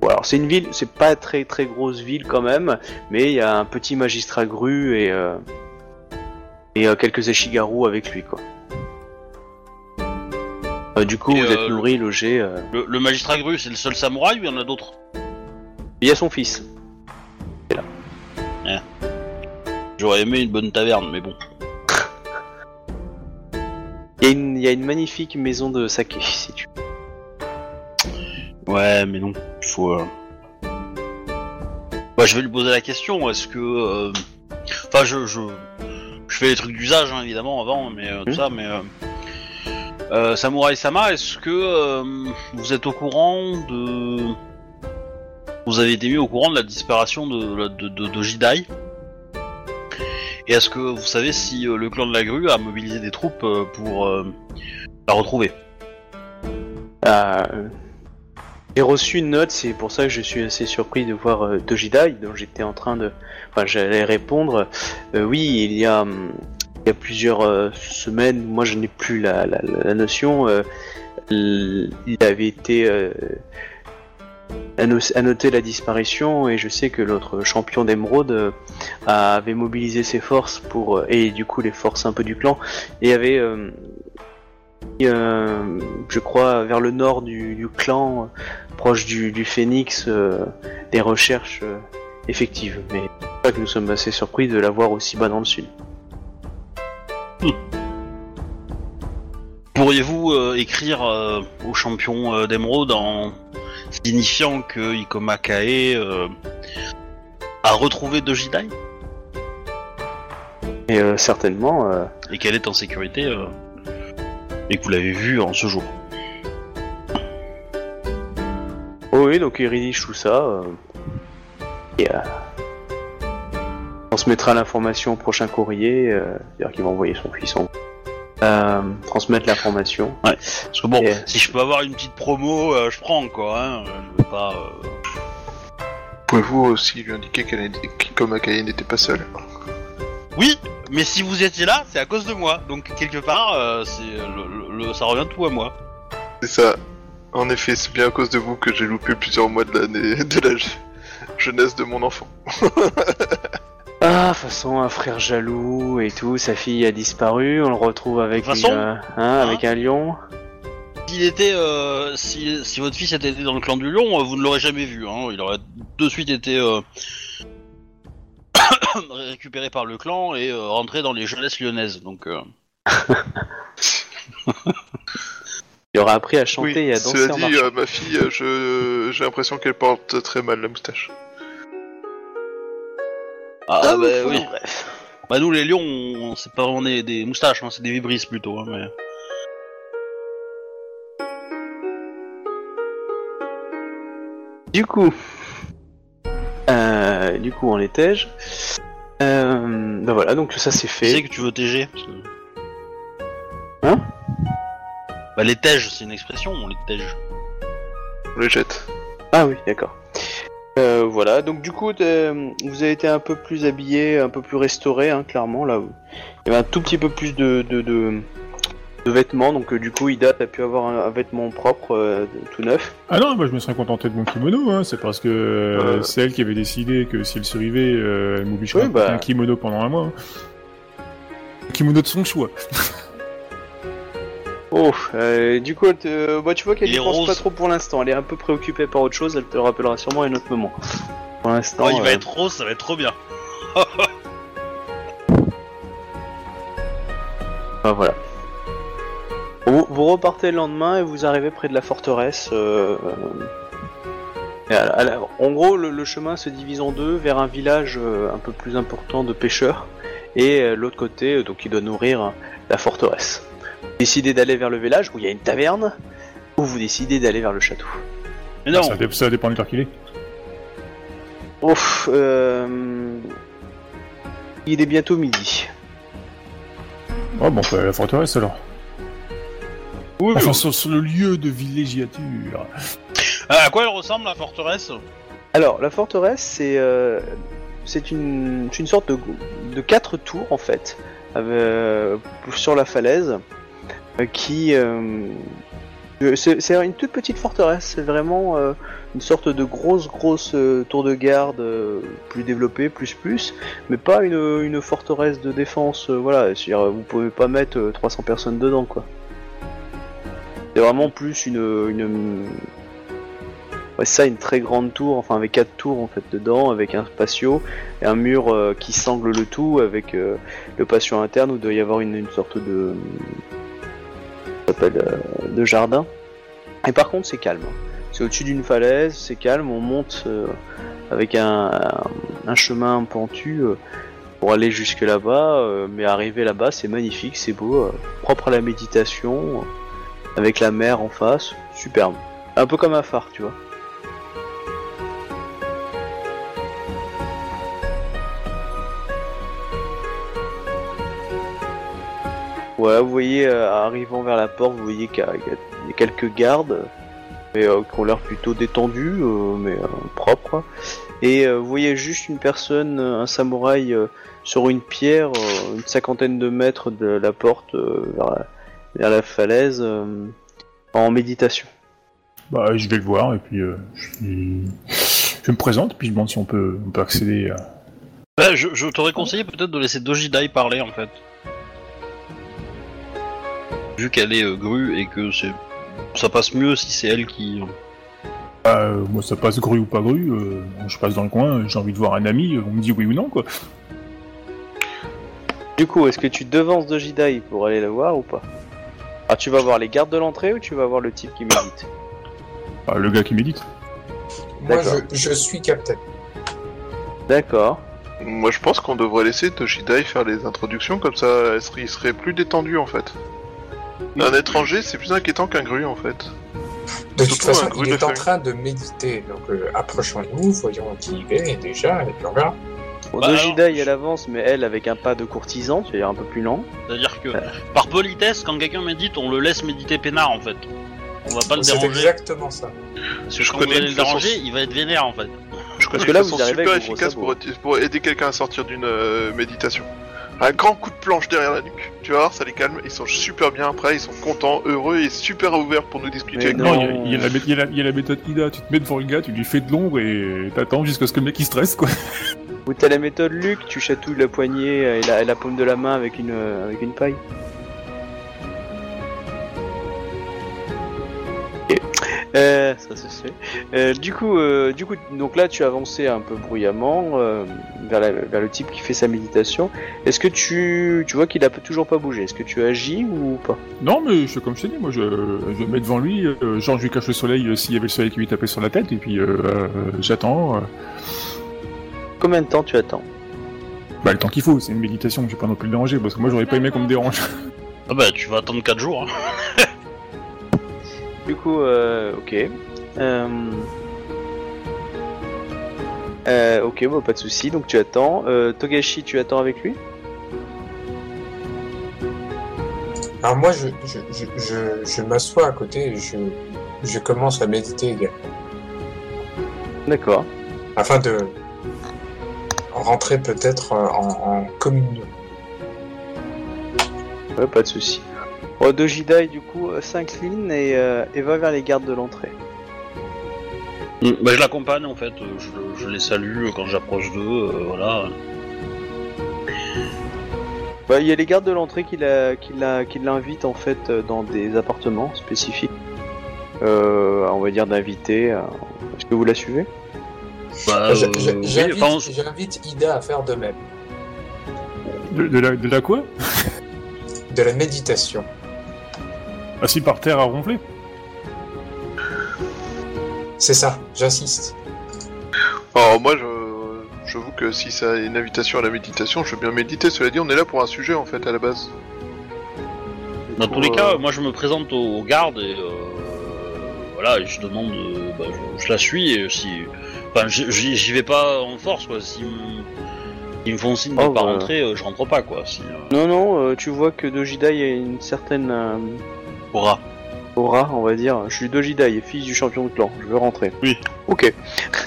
Speaker 2: Bon, alors, c'est une ville, c'est pas très très grosse ville quand même, mais il y a un petit magistrat gru et euh, et euh, quelques échigarous avec lui, quoi. Euh, du coup,
Speaker 5: Et,
Speaker 2: vous
Speaker 5: euh,
Speaker 2: êtes nourri, logé. euh,
Speaker 5: Le, le magistrat Gru, c'est le seul samouraï ou il y en a d'autres?
Speaker 2: Il y a son fils.
Speaker 5: J'aurais aimé une bonne taverne, mais bon.
Speaker 2: Il y, a une, il y a une magnifique maison de saké, si tu
Speaker 5: Ouais, mais non. Il faut. euh, Bah, je vais lui poser la question. Est-ce que. euh, Enfin, je, je. Je fais les trucs d'usage, hein, évidemment, avant, mais euh, tout
Speaker 2: Mhm.
Speaker 5: ça, mais. Euh... euh, Samurai Sama, est-ce que euh, vous êtes au courant de. Vous avez été mis au courant de la disparition de, de, de, de Jidai Et est-ce que vous savez si euh, le clan de la grue a mobilisé des troupes euh, pour euh, la retrouver?
Speaker 2: Euh, J'ai reçu une note, c'est pour ça que je suis assez surpris de voir euh, Dojidai, dont j'étais en train de... Enfin, j'allais répondre. Euh, oui, il y a, hum, il y a plusieurs euh, semaines, moi je n'ai plus la, la, la notion, euh, il avait été euh, anno- annoté la disparition et je sais que l'autre champion d'émeraude avait mobilisé ses forces pour... et du coup les forces un peu du clan, et avait... euh, je crois, vers le nord du, du clan, euh, proche du, du Phénix, euh, des recherches effectives. Mais c'est ça que nous sommes assez surpris de la voir aussi bas dans le sud.
Speaker 5: Pourriez-vous écrire au champion d'émeraude en signifiant que Ikoma Kae a retrouvé Dojidai
Speaker 2: Et euh, certainement,
Speaker 5: et qu'elle est en sécurité et que vous l'avez vue en ce jour
Speaker 2: oh oui, donc il rédige tout ça. euh, et euh, on se mettra l'information au prochain courrier, euh, c'est-à-dire qu'il va envoyer son fils en euh, transmettre l'information.
Speaker 5: Parce que bon,
Speaker 2: Et-
Speaker 5: si je peux avoir une petite promo, euh, je prends quoi. Hein, je veux pas. euh,
Speaker 1: Pouvez-vous aussi lui indiquer qu'elle est- qu'Ikoma Kaye n'était pas seule?
Speaker 5: Oui, mais si vous étiez là, c'est à cause de moi. Donc quelque part, euh, c'est le, le- le- ça revient tout à moi.
Speaker 1: C'est ça. En effet, c'est bien à cause de vous que j'ai loupé plusieurs mois de l'année de la je- jeunesse de mon enfant.
Speaker 2: Ah, de toute façon, un frère jaloux et tout, sa fille a disparu, on le retrouve avec,
Speaker 5: De toute façon,
Speaker 2: une, euh, hein, avec un lion.
Speaker 5: S'il était, euh, si, si votre fils était dans le clan du lion, euh, vous ne l'aurez jamais vu. Hein. Il aurait de suite été euh, récupéré par le clan et euh, rentré dans les jeunesses lyonnaises. Donc, euh,
Speaker 2: Il aura appris à chanter et à danser
Speaker 1: cela
Speaker 2: en
Speaker 1: dit,
Speaker 2: marchant.
Speaker 1: euh, ma fille, euh, je j'ai l'impression qu'elle porte très mal la moustache.
Speaker 5: ah,
Speaker 2: Ah,
Speaker 5: bah oui.
Speaker 2: bref.
Speaker 5: Bah nous les lions, on- c'est pas vraiment des, des moustaches, hein, c'est des vibrisses plutôt. Hein, mais...
Speaker 2: Du coup, euh, du coup, en étais-je euh, Ben voilà, donc ça c'est
Speaker 5: Tu sais
Speaker 2: fait.
Speaker 5: que tu veux TG parce que-
Speaker 2: Hein
Speaker 5: Bah les tèges, c'est une expression, on les tège.
Speaker 1: On les jette.
Speaker 2: Ah oui, d'accord. Euh, voilà, donc du coup, vous avez été un peu plus habillé, un peu plus restauré, hein, clairement. Là, où il y avait un tout petit peu plus de, de, de, de vêtements, donc euh, du coup Ida t'as pu avoir un, un vêtement propre, euh, tout neuf.
Speaker 4: Ah non, moi je me serais contenté de mon kimono, hein. c'est parce que euh,
Speaker 2: Euh.
Speaker 4: c'est elle qui avait décidé que si elle survivait, euh, elle m'obligerait
Speaker 2: Oui,
Speaker 4: à porter
Speaker 2: bah.
Speaker 4: un kimono pendant un mois. hein. Un kimono de son choix.
Speaker 2: Oh, euh, du coup bah, tu vois qu'elle
Speaker 5: Il
Speaker 2: y
Speaker 5: est
Speaker 2: pense
Speaker 5: rose.
Speaker 2: pas trop pour l'instant, elle est un peu préoccupée par autre chose, elle te le rappellera sûrement à un autre moment. Pour l'instant,
Speaker 5: Oh, il va être rose, ça va être trop bien.
Speaker 2: bah, voilà. Vous, vous repartez le lendemain et vous arrivez près de la forteresse. euh, et à la- à la- en gros, le, le chemin se divise en deux vers un village euh, un peu plus important de pêcheurs et euh, l'autre côté, euh, donc qui doit nourrir euh, la forteresse. Vous décidez d'aller vers le village où il y a une taverne ou vous décidez d'aller vers le château.
Speaker 5: Mais non,
Speaker 4: Ça, dé- ça dépend de l'heure qu'il est.
Speaker 2: Ouf, euh, il est bientôt midi.
Speaker 4: Oh bon, on peut aller à la forteresse alors.
Speaker 5: Oui,
Speaker 4: Enfin,
Speaker 5: oui.
Speaker 4: sur, sur le lieu de villégiature.
Speaker 5: Ah, à quoi elle ressemble la forteresse?
Speaker 2: Alors, la forteresse, c'est euh, c'est une, une sorte de, de quatre tours en fait, euh, sur la falaise, euh, qui euh, euh, c'est c'est une toute petite forteresse. C'est vraiment euh, une sorte de grosse grosse euh, tour de garde euh, plus développée, plus plus, mais pas une, une forteresse de défense. euh, voilà, c'est-à-dire vous pouvez pas mettre euh, 300 personnes dedans quoi. Vraiment plus une, une ça, une très grande tour, enfin avec quatre tours en fait dedans, avec un patio et un mur euh, qui sangle le tout, avec euh, le patio interne où doit y avoir une, une sorte de, s'appelle, euh, de jardin. Et par contre, c'est calme. C'est au-dessus d'une falaise, c'est calme. On monte avec un, un- chemin pentu pour aller jusque là-bas, mais arriver là-bas, c'est magnifique, c'est beau, propre à la méditation, avec la mer en face, superbe. Un peu comme un phare, tu vois. Ouais, vous voyez, euh, arrivant vers la porte, vous voyez qu'il y, a quelques gardes, mais euh, qui ont l'air plutôt détendus, euh, mais propres. Et vous voyez juste une personne, un samouraï, sur une pierre, une cinquantaine de mètres de la porte, vers, la, vers la falaise, euh, en méditation.
Speaker 4: Bah, je vais le voir et puis euh, je, me présente puis je demande si on peut, on peut accéder à.
Speaker 5: Bah, je, je t'aurais conseillé peut-être de laisser Dojidai parler en fait. Vu qu'elle est euh, grue et que c'est ça passe mieux si c'est elle qui.
Speaker 4: Bah, euh, moi, ça passe grue ou pas grue, euh, je passe dans le coin, j'ai envie de voir un ami, on me dit oui ou non quoi.
Speaker 2: Du coup, est-ce que tu devances Dojidai pour aller la voir ou pas? Ah, tu vas voir les gardes de l'entrée ou tu vas voir le type qui médite
Speaker 4: Bah, le gars qui médite.
Speaker 3: Moi,
Speaker 2: D'accord.
Speaker 3: je, je suis capitaine.
Speaker 2: D'accord.
Speaker 1: Moi, je pense qu'on devrait laisser Toshidai faire les introductions, comme ça, elle serait, il serait plus détendu en fait. Un étranger, c'est plus inquiétant qu'un gru en fait.
Speaker 3: De toute
Speaker 1: Surtout
Speaker 3: façon,
Speaker 1: gru
Speaker 3: il
Speaker 1: de
Speaker 3: est en
Speaker 1: famille.
Speaker 3: train de méditer. Donc, euh, approchons-nous, voyons qui il est déjà, et puis on verra.
Speaker 2: Bon,
Speaker 5: Bah, alors, je-
Speaker 2: elle avance, mais elle avec un pas de courtisan, c'est-à-dire un peu plus lent.
Speaker 5: C'est-à-dire que par politesse, quand quelqu'un médite, on le laisse méditer peinard en fait. On va pas le
Speaker 3: C'est
Speaker 5: déranger.
Speaker 3: exactement ça.
Speaker 5: Parce que
Speaker 1: Je
Speaker 5: quand
Speaker 1: connais
Speaker 5: vous allez
Speaker 1: une
Speaker 5: le
Speaker 1: façon-
Speaker 5: déranger, il va être vénère en fait.
Speaker 1: Je connais
Speaker 2: que là, vous
Speaker 1: super
Speaker 2: avec
Speaker 1: efficace pour, pour aider quelqu'un à sortir d'une euh, méditation. Un grand coup de planche derrière la nuque. Tu voir, ça les calme. Ils sont super bien après, ils sont contents, heureux et super ouverts pour nous discuter.
Speaker 2: Mais
Speaker 1: avec
Speaker 2: non.
Speaker 1: nous.
Speaker 4: Non, il y a- il y, a la mé- il y a la- il y a la méthode Ida, tu te mets devant le gars, tu lui fais de l'ombre et t'attends jusqu'à ce que le mec il stresse quoi.
Speaker 2: Ou t'as la méthode Luc, tu chatouilles la poignée et la, la paume de la main avec une, euh, avec une paille. Euh, ça se fait. Euh, du coup, euh, du coup, donc là, tu as avancé un peu bruyamment vers, le type qui fait sa méditation. Est-ce que tu, tu vois qu'il a toujours pas bougé? Est-ce que tu agis ou pas?
Speaker 4: Non, mais je, comme je t'ai dit, moi je, je me mets devant lui, genre je lui cache le soleil s'il y avait le soleil qui lui tapait sur la tête, et puis j'attends.
Speaker 2: Combien de temps tu attends
Speaker 4: bah, le temps qu'il faut, c'est une méditation, je vais pas non plus le déranger, parce que moi j'aurais pas aimé qu'on me dérange.
Speaker 5: Ah bah tu vas attendre 4 jours. Hein.
Speaker 2: Du coup, euh, ok. Euh... Euh, ok, bon, pas de souci. Donc tu attends. Euh, Togashi, tu attends avec lui
Speaker 3: Alors moi, je, je, je, je, je m'assois à côté et je, je commence à méditer également.
Speaker 2: D'accord.
Speaker 3: Afin de rentrer peut-être euh, en, en communion.
Speaker 2: Ouais, pas de souci. Oh, Dojidai, du coup, euh, s'incline et, euh, et va vers les gardes de l'entrée.
Speaker 5: Mm, Bah, je l'accompagne en fait, euh, je, je les salue euh, quand j'approche d'eux, euh, voilà.
Speaker 2: Bah, il y a les gardes de l'entrée qui la- qui la- qui l'invitent en fait euh, dans des appartements spécifiques. Euh, on va dire d'inviter. euh, Est-ce que vous la suivez?
Speaker 5: Bah, euh, oui,
Speaker 3: J'invite Ida à faire de même.
Speaker 4: De, de la, de la quoi?
Speaker 3: De la méditation.
Speaker 4: Assis par terre à ronfler
Speaker 3: C'est ça, j'insiste.
Speaker 1: Alors moi, je, j'avoue que si ça est une invitation à la méditation, je veux bien méditer. Cela dit, on est là pour un sujet en fait à la base.
Speaker 5: Dans
Speaker 1: Pour,
Speaker 5: tous les
Speaker 1: euh,
Speaker 5: cas, moi je me présente aux, gardes et euh, voilà, je demande, euh, bah, je, je la suis et si, enfin, j'y- vais pas en force quoi. Si ils me font signe de
Speaker 2: Oh,
Speaker 5: pas
Speaker 2: bah.
Speaker 5: rentrer, euh, je rentre pas quoi. Si, euh,
Speaker 2: Non, non, euh, tu vois que Dojidai a une certaine euh,
Speaker 5: aura.
Speaker 2: aura, on va dire. Je suis Dojidai, fils du champion de clan, je veux rentrer.
Speaker 5: Oui.
Speaker 2: Ok.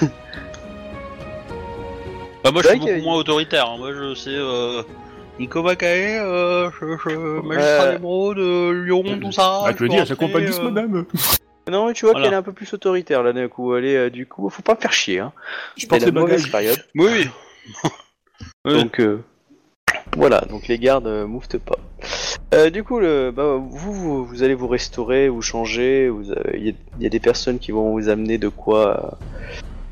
Speaker 5: Bah, moi je suis beaucoup
Speaker 2: a-
Speaker 5: moins autoritaire. hein. Moi je sais euh, Nico Makae, euh, je, je, magistrat
Speaker 2: Euh,
Speaker 5: d'émeraude, euh, Lyon, tout ça.
Speaker 4: Ah, tu veux dire, j'accompagne juste madame
Speaker 2: Non, mais tu vois
Speaker 5: Voilà.
Speaker 2: qu'elle est un peu plus autoritaire là d'un coup. Elle est, euh, du coup, faut pas me faire chier. Hein.
Speaker 4: Je
Speaker 2: C'est
Speaker 4: porte
Speaker 2: la mauvaise période.
Speaker 5: Oui, oui.
Speaker 2: Donc euh, voilà, donc les gardes euh, mouvent pas. Euh, du coup, le, bah, vous, vous, vous allez vous restaurer, vous changer. vous, euh, Il y, a- il y a des personnes qui vont vous amener de quoi.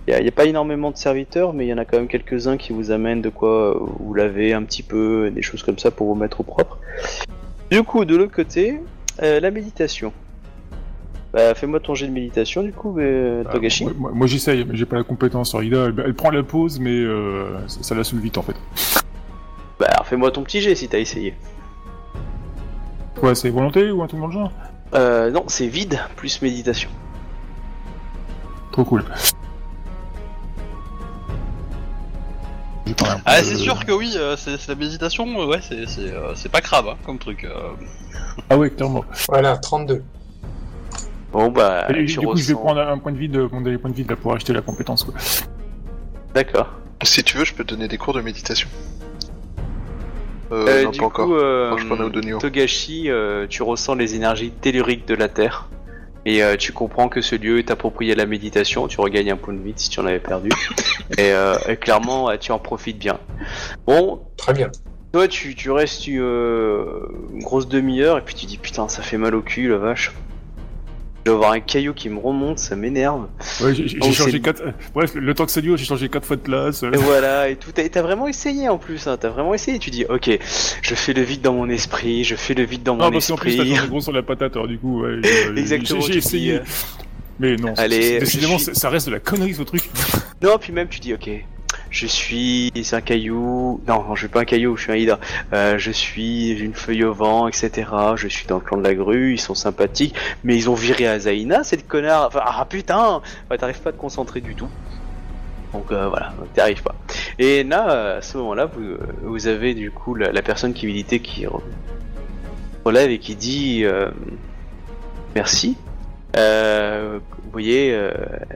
Speaker 2: Il n'y a, pas énormément de serviteurs, mais il y en a quand même quelques-uns qui vous amènent de quoi euh, vous laver un petit peu, des choses comme ça pour vous mettre au propre. Du coup, de l'autre côté, euh, la méditation. Bah, fais-moi ton jet de méditation, du coup, euh,
Speaker 4: Ah,
Speaker 2: Togashi.
Speaker 4: moi, moi- moi, j'essaye, mais j'ai pas la compétence sur Ida. Elle, elle prend la pause, mais euh, ça, ça la saoule vite en fait.
Speaker 2: Bah, alors fais-moi ton petit jet si t'as essayé.
Speaker 4: Quoi, c'est volonté ou un truc dans le genre
Speaker 2: Euh, non, c'est vide plus méditation.
Speaker 4: Trop cool.
Speaker 5: Ah,
Speaker 4: de-
Speaker 5: c'est sûr que oui, euh, c'est c'est la méditation, euh, ouais, c'est c'est, euh, c'est pas crade hein, comme truc. euh.
Speaker 4: Ah ouais, clairement.
Speaker 3: Voilà, 32.
Speaker 2: Bon bah,
Speaker 4: Et, du coup, je vais prendre un point de vide, mon dernier point de vide là pour acheter la compétence. Quoi.
Speaker 2: D'accord.
Speaker 1: Si tu veux, je peux te donner des cours de méditation. Euh,
Speaker 2: Euh,
Speaker 1: non,
Speaker 2: du
Speaker 1: pas
Speaker 2: coup,
Speaker 1: encore.
Speaker 2: euh,
Speaker 1: je.
Speaker 2: Togashi, euh, tu ressens les énergies telluriques de la Terre. Et euh, tu comprends que ce lieu est approprié à la méditation. Tu regagnes un point de vide si tu en avais perdu. et, euh, et clairement, tu en profites bien. Bon,
Speaker 3: Très bien.
Speaker 2: toi, tu, tu restes euh, une grosse demi-heure et puis tu dis putain, ça fait mal au cul, la vache. Je vais avoir un caillou qui me remonte, ça m'énerve.
Speaker 4: Ouais, j'ai changé quatre. euh, Bref, le temps que ça dure, j'ai changé quatre fois de classe. euh.
Speaker 2: Et voilà, et tout. Et t'as vraiment essayé en plus, hein, t'as vraiment essayé. Tu dis, ok, je fais le vide dans mon esprit, je fais le vide dans
Speaker 4: Non,
Speaker 2: mon
Speaker 4: parce qu'en plus, t'as
Speaker 2: esprit.
Speaker 4: changé gros sur la patate, alors du coup, ouais.
Speaker 2: Exactement,
Speaker 4: J'ai essayé.
Speaker 2: dis, euh,
Speaker 4: Mais non, c'est-
Speaker 2: Allez,
Speaker 4: décidément,
Speaker 2: suis-
Speaker 4: ça reste de la connerie ce truc.
Speaker 2: Non, puis même tu dis, ok, je suis un caillou. Non, je suis pas un caillou, je suis un hydra. Euh, je suis une feuille au vent, etc. Je suis dans le clan de la grue, ils sont sympathiques, mais ils ont viré Azaïna, c'est le connard. Enfin, ah putain T'arrives pas à te concentrer du tout. Donc euh, voilà, t'y arrives pas. Et là, à ce moment-là, vous, euh, vous avez du coup la, personne qui militait qui re- relève et qui dit euh, merci. Euh, vous voyez, euh,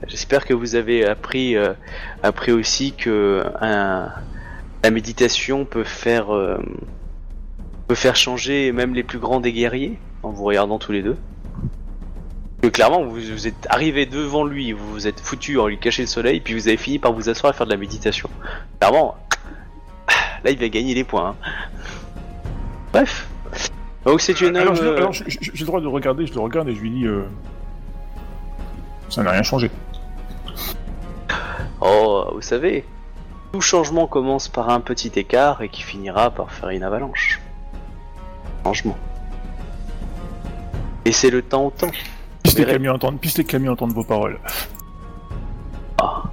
Speaker 2: j'espère que vous avez appris, euh, appris aussi que un- la méditation peut faire, peut faire changer même les plus grands des guerriers en vous regardant tous les deux. Que clairement, vous, vous êtes arrivé devant lui, vous vous êtes foutu en lui cacher le soleil, puis vous avez fini par vous asseoir et faire de la méditation. Clairement, là il va gagner les points. hein. Bref. Donc c'est une
Speaker 4: alors, j'ai le droit de le regarder, je le regarde et je lui dis. Ça n'a rien changé.
Speaker 2: Oh, vous savez, tout changement commence par un petit écart et qui finira par faire une avalanche. Changement. Et c'est le temps au temps.
Speaker 4: Puisse les camions entendre, puisse les camions entendre vos paroles.
Speaker 2: Ah.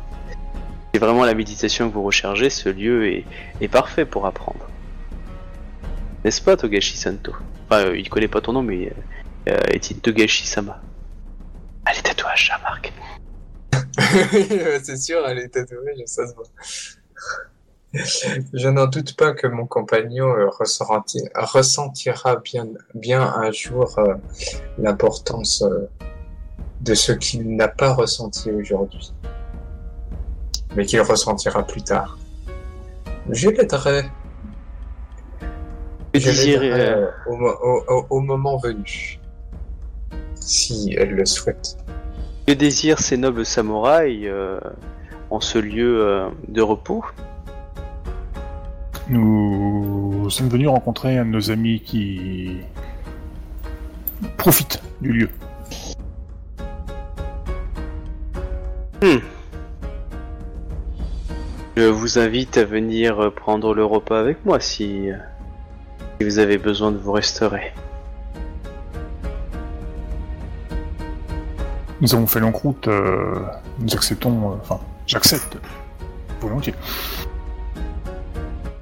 Speaker 2: C'est vraiment la méditation que vous recherchez, ce lieu est, est parfait pour apprendre. N'est-ce pas, Togashi Santo? Enfin, euh, il connaît pas ton nom, mais euh, est-il Togashi Sama Allez, tatouage, Jean-Marc.
Speaker 3: c'est sûr, elle est tatouée, ça se voit. Je n'en doute pas que mon compagnon euh, ressenti- ressentira bien, bien un jour euh, l'importance euh, de ce qu'il n'a pas ressenti aujourd'hui, mais qu'il ressentira plus tard. Je l'aiderai. Je
Speaker 2: euh,
Speaker 3: au moment venu. Si elle le souhaite.
Speaker 2: Que désirent ces nobles samouraïs euh, en ce lieu euh, de repos
Speaker 4: Nous sommes venus rencontrer un de nos amis qui profite du lieu.
Speaker 2: Je vous invite à venir prendre le repas avec moi si, si vous avez besoin de vous restaurer.
Speaker 4: Nous avons fait longue route, euh, nous acceptons, euh, enfin, j'accepte volontiers.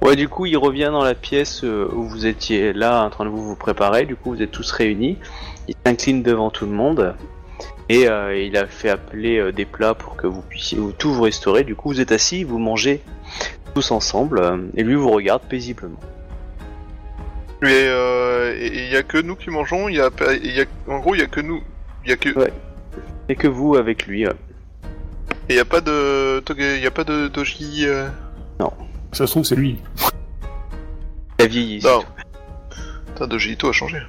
Speaker 2: Ouais, du coup, il revient dans la pièce euh, où vous étiez là en train de vous, vous préparer. Du coup, vous êtes tous réunis. Il s'incline devant tout le monde. Et euh, il a fait appeler euh, des plats pour que vous puissiez vous- tout vous restaurer. Du coup, vous êtes assis, vous mangez tous ensemble. euh, et lui vous regarde paisiblement.
Speaker 1: Et euh, il y a que nous qui mangeons. Il y a, y a, en gros, il y a que nous. Il y a que.
Speaker 2: Ouais. Et que vous avec lui. euh.
Speaker 1: Et il y a pas de. Toge- Il y a pas de doji. euh,
Speaker 4: Ça se trouve, c'est lui.
Speaker 2: Il a vieilli. c'est
Speaker 1: Non.
Speaker 2: tout.
Speaker 1: Putain, Doji Ito a changé.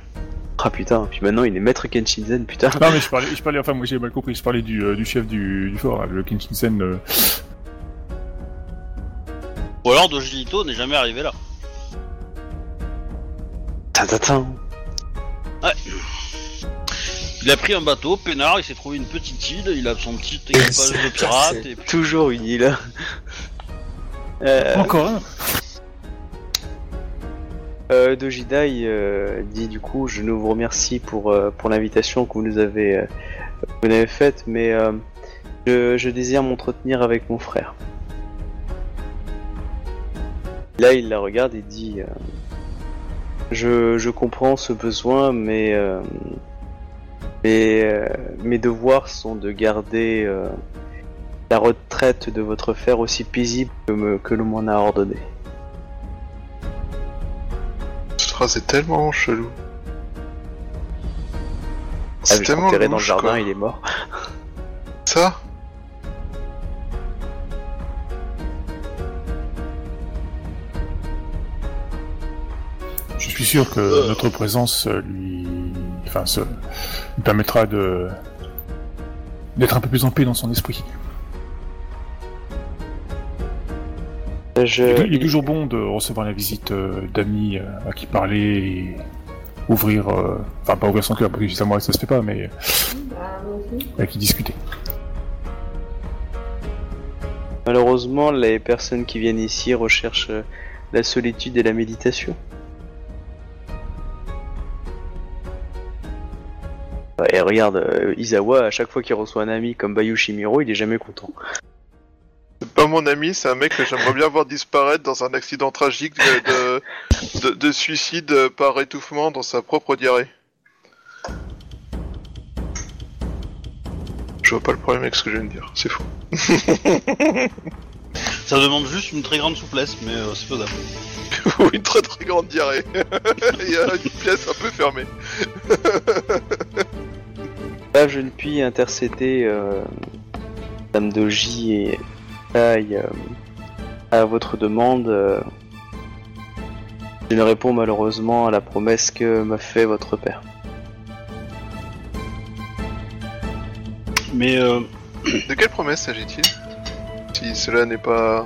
Speaker 2: Ah putain, puis maintenant il est maître Kenshinzen, putain.
Speaker 4: Non, mais je parlais, je parlais enfin, moi j'ai mal compris, je parlais du, euh, du chef du, du fort, là, le Kenshinsen. euh,
Speaker 5: Ou alors Dojito n'est jamais arrivé là.
Speaker 2: Tatatin.
Speaker 5: Il a pris un bateau, peinard, il s'est trouvé une petite île, il a son petit équipage de pirates, et puis
Speaker 2: Toujours une île. Euh,
Speaker 4: Encore un
Speaker 2: Euh, Dojidai euh, dit du coup, je nous vous remercie pour, euh, pour l'invitation que vous nous avez, euh, vous avez faite, mais euh, je, je désire m'entretenir avec mon frère. Là, il la regarde et dit, euh, je, je comprends ce besoin, mais euh, mes, euh, mes devoirs sont de garder euh, la retraite de votre frère aussi paisible que, me, que l'on m'en a ordonné.
Speaker 1: Cette phrase est tellement chelou.
Speaker 2: Ah,
Speaker 1: C'est tellement
Speaker 2: enterré dans le jardin,
Speaker 1: quoi.
Speaker 2: il est mort.
Speaker 1: Ça
Speaker 4: Je suis sûr que notre présence euh, lui, enfin, se- lui permettra de d'être un peu plus en paix dans son esprit.
Speaker 2: Je...
Speaker 4: Il est- toujours bon de recevoir la visite euh, d'amis euh, à qui parler et ouvrir, euh, enfin pas ouvrir son cœur parce que ça moi ça se fait pas, mais à qui discuter.
Speaker 2: Malheureusement, les personnes qui viennent ici recherchent euh, la solitude et la méditation. Et regarde, euh, Izawa, à chaque fois qu'il reçoit un ami comme Bayu Shimiro, il est jamais content.
Speaker 1: C'est pas mon ami, c'est un mec que j'aimerais bien voir disparaître dans un accident tragique de, de, de- de suicide par étouffement dans sa propre diarrhée. Je vois pas le problème avec ce que je viens de dire, c'est faux.
Speaker 5: ça demande juste une très grande souplesse, mais euh, c'est faisable.
Speaker 1: Ou une très très grande diarrhée. Il y a une pièce un peu fermée.
Speaker 2: Là, je ne puis intercéder euh, Dame Doji et Tai euh, à votre demande. euh, je ne réponds malheureusement à la promesse que m'a fait votre père.
Speaker 5: Mais euh,
Speaker 1: De quelle promesse s'agit-il? Si cela n'est pas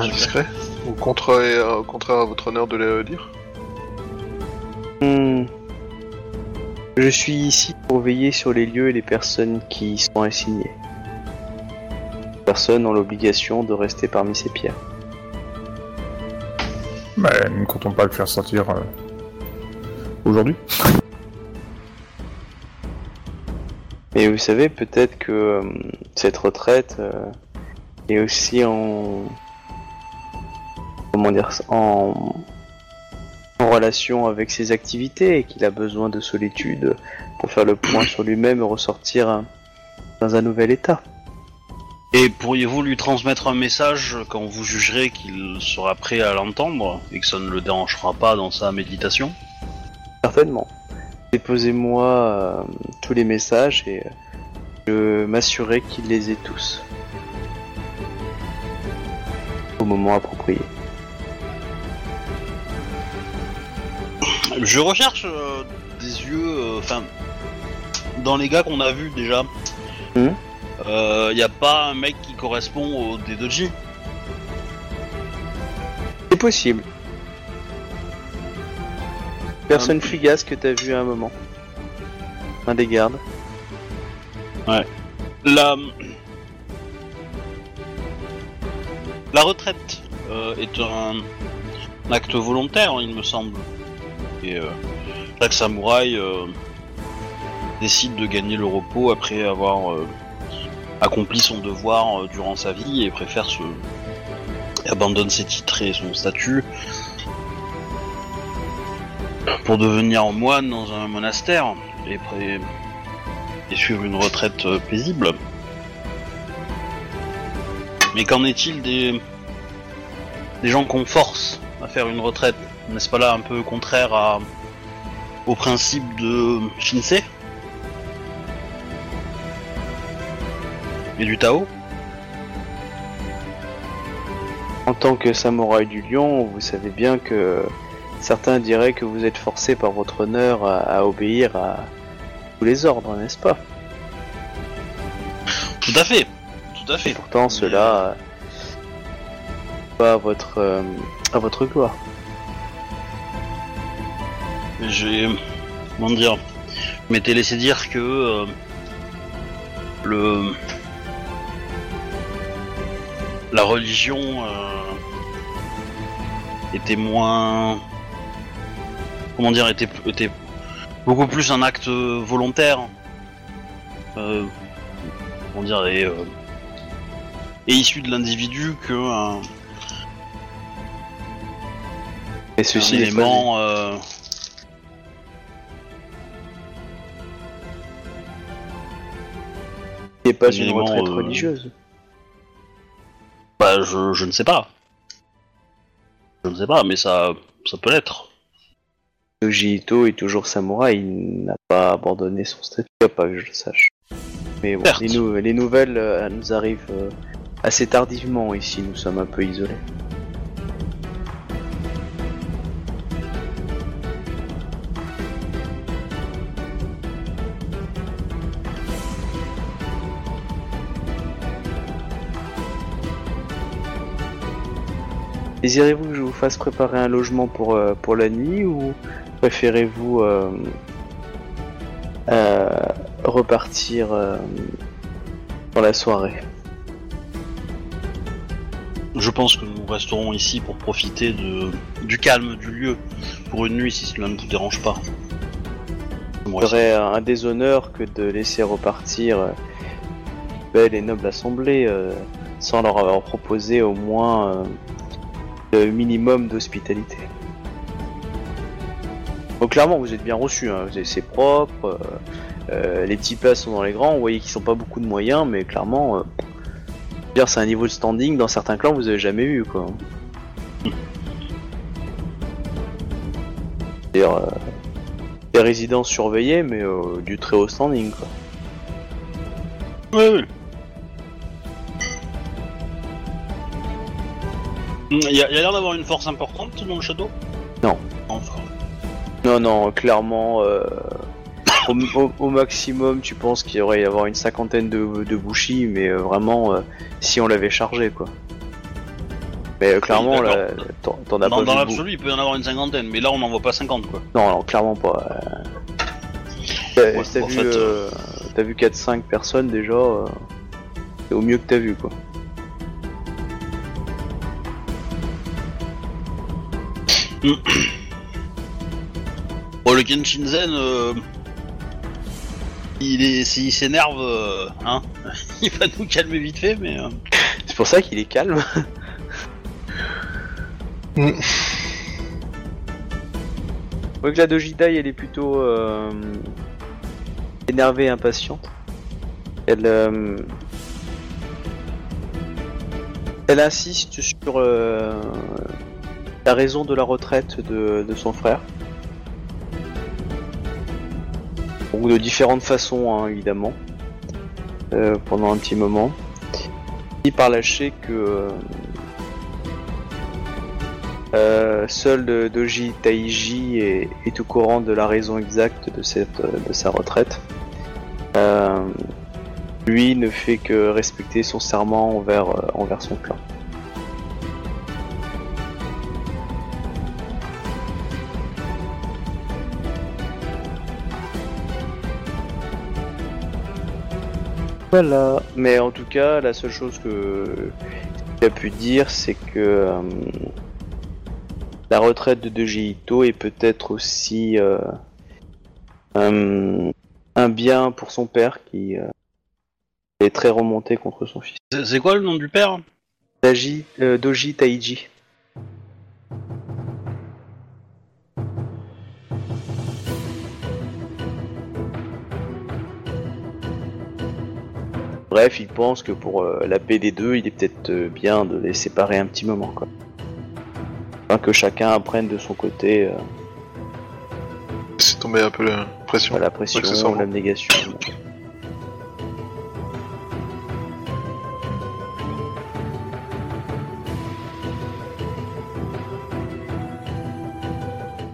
Speaker 1: indiscret Ou contraire, au contraire à votre honneur de le dire
Speaker 2: Hmm. Je suis ici pour veiller sur les lieux et les personnes qui y sont assignées. Les personnes ont l'obligation de rester parmi ces pierres.
Speaker 4: Mais nous ne comptons pas le faire sortir euh, aujourd'hui.
Speaker 2: Mais vous savez, peut-être que euh, cette retraite euh, est aussi en. Comment dire En, en relation avec ses activités et qu'il a besoin de solitude pour faire le point sur lui-même et ressortir euh, dans un nouvel état.
Speaker 5: et pourriez-vous lui transmettre un message quand vous jugerez qu'il sera prêt à l'entendre et que ça ne le dérangera pas dans sa méditation?
Speaker 2: Certainement. Déposez-moi euh, tous les messages et euh, je m'assurerai qu'il les ait tous. Au moment approprié.
Speaker 5: Je recherche euh, des yeux, euh, enfin, dans les gars qu'on a vus déjà. Il n'y a pas un mec qui correspond au D2J
Speaker 2: C'est possible. Personne fugace que t'as vu à un moment. Un des gardes.
Speaker 5: La... La retraite euh, est un... un acte volontaire, il me semble. Et euh, chaque samouraï euh, décide de gagner le repos après avoir euh, accompli son devoir durant sa vie et préfère se... abandonne ses titres et son statut pour devenir moine dans un monastère et, pré- et suivre une retraite paisible. Mais qu'en est-il des... des gens qu'on force à faire une retraite? N'est-ce pas là un peu contraire à... au principe de Shinsei Et du Tao?
Speaker 2: En tant que samouraï du lion, vous savez bien que certains diraient que vous êtes forcé par votre honneur à, à obéir à tous les ordres, n'est-ce pas?
Speaker 5: Tout à fait Tout à fait.
Speaker 2: Pourtant, cela euh, pas à votre euh, à votre gloire.
Speaker 5: J'ai. Comment dire Je m'étais laissé dire que. euh, le. La religion. euh, était moins. Comment dire était, était beaucoup plus un acte volontaire. Euh, comment dire et, euh, et issu de l'individu que un,
Speaker 2: Et
Speaker 5: un
Speaker 2: ceci n'est pas
Speaker 5: élément. euh,
Speaker 2: n'est pas
Speaker 5: un
Speaker 2: une retraite
Speaker 5: euh,
Speaker 2: religieuse.
Speaker 5: Bah, je, je ne sais pas. Je ne sais pas, mais ça, ça peut l'être.
Speaker 2: Yoji Ito est toujours samouraï, il n'a pas abandonné son statut, pas que je le sache. Mais bon,
Speaker 5: Certes.
Speaker 2: les, nou- les nouvelles euh, nous arrivent euh, assez tardivement ici, nous sommes un peu isolés. Désirez-vous que je vous fasse préparer un logement pour, euh, pour la nuit ou préférez-vous euh, euh, repartir dans la soirée?
Speaker 5: Je pense que nous resterons ici pour profiter de, du calme du lieu pour une nuit si cela ne vous dérange pas.
Speaker 2: Ce serait un déshonneur que de laisser repartir belle et noble assemblée sans leur avoir proposé au moins le minimum d'hospitalité. Donc clairement vous êtes bien reçus, hein. C'est propre, euh, euh, les petits plats sont dans les grands, vous voyez qu'ils sont pas beaucoup de moyens, mais clairement, euh, c'est un niveau de standing dans certains clans vous avez jamais vu quoi. C'est-à-dire, euh, des résidences surveillées, mais euh, du très haut standing quoi.
Speaker 5: Il y a, il y a l'air d'avoir une force importante dans le château?
Speaker 2: Non.
Speaker 5: Enfin.
Speaker 2: Non, non, clairement, euh, au, au- au maximum, tu penses qu'il y aurait y avoir une cinquantaine de, de bouchis, mais euh, vraiment, euh, si on l'avait chargé, quoi. Mais euh, clairement,
Speaker 5: Oui,
Speaker 2: là, t'en- t'en as
Speaker 5: Dans,
Speaker 2: pas
Speaker 5: dans
Speaker 2: vu
Speaker 5: l'absolu, il peut y en avoir une cinquantaine, mais là on n'en voit pas 50 quoi.
Speaker 2: Non, non, clairement pas. euh. T'as
Speaker 5: Ouais,
Speaker 2: t'as
Speaker 5: en
Speaker 2: vu,
Speaker 5: fait,
Speaker 2: euh, t'as vu 4-5 personnes déjà, euh, c'est au mieux que t'as vu, quoi.
Speaker 5: Bon, le Kenshinzen, euh, il est, s'il s'énerve, euh, hein, il va nous calmer vite fait, mais. euh,
Speaker 2: C'est pour ça qu'il est calme.
Speaker 1: Mm.
Speaker 2: Donc la Dojidai, elle est plutôt euh, énervée et impatiente. Elle, euh, elle insiste sur euh, la raison de la retraite de, son frère. Donc de différentes façons, hein, évidemment, euh, pendant un petit moment. Il par lâcher que euh, seul Doji Taiji est, au courant de la raison exacte de, cette, de sa retraite. Euh, lui ne fait que respecter son serment envers, envers son clan. Voilà. Mais en tout cas, la seule chose que qu'il a pu dire, c'est que euh, la retraite de Doji Ito est peut-être aussi euh, un, un bien pour son père qui euh, est très remonté contre son fils.
Speaker 5: C'est quoi le nom du père?
Speaker 2: Euh, Doji Taiji. Bref, il pense que pour euh, la paix des deux, il est peut-être euh, bien de les séparer un petit moment, quoi. Afin que chacun apprenne de son côté euh,
Speaker 1: C'est tombé un peu la pression.
Speaker 2: la pression,
Speaker 1: Accessoirement.
Speaker 2: l'abnégation.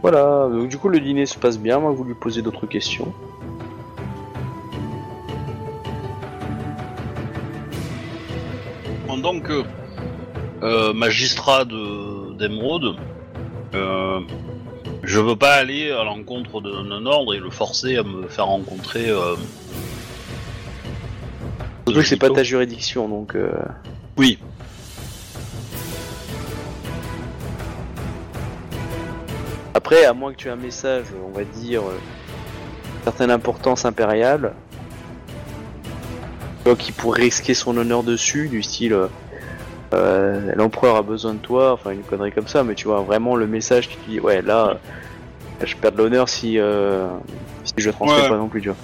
Speaker 2: Voilà, donc du coup le dîner se passe bien, moi vous lui posez d'autres questions.
Speaker 5: Que euh, magistrat de- d'Emeraude, euh, je veux pas aller à l'encontre d'un ordre et le forcer à me faire rencontrer. Euh,
Speaker 2: Surtout que c'est pas ta juridiction, donc euh,
Speaker 5: Oui.
Speaker 2: Après, à moins que tu aies un message, on va dire, certaine importance impériale, qui pourrait risquer son honneur dessus, du style euh, euh, l'empereur a besoin de toi, enfin une connerie comme ça, mais tu vois vraiment le message qui te dit ouais là, euh, je perds de l'honneur si, euh, si je transmets
Speaker 5: Ouais.
Speaker 2: pas non plus, tu vois.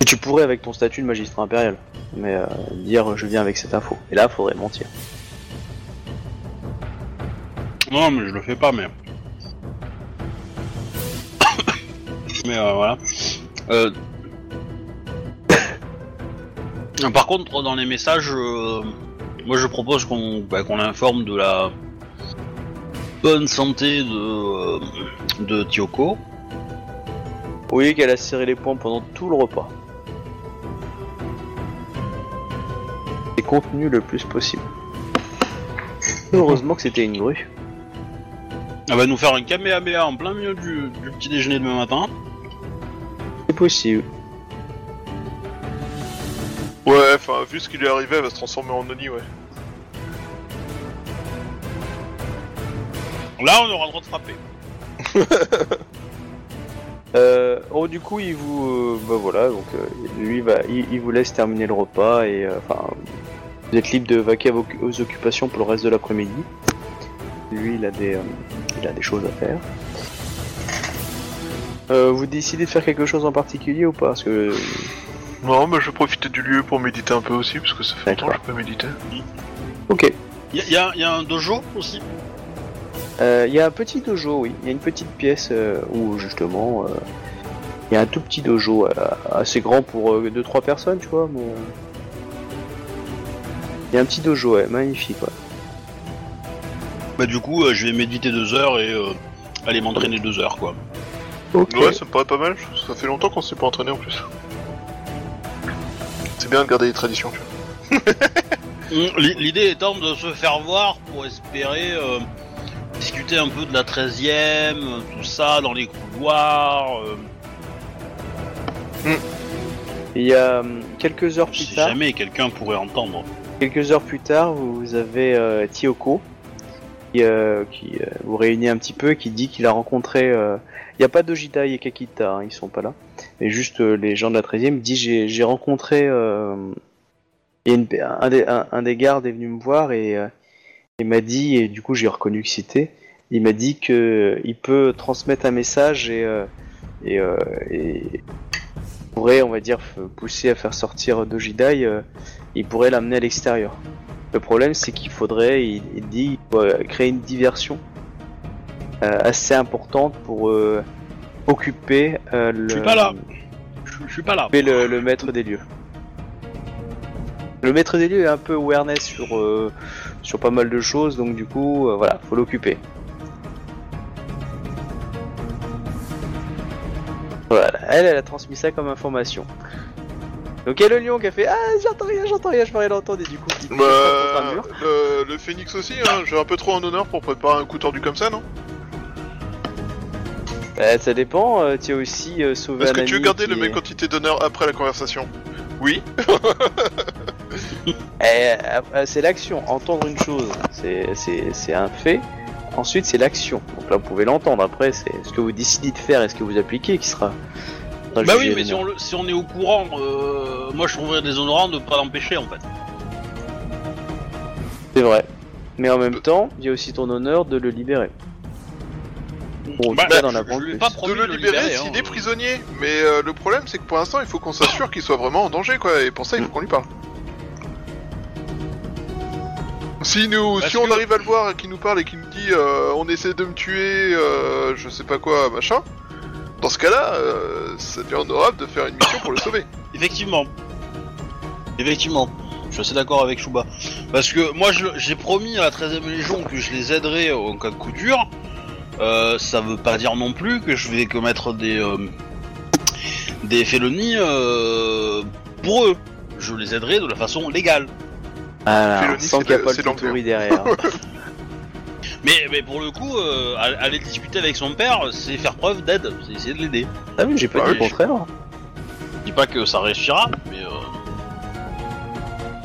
Speaker 2: Et tu pourrais avec ton statut de magistrat impérial, mais euh, dire je viens avec cette info. Et là, faudrait mentir.
Speaker 5: Non, mais je le fais pas, mais. mais euh, voilà. Par contre, dans les messages, euh, moi je propose qu'on bah, qu'on informe de la bonne santé de, euh, de Tioko.
Speaker 2: Oui, qu'elle a serré les poings pendant tout le repas. Et contenu le plus possible. Heureusement que c'était une grue.
Speaker 5: Elle va nous faire un kamehameha en plein milieu du, du petit déjeuner demain matin.
Speaker 2: C'est possible.
Speaker 1: Ouais, enfin, vu ce qui lui est arrivé, elle va se transformer en Oni, ouais.
Speaker 5: Là, on aura le droit de frapper.
Speaker 2: Euh, oh, du coup, il vous, euh, bah voilà, donc euh, lui va, il, il vous laisse terminer le repas et euh, enfin, vous êtes libre de vaquer à vos, aux occupations pour le reste de l'après-midi. Lui, il a des, euh, il a des choses à faire. Euh, vous décidez de faire quelque chose en particulier ou pas? Parce que
Speaker 1: Non, mais je vais profiter du lieu pour méditer un peu aussi, parce que ça fait longtemps que je peux méditer.
Speaker 2: ok.
Speaker 5: Il y, a- y a un dojo aussi?
Speaker 2: Euh, Il y a un petit dojo, oui. Il y a une petite pièce euh, où justement euh, il y a un tout petit dojo euh, assez grand pour 2-3 personnes, tu vois. mais, euh, Il y a un petit dojo, ouais, magnifique. Ouais.
Speaker 5: Bah du coup, euh, je vais méditer deux heures et euh, aller m'entraîner deux heures, quoi.
Speaker 2: Ok.
Speaker 1: Ouais, ça me paraît pas mal. Ça fait longtemps qu'on s'est pas entraîné en plus. C'est bien de garder les traditions, tu vois.
Speaker 5: L'i- L'idée étant de se faire voir pour espérer euh, discuter un peu de la 13 e tout ça, dans les couloirs. euh,
Speaker 2: Il y a hum, quelques heures plus
Speaker 5: si
Speaker 2: tard,
Speaker 5: jamais quelqu'un pourrait entendre.
Speaker 2: quelques heures plus tard, vous avez euh, Tioko qui, euh, qui euh, vous réunit un petit peu, qui dit qu'il a rencontré. euh, Il n'y a pas Dojita et Kakita, hein, ils sont pas là, mais juste euh, les gens de la 13e. Il dit j'ai rencontré. euh, un, des, un, un des gardes est venu me voir et euh, il m'a dit et du coup j'ai reconnu que c'était. Il m'a dit que il peut transmettre un message et euh, et, et pourrait, on va dire, pousser à faire sortir Dojidai. euh, il pourrait l'amener à l'extérieur. Le problème, c'est qu'il faudrait, il, dit, il créer une diversion assez importante pour occuper euh, le,
Speaker 5: Je suis pas là. Je je suis pas là.
Speaker 2: occuper le, le maître des lieux. Le maître des lieux est un peu awareness sur, euh, sur pas mal de choses, donc du coup, euh, voilà, faut l'occuper. Voilà, elle, elle a transmis ça comme information. Donc il y a le lion qui a fait Ah, j'entends rien, j'entends rien, je peux rien entendre, et du coup, qui
Speaker 1: Bah,
Speaker 2: contre un mur.
Speaker 1: le, le phénix aussi, hein, j'ai un peu trop en honneur pour préparer un coup tordu comme ça, non?
Speaker 2: Euh, ça dépend, euh, tu as aussi euh, sauvé
Speaker 1: Est-ce
Speaker 2: un
Speaker 1: que tu veux
Speaker 2: ami
Speaker 1: garder
Speaker 2: qui
Speaker 1: le
Speaker 2: est-
Speaker 1: même quantité d'honneur après la conversation Oui.
Speaker 2: Eh, euh, c'est l'action. Entendre une chose, c'est- c'est c'est un fait. Ensuite, c'est l'action. Donc là, vous pouvez l'entendre. Après, c'est ce que vous décidez de faire et ce que vous appliquez qui sera. sera
Speaker 5: Bah
Speaker 2: jugé
Speaker 5: oui, mais si on, le- si on est au courant, euh, moi je trouverais déshonorant de pas l'empêcher en fait.
Speaker 2: C'est vrai. Mais en même temps, il y a aussi ton honneur de le libérer. Bon,
Speaker 5: Bah,
Speaker 2: d'en
Speaker 5: je- lui pas
Speaker 1: De le libérer
Speaker 5: libérer,
Speaker 1: s'il
Speaker 5: hein.
Speaker 1: est prisonnier. Mais euh, le problème, c'est que pour l'instant, il faut qu'on s'assure qu'il soit vraiment en danger, quoi. Et pour ça, il faut qu'on lui parle. Si nous,
Speaker 5: Parce
Speaker 1: si on
Speaker 5: que-
Speaker 1: arrive à le voir et qu'il nous parle et qu'il nous dit, euh, on essaie de me tuer, euh, je sais pas quoi, machin. Dans ce cas-là, euh, ça devient honorable de faire une mission pour le sauver.
Speaker 5: Effectivement. Effectivement. Je suis assez d'accord avec Shuba. Parce que moi je- j'ai promis à la 13ème Légion que je les aiderais en cas de coup dur. Euh, ça veut pas dire non plus que je vais commettre des, euh, des félonies euh, pour eux. Je les aiderai de la façon légale.
Speaker 2: Voilà,
Speaker 1: Félonie,
Speaker 2: sans qu'il n'y a
Speaker 1: le-
Speaker 2: pas
Speaker 1: c'est
Speaker 2: le derrière.
Speaker 5: Mais, mais pour le coup, euh, all- aller discuter avec son père, c'est faire preuve d'aide, c'est essayer de l'aider.
Speaker 2: ah oui, j'ai pas
Speaker 1: Bah
Speaker 2: dit le
Speaker 5: oui,
Speaker 2: contraire.
Speaker 5: Je dis pas que ça réussira, mais euh...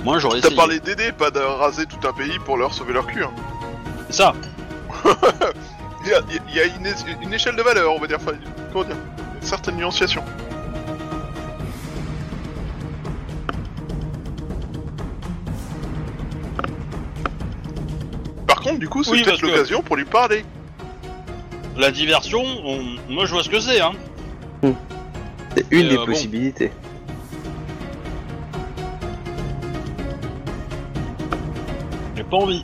Speaker 5: moi j'aurais
Speaker 1: T'as
Speaker 5: essayé.
Speaker 1: parlé d'aider, pas de raser tout un pays pour leur sauver leur cul. Hein.
Speaker 5: C'est ça.
Speaker 1: Il y a, il y a une, é- une échelle de valeur, on va dire. Enfin, comment dire Une certaine nuanciation. Par contre, du coup, c'est
Speaker 5: Oui,
Speaker 1: peut-être
Speaker 5: parce que-
Speaker 1: l'occasion pour lui parler.
Speaker 5: La diversion, on- moi je vois ce que c'est, hein.
Speaker 2: C'est une
Speaker 5: Et,
Speaker 2: des
Speaker 5: euh, bon.
Speaker 2: possibilités.
Speaker 5: J'ai pas envie.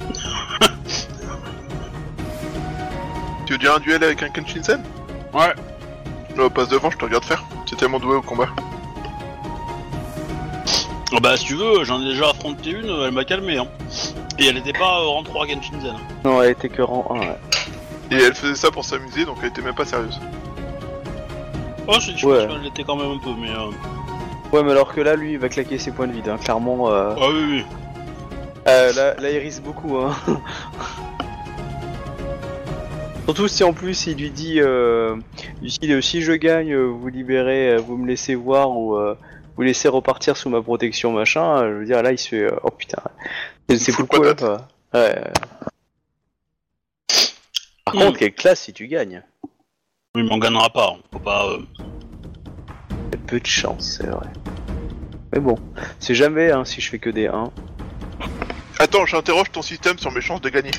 Speaker 1: Tu veux dire un duel avec un Kenshinsen
Speaker 5: Ouais.
Speaker 1: Là, passe devant, je te regarde faire. T'es tellement doué au combat.
Speaker 5: Ah Bah si tu veux, j'en ai déjà affronté une, elle m'a calmé, hein. Et elle était pas euh, rang 3 Genshinzen.
Speaker 2: Non, elle était que rang 1. ouais.
Speaker 1: Et elle faisait ça pour s'amuser, donc elle était même pas sérieuse.
Speaker 5: Oh, je, je
Speaker 2: Ouais.
Speaker 5: pense qu'elle l'était quand même un peu, mais... Euh...
Speaker 2: Ouais, mais alors que là, lui, il va claquer ses points de vide. Hein. Clairement, euh,
Speaker 5: Ah oui, oui.
Speaker 2: euh, là, là, il risque beaucoup. Hein. Surtout si en plus il lui dit euh, si, si je gagne, euh, vous libérez, euh, vous me laissez voir ou euh, vous laissez repartir sous ma protection, machin. euh, Je veux dire, là, il se fait euh, oh putain. C'est pourquoi
Speaker 1: patate.
Speaker 2: quoi. Ouais. Par
Speaker 5: Mm.
Speaker 2: contre, quelle classe si tu gagnes
Speaker 5: Oui, mais on gagnera pas, hein. faut pas... euh,
Speaker 2: Il y a peu de chance, c'est vrai. Mais bon, c'est jamais hein, si je fais que des 1.
Speaker 1: Attends, j'interroge ton système sur mes chances de gagner.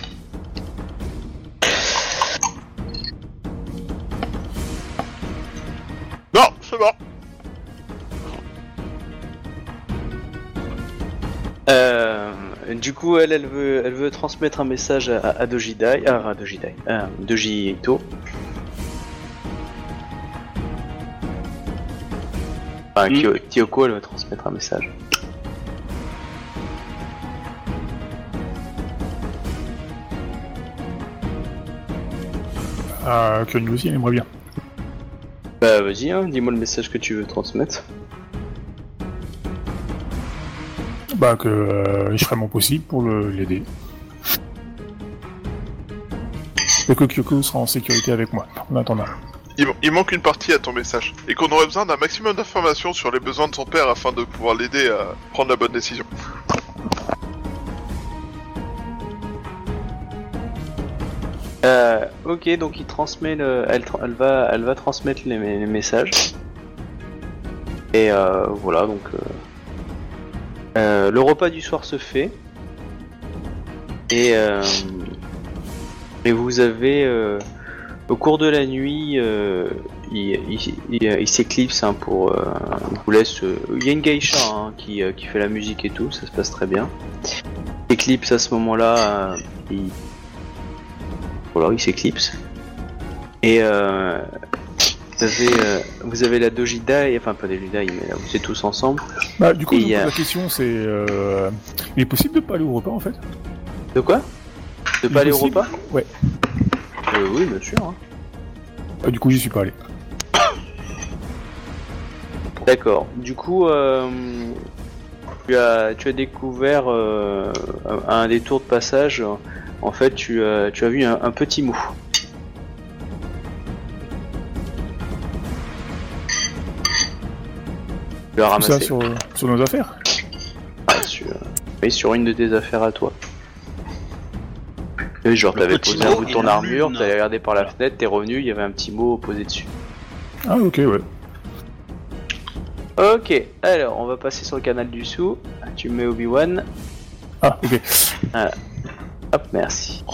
Speaker 2: Euh, du coup, elle, elle veut, elle veut transmettre un message à, à Dojidai, ah, à Dojidai, à Doji Ito. Enfin,
Speaker 5: Mm.
Speaker 2: Kyo- Kyoko, elle veut transmettre un message.
Speaker 4: Ah, Kyonu aussi, elle aimerait bien.
Speaker 2: Bah, vas-y, hein, dis-moi le message que tu veux transmettre.
Speaker 4: Bah, que euh, je ferai mon possible pour le- l'aider. Et que Kyoko sera en sécurité avec moi, en attendant.
Speaker 1: Il, il manque une partie à ton message. Et qu'on aurait besoin d'un maximum d'informations sur les besoins de son père afin de pouvoir l'aider à prendre la bonne décision.
Speaker 2: Euh, ok, donc il transmet le, elle, elle va, elle va transmettre les, messages. Et euh, voilà, donc euh, le repas du soir se fait. Et et vous avez au cours de la nuit, il, s'éclipse hein, pour, euh, vous laisse. il y a une geisha hein, qui, qui fait la musique et tout, ça se passe très bien. Éclipse à ce moment-là, voilà, il s'éclipse. Et, euh, Vous avez, euh, vous avez la Dojidai, enfin pas Dojidai, mais là vous êtes tous ensemble.
Speaker 4: Bah, du coup, je pose
Speaker 2: a-
Speaker 4: la question, c'est... Euh... Il est possible de pas aller au repas, en fait?
Speaker 2: De quoi? De
Speaker 4: Il
Speaker 2: pas
Speaker 4: est
Speaker 2: aller au
Speaker 4: possible
Speaker 2: repas?
Speaker 4: Ouais.
Speaker 2: euh, Oui, bien sûr. hein.
Speaker 4: Ah, Du coup, j'y suis pas allé.
Speaker 2: D'accord. Du coup, euh, tu, as, tu as découvert euh, à un détour de passage, en fait, tu as, tu as vu un, un petit mot. Tu l'as
Speaker 4: Tout ça
Speaker 2: ramassé
Speaker 4: sur, sur nos affaires
Speaker 2: Ah, sur, oui, sur une de tes affaires à toi. Oui, genre t'avais posé un bout de ton armure, t'avais regardé par la fenêtre, t'es revenu, il y avait un petit mot posé dessus.
Speaker 4: Ah, ok, ouais.
Speaker 2: Ok, alors on va passer sur le canal du sous. Tu mets Obi-Wan.
Speaker 4: Ah, ok.
Speaker 2: Hop, merci.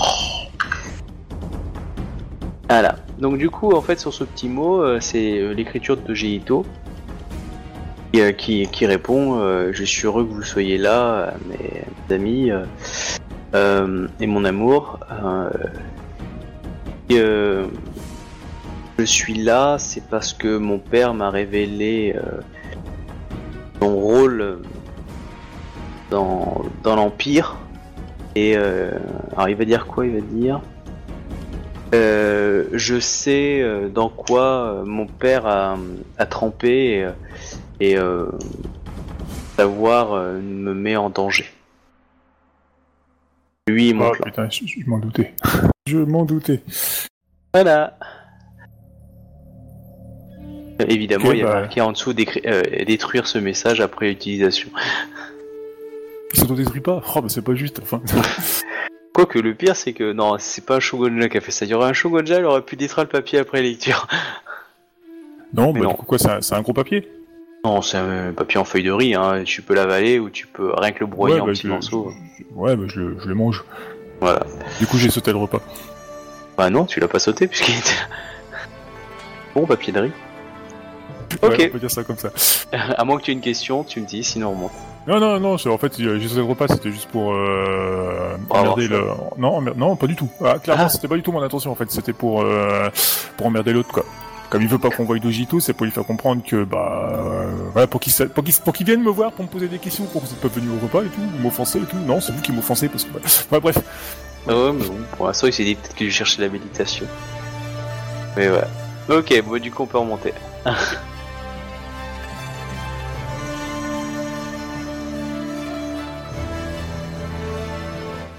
Speaker 2: Voilà. Donc du coup, en fait, sur ce petit mot, euh, c'est euh, l'écriture de Ito qui, euh, qui, répond Je suis heureux que vous soyez là, mes amis et mon amour. Je suis là, c'est parce que mon père m'a révélé son rôle dans l'Empire. Et euh, alors il va dire quoi Il va dire? Euh, Je sais euh, dans quoi mon père a, a trempé et, et euh, savoir me met en danger. Lui
Speaker 4: Ah,
Speaker 2: clan.
Speaker 4: putain, je, je m'en doutais. je m'en doutais.
Speaker 2: Voilà. Évidemment, il y a
Speaker 4: bah.
Speaker 2: marqué en dessous détruire ce message après utilisation.
Speaker 4: S'autodétruit pas Oh, bah c'est pas juste, enfin.
Speaker 2: Quoique le pire, c'est que non, c'est pas un Shogunja qui a fait ça. Il y aurait un Shogunja, il aurait pu détruire le papier après lecture.
Speaker 4: non,
Speaker 2: Mais
Speaker 4: bah
Speaker 2: non.
Speaker 4: du coup, quoi, c'est un, gros papier
Speaker 2: Non, c'est un papier en feuille de riz. Hein. Tu peux l'avaler ou tu peux rien que le broyer
Speaker 4: Ouais,
Speaker 2: en
Speaker 4: bah,
Speaker 2: petits
Speaker 4: je-
Speaker 2: morceaux.
Speaker 4: Ouais, bah je le, je le mange.
Speaker 2: Voilà.
Speaker 4: Du coup, j'ai sauté le repas.
Speaker 2: Bah non, tu l'as pas sauté puisqu'il était. Bon, papier de riz.
Speaker 4: Ouais,
Speaker 2: Ok.
Speaker 4: on peut dire ça comme ça.
Speaker 2: à moins que tu aies une question, tu me dis, sinon on remonte.
Speaker 4: Non, non, non, en fait, sauté le repas, c'était juste pour euh, emmerder le... Non, emmer- non, pas du tout. Ah, clairement,
Speaker 2: Ah.
Speaker 4: c'était pas du tout mon intention, en fait. C'était pour, euh, pour emmerder l'autre, quoi. Comme il veut pas qu'on voie Dojito, c'est pour lui faire comprendre que, bah, euh, voilà, pour qu'il sa- pour qu'il pour qu'il vienne me voir pour me poser des questions, pour que vous êtes pas venu au repas et tout, ou m'offenser et tout. Non, c'est vous qui m'offensez parce que, bah, ouais, bref.
Speaker 2: Ah ouais, mais bon, pour l'instant, il s'est dit peut-être que je cherchais la méditation. Mais ouais. Ok, bon, du coup, on peut remonter.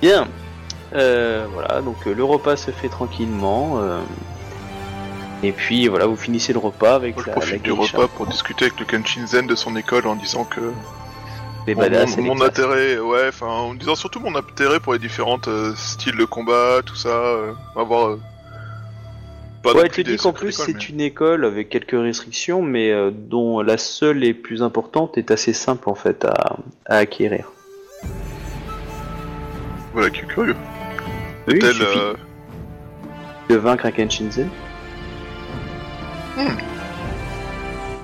Speaker 2: Bien. Euh, voilà, donc euh, le repas se fait tranquillement. euh, et puis voilà, vous finissez le repas avec
Speaker 1: Moi, je
Speaker 2: la, la
Speaker 1: profite du
Speaker 2: geisha.
Speaker 1: repas pour discuter avec le Kenshinzen de son école en disant que
Speaker 2: Les
Speaker 1: mon,
Speaker 2: badass
Speaker 1: mon-
Speaker 2: et les
Speaker 1: mon
Speaker 2: classes.
Speaker 1: intérêt, ouais, enfin, en disant surtout mon intérêt pour les différentes euh, styles de combat, tout ça, euh, avoir euh, pas non
Speaker 2: Ouais,
Speaker 1: plus des
Speaker 2: dit qu'en
Speaker 1: secrets
Speaker 2: plus
Speaker 1: d'école,
Speaker 2: c'est une école avec quelques restrictions, mais euh, dont la seule et plus importante est assez simple en fait à, à acquérir.
Speaker 1: Voilà, qui est curieux.
Speaker 2: Oui, il
Speaker 1: Tel,
Speaker 2: suffit
Speaker 1: euh,
Speaker 2: de vaincre un Kenshinzen.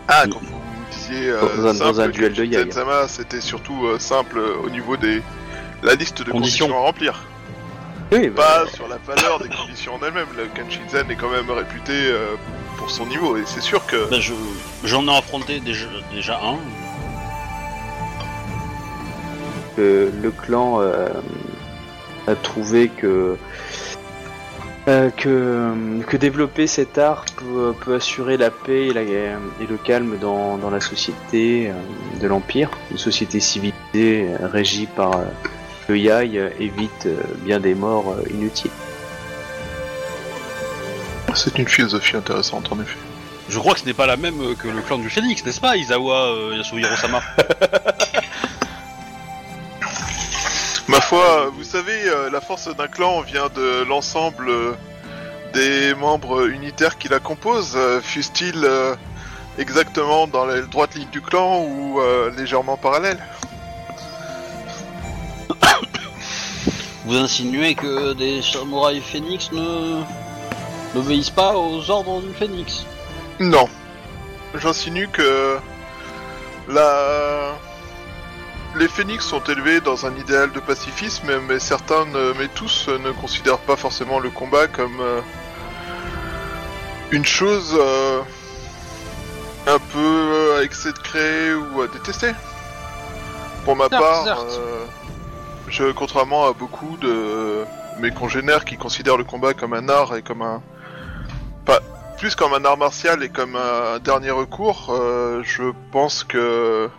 Speaker 1: Ah, quand vous disiez euh,
Speaker 2: Dans un- dans un duel de.
Speaker 1: Sama, c'était surtout euh, simple euh, au niveau des la liste de
Speaker 5: Conditions.
Speaker 1: conditions, à remplir,
Speaker 2: Oui, bah,
Speaker 1: pas sur la valeur des conditions en elles-mêmes. Le Kenshinzen est quand même réputé euh, pour son niveau, et c'est sûr que
Speaker 5: Ben, je, j'en ai affronté déjà, déjà un.
Speaker 2: le, le clan euh, a trouvé que euh, que, que développer cet art peut, peut assurer la paix et, la, et le calme dans, dans la société euh, de l'Empire. Une société civilisée régie par euh, le Yai évite bien des morts inutiles.
Speaker 1: c'est une philosophie intéressante en effet.
Speaker 5: Je crois que ce n'est pas la même que le clan du Phénix, n'est-ce pas, Isawa euh, Yasuhiro-sama?
Speaker 1: Ma vous savez, euh, la force d'un clan vient de l'ensemble euh, des membres unitaires qui la composent, euh, fussent-ils euh, exactement dans la droite ligne du clan ou légèrement parallèle.
Speaker 5: Vous insinuez que des samouraïs Phénix ne n'obéissent pas aux ordres du Phénix?
Speaker 1: Non. J'insinue que la... les phénix sont élevés dans un idéal de pacifisme, mais certains, ne- mais tous, euh, ne considèrent pas forcément le combat comme euh, une chose euh, un peu à excès de créer ou à détester. Pour ma part, euh, je, contrairement à beaucoup de mes congénères qui considèrent le combat comme un art et comme un... Pas, plus comme un art martial et comme un dernier recours, euh, je pense que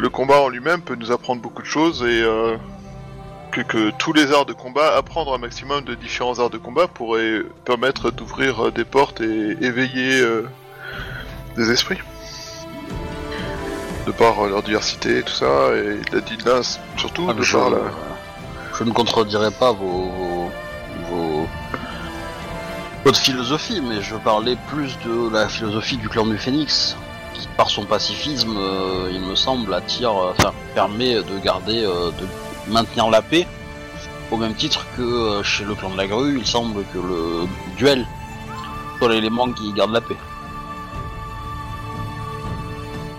Speaker 1: le combat en lui-même peut nous apprendre beaucoup de choses et euh, que, que tous les arts de combat, apprendre un maximum de différents arts de combat pourrait permettre d'ouvrir euh, des portes et éveiller euh, des esprits. De par euh, leur diversité et tout ça, et la là, surtout
Speaker 5: Ah,
Speaker 1: de
Speaker 5: je,
Speaker 1: par la...
Speaker 5: je ne contredirai pas vos, vos, vos- votre philosophie, mais je parlais plus de la philosophie du clan du Phénix, par son pacifisme, euh, il me semble, attire, euh, enfin, permet de garder, euh, de maintenir la paix, au même titre que chez le clan de la grue, il semble que le duel soit l'élément qui garde la paix.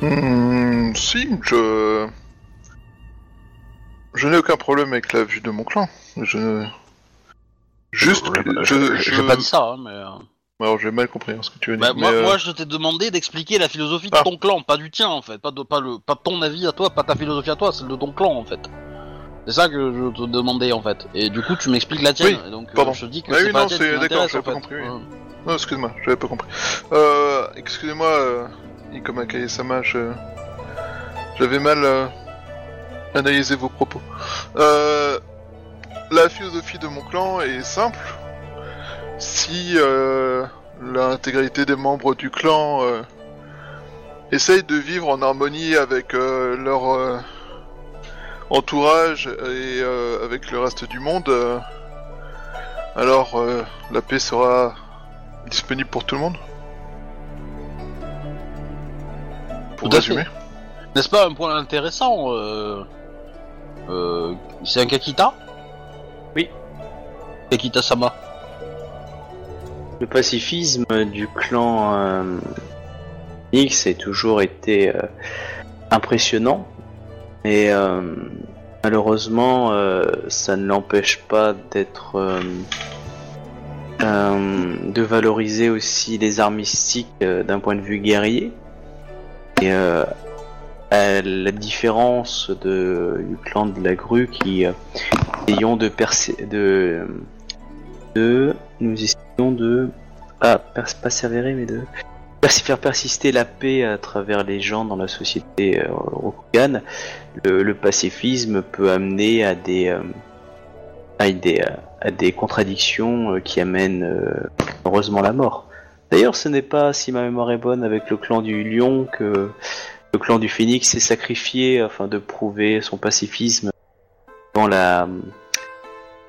Speaker 1: Hmm, si, je... Je n'ai aucun problème avec la vue de mon clan. Je... Juste que je...
Speaker 5: je,
Speaker 1: je-
Speaker 5: pas dit ça, hein, mais...
Speaker 1: Alors j'ai mal compris hein, ce que tu veux
Speaker 5: Bah,
Speaker 1: dire.
Speaker 5: moi,
Speaker 1: mais, euh,
Speaker 5: moi, je t'ai demandé d'expliquer la philosophie de
Speaker 1: Ah.
Speaker 5: ton clan, pas du tien en fait, pas de pas le pas ton avis à toi, pas ta philosophie à toi, celle de ton clan en fait. C'est ça que je te demandais en fait. Et du coup, tu m'expliques la tienne.
Speaker 1: Oui,
Speaker 5: donc, euh,
Speaker 1: pardon.
Speaker 5: je te dis que
Speaker 1: Ah
Speaker 5: c'est
Speaker 1: oui,
Speaker 5: pas
Speaker 1: non,
Speaker 5: la tienne
Speaker 1: d'accord, j'avais pas
Speaker 5: fait.
Speaker 1: compris, oui.
Speaker 5: Ouais.
Speaker 1: Non, excuse-moi, j'avais pas compris. Euh, excusez-moi, euh, Ikoma Kaye-sama, je... j'avais mal euh, analysé vos propos. Euh, la philosophie de mon clan est simple. Si euh, l'intégralité des membres du clan euh, essayent de vivre en harmonie avec euh, leur euh, entourage et euh, avec le reste du monde, euh, alors euh, la paix sera disponible pour tout le monde? Pour
Speaker 5: Tout
Speaker 1: résumer
Speaker 5: N'est-ce pas un point intéressant euh... euh, C'est un Kakita
Speaker 2: Oui.
Speaker 5: Kakita Sama.
Speaker 2: Le pacifisme du clan euh, X a toujours été euh, impressionnant, et euh, malheureusement, ça ne l'empêche pas d'être de valoriser aussi les arts mystiques d'un point de vue guerrier. Et à la différence de, du clan de la grue qui ayant de de de nous de pers- persévérer mais de faire persister la paix à travers les gens dans la société euh, Rokugan. Le, pacifisme peut amener à des euh, à des à des contradictions euh, qui amènent euh, heureusement la mort. D'ailleurs, ce n'est pas, si ma mémoire est bonne, avec le clan du lion que le clan du phénix s'est sacrifié afin de prouver son pacifisme dans la,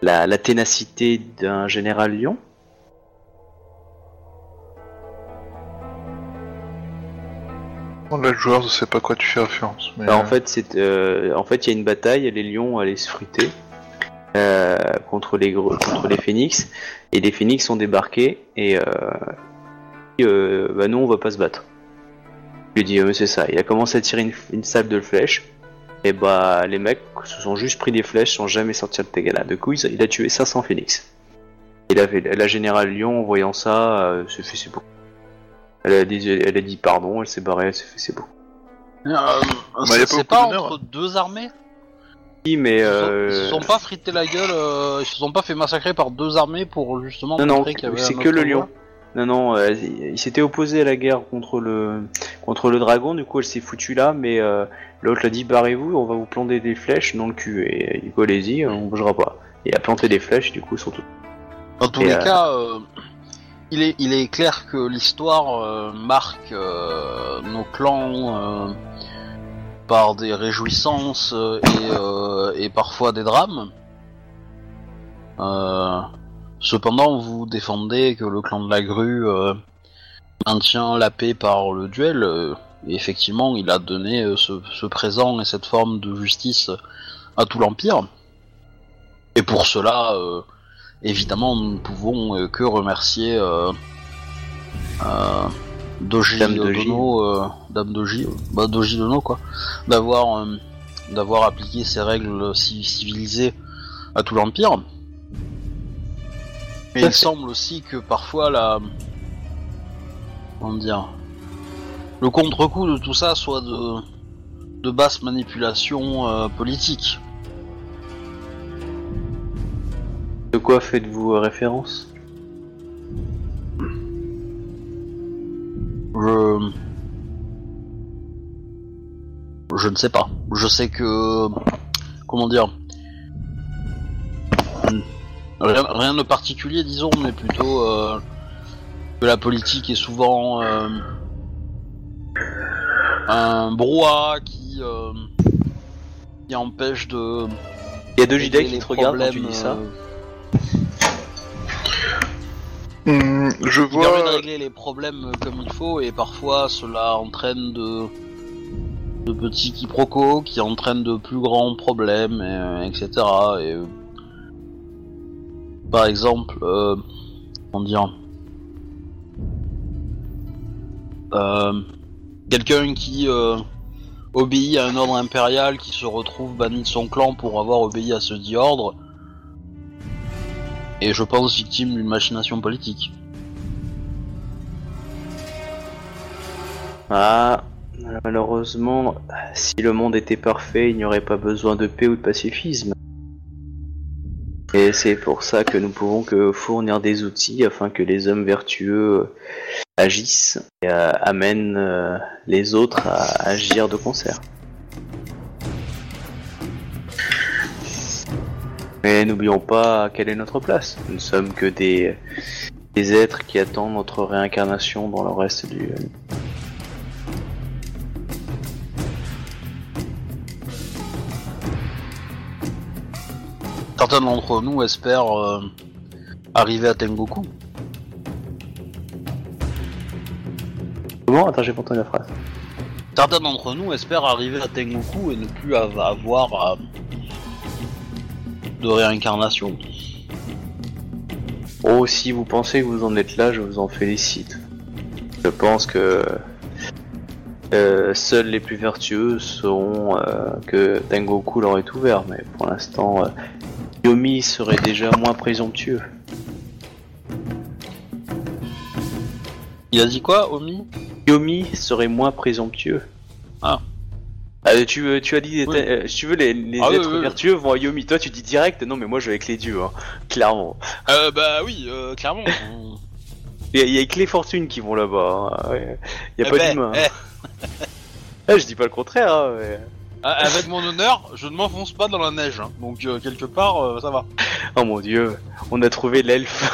Speaker 2: la ténacité d'un général lion.
Speaker 1: Là, le joueur ne sait pas quoi tu fais référence. Mais,
Speaker 2: Alors, en
Speaker 1: euh,
Speaker 2: fait, c'est euh, en fait il y a une bataille, les lions allaient se friter euh, contre les gros- contre les phénix et les phénix ont débarqué et euh, bah nous on va pas se battre. Je lui ai dit euh, c'est ça. Il a commencé à tirer une, une sable de flèches et bah les mecs se sont juste pris des flèches sans jamais sortir de Tegala. Du coup il, a- il a tué 500 phénix. Et la, la générale Lion en voyant ça euh, fait c'est beaucoup. Elle a dit elle a dit pardon, elle s'est barrée, elle s'est fait c'est beaucoup.
Speaker 5: Euh,
Speaker 1: a
Speaker 5: c'est
Speaker 1: pas
Speaker 5: c'est entre deux armées
Speaker 2: Oui, mais
Speaker 5: Ils se sont-
Speaker 2: euh...
Speaker 5: Ils se sont pas frité la gueule, euh, ils se sont pas fait massacrer par deux armées pour justement
Speaker 2: Non, non,
Speaker 5: montrer qu'il y avait
Speaker 2: c'est
Speaker 5: un
Speaker 2: que
Speaker 5: autre
Speaker 2: le lion. Non, non, euh, il s'était opposé à la guerre contre le contre le dragon, du coup elle s'est foutue là, mais euh, l'autre l'a dit barrez-vous, on va vous planter des flèches dans le cul, et du coup allez-y, on bougera pas. Et il a planté des flèches, du coup tous...
Speaker 5: Dans tous
Speaker 2: Et,
Speaker 5: les
Speaker 2: euh,
Speaker 5: cas, euh, il, est, clair que l'histoire euh, marque euh, nos clans euh, par des réjouissances et, et parfois des drames. Cependant, vous défendez que le clan de la grue maintient la paix par le duel. effectivement, il a donné ce, présent et cette forme de justice à tout l'Empire. Et pour cela, évidemment, nous ne pouvons euh, que remercier euh, euh, Doji
Speaker 2: Dame.
Speaker 5: Dono, Dame Doji, bah Doji Dono quoi, d'avoir d'avoir appliqué ces règles ci- civilisées à tout l'empire. Mais il semble aussi que parfois la comment dire le contre-coup de tout ça soit de, de basse manipulation euh, politique.
Speaker 2: De quoi faites-vous référence?
Speaker 5: Je... Je ne sais pas. Je sais que... Comment dire Rien, rien de particulier, disons, mais plutôt euh, que la politique est souvent euh, un brouhaha qui, euh, qui empêche de...
Speaker 2: Il y a deux JD qui te regardent quand tu dis ça.
Speaker 5: Euh,
Speaker 1: Hmm, je
Speaker 5: qui permet de
Speaker 1: vois.
Speaker 5: régler les problèmes comme il faut et parfois cela entraîne de, de petits quiproquos qui entraînent de plus grands problèmes, et, euh, etc. Et, euh, par exemple, euh, comment dire, euh, quelqu'un qui euh, obéit à un ordre impérial qui se retrouve banni de son clan pour avoir obéi à ce dit ordre. Et je pense victime d'une machination politique.
Speaker 2: Ah, malheureusement, si le monde était parfait, il n'y aurait pas besoin de paix ou de pacifisme. Et c'est pour ça que nous pouvons que fournir des outils afin que les hommes vertueux agissent et euh, amènent euh, les autres à agir de concert. Mais n'oublions pas quelle est notre place. Nous ne sommes que des, des êtres qui attendent notre réincarnation dans le reste du,
Speaker 5: Certains d'entre nous espèrent euh, arriver à Tengoku.
Speaker 2: Comment Attends, j'ai pas entendu la phrase.
Speaker 5: Certains d'entre nous espèrent arriver à Tengoku et ne plus av- avoir euh, de réincarnation.
Speaker 2: Oh, si vous pensez que vous en êtes là, je vous en félicite. Je pense que euh, seuls les plus vertueux sauront euh, que Tengoku leur est ouvert, mais pour l'instant, euh, Yomi serait déjà moins présomptueux.
Speaker 5: Il a dit quoi, Omi
Speaker 2: Yomi serait moins présomptueux.
Speaker 5: Ah.
Speaker 2: Ah, tu, euh, tu as dit,
Speaker 5: Oui.
Speaker 2: euh, si tu veux, les, les
Speaker 5: Ah
Speaker 2: êtres
Speaker 5: oui, oui.
Speaker 2: vertueux vont à Yomi. Toi, tu dis direct, non, mais moi je vais avec les dieux, hein, clairement.
Speaker 5: euh, Bah oui, euh, clairement.
Speaker 2: Il y, a- il y a que les fortunes qui vont là-bas. hein. Il y a
Speaker 5: Eh
Speaker 2: pas
Speaker 5: ben,
Speaker 2: d'humains.
Speaker 5: eh,
Speaker 2: Ah, je dis pas le contraire. hein, mais-
Speaker 5: avec mon honneur, je ne m'enfonce pas dans la neige, hein. donc euh, quelque part, ça va.
Speaker 2: Oh mon dieu, on a trouvé l'elfe.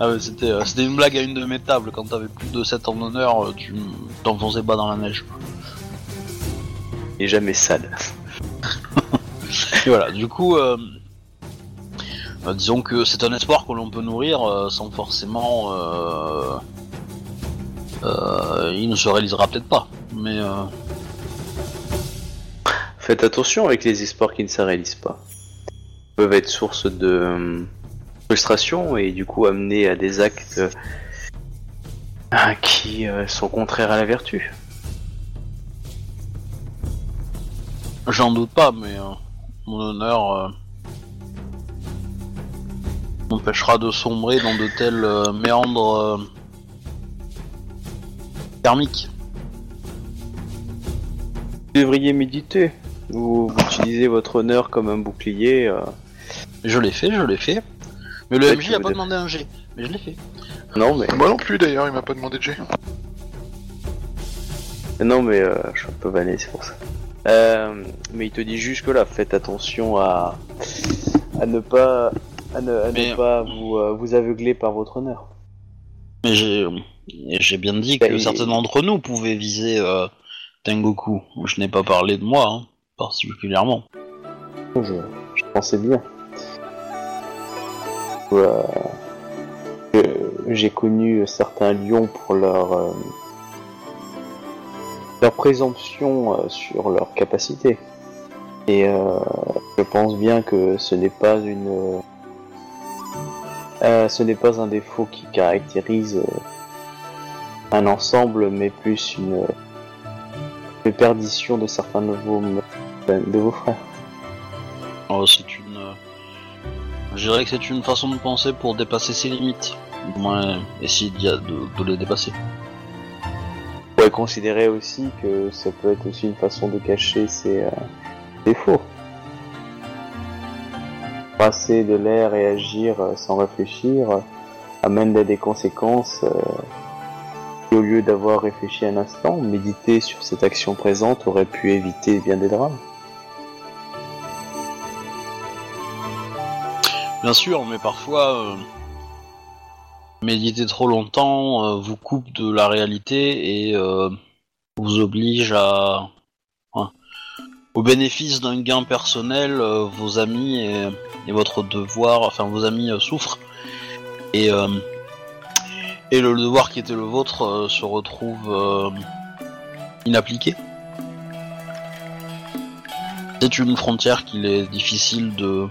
Speaker 5: Ah ouais, c'était euh, c'était une blague à une de mes tables, quand t'avais plus de 7 en honneur, euh, tu t'enfonçais pas dans la neige.
Speaker 2: Est jamais sale.
Speaker 5: Et voilà, du coup, euh, euh, disons que c'est un espoir que l'on peut nourrir euh, sans forcément. Euh, euh, il ne se réalisera peut-être pas, mais euh,
Speaker 2: Faites attention avec les espoirs qui ne se réalisent pas. Ils peuvent être source de frustration et du coup amener à des actes euh, qui euh, sont contraires à la vertu.
Speaker 5: j'en doute pas, mais euh, mon honneur euh, m'empêchera de sombrer dans de tels euh, méandres thermiques.
Speaker 2: Vous devriez méditer. Vous, vous utilisez votre honneur comme un bouclier.
Speaker 5: Je l'ai fait, je l'ai fait. Mais le MJ a pas demandé un G, mais je l'ai fait.
Speaker 2: Non mais
Speaker 1: Moi non plus d'ailleurs, il m'a pas demandé de G.
Speaker 2: non mais euh, je suis un peu vanné, c'est pour ça. Euh, mais il te dit juste que là, faites attention à à ne pas à ne, à ne
Speaker 5: Mais-
Speaker 2: pas vous euh, vous aveugler par votre honneur.
Speaker 5: Mais j'ai j'ai bien dit que certains d'entre nous pouvaient viser euh, Tengoku. Je n'ai pas parlé de moi, hein, particulièrement.
Speaker 2: Je, je pensais bien. Euh, J'ai connu certains lions pour leur euh, leur présomption euh, sur leur capacité. Et je pense bien que ce n'est pas une ce n'est pas un défaut qui caractérise un ensemble, mais plus une, une perdition de certains de vos, de vos frères.
Speaker 5: Oh, Je dirais que c'est une façon de penser pour dépasser ses limites. Du moins, essayer a- de, de les dépasser.
Speaker 2: pourrait considérer aussi que ça peut être aussi une façon de cacher ses euh, défauts. Passer de l'air et agir euh, sans réfléchir euh, amène à des conséquences euh, qui, au lieu d'avoir réfléchi un instant, méditer sur cette action présente aurait pu éviter bien des drames.
Speaker 5: Bien sûr, mais parfois, euh, méditer trop longtemps euh, vous coupe de la réalité et euh, vous oblige à, au bénéfice d'un gain personnel, vos amis et, votre devoir, enfin vos amis souffrent et le devoir qui était le vôtre se retrouve inappliqué. C'est une frontière qu'il est difficile de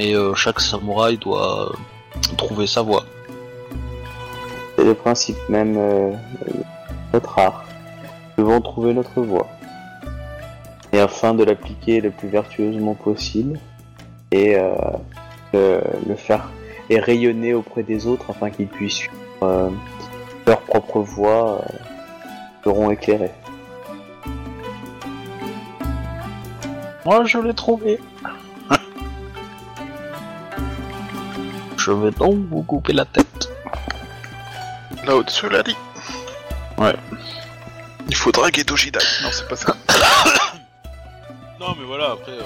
Speaker 5: Et euh, chaque samouraï doit euh, trouver sa voie.
Speaker 2: C'est le principe même euh, de notre art. Nous devons trouver notre voie. Et afin de l'appliquer le plus vertueusement possible et euh, le, le faire et rayonner auprès des autres afin qu'ils puissent suivre leur propre voie seront éclairés.
Speaker 5: Moi, je l'ai trouvé. je vais donc vous couper la tête.
Speaker 1: Là au-dessus l'a dit.
Speaker 5: Ouais.
Speaker 1: Il faut draguer Dojidai. Non, c'est pas ça.
Speaker 5: Non, mais voilà, après, euh,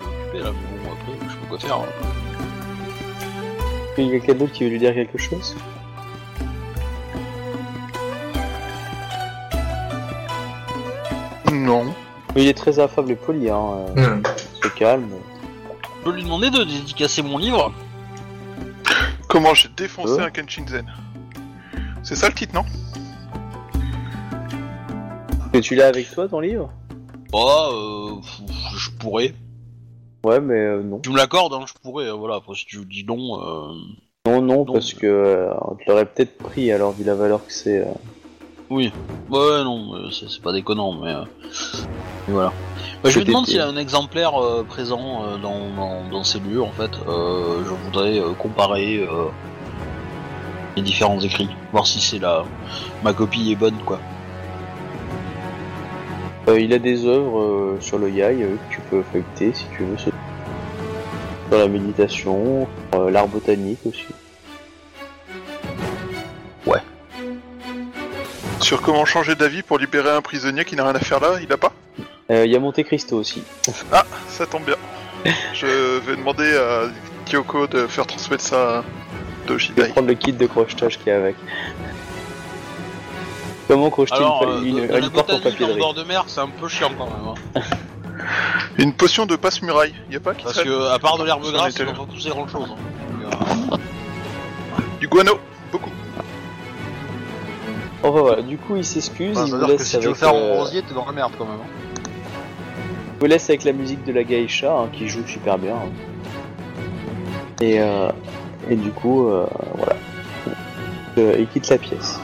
Speaker 5: je occupé là, mais bon, après, je sais pas quoi faire. hein.
Speaker 2: Il y a quelqu'un d'autre qui veut lui dire quelque chose?
Speaker 1: Non.
Speaker 2: Mais il est très affable et poli, hein. euh,
Speaker 3: Hmm.
Speaker 2: se calme.
Speaker 5: Je peux lui demander de dédicacer mon livre
Speaker 1: Comment j'ai défoncé
Speaker 2: Euh.
Speaker 1: un Kenshinzen C'est ça le titre, non?
Speaker 2: Et tu l'as avec toi ton livre?
Speaker 5: Bah, euh, pff, je pourrais.
Speaker 2: Ouais, mais euh, non.
Speaker 5: Tu me l'accordes, hein, je pourrais, euh, voilà, après si tu dis non... Euh...
Speaker 2: Non, non,
Speaker 5: Non,
Speaker 2: parce que euh, on te l'aurait peut-être pris alors vu la valeur que c'est. euh.
Speaker 5: Oui. Ouais, non, c'est pas déconnant, mais... euh, mais voilà. Bah, je me demande s'il y a un exemplaire euh, présent euh, dans, dans, dans ces lieux, en fait. Euh, je voudrais comparer les différents écrits, voir si c'est la... ma copie est bonne, quoi.
Speaker 2: Euh, il a des œuvres sur le yai que tu peux feuilleter si tu veux. Sur sur la méditation, l'art botanique aussi.
Speaker 1: Sur comment changer d'avis pour libérer un prisonnier qui n'a rien à faire là, il a pas
Speaker 2: Euh, Il y a Monte Cristo aussi.
Speaker 1: Ah, ça tombe bien. Je vais demander à Kyoko de faire transmettre ça à
Speaker 2: Je vais prendre le kit de crochetage qu'il y a avec. Comment crocheter
Speaker 5: Alors,
Speaker 2: une,
Speaker 5: euh,
Speaker 2: une,
Speaker 5: de, de
Speaker 2: porte en papier de
Speaker 5: en bord de mer, c'est un peu chiant quand même. hein.
Speaker 1: Une potion de passe-muraille, y a pas qui
Speaker 5: Parce que, à part de l'herbe grasse, n'ont pas poussé grand chose.
Speaker 1: Du guano, beaucoup.
Speaker 2: Enfin voilà, du coup il s'excuse, il vous
Speaker 5: C'est-à-dire que
Speaker 2: laisse,
Speaker 5: si tu veux
Speaker 2: avec,
Speaker 5: faire
Speaker 2: euh,
Speaker 5: en rosier, t'es dans la merde quand même. hein.
Speaker 2: il vous laisse avec la musique de la geisha hein, qui joue super bien. hein. Et, euh, et du coup, euh, voilà. Euh, il quitte la pièce.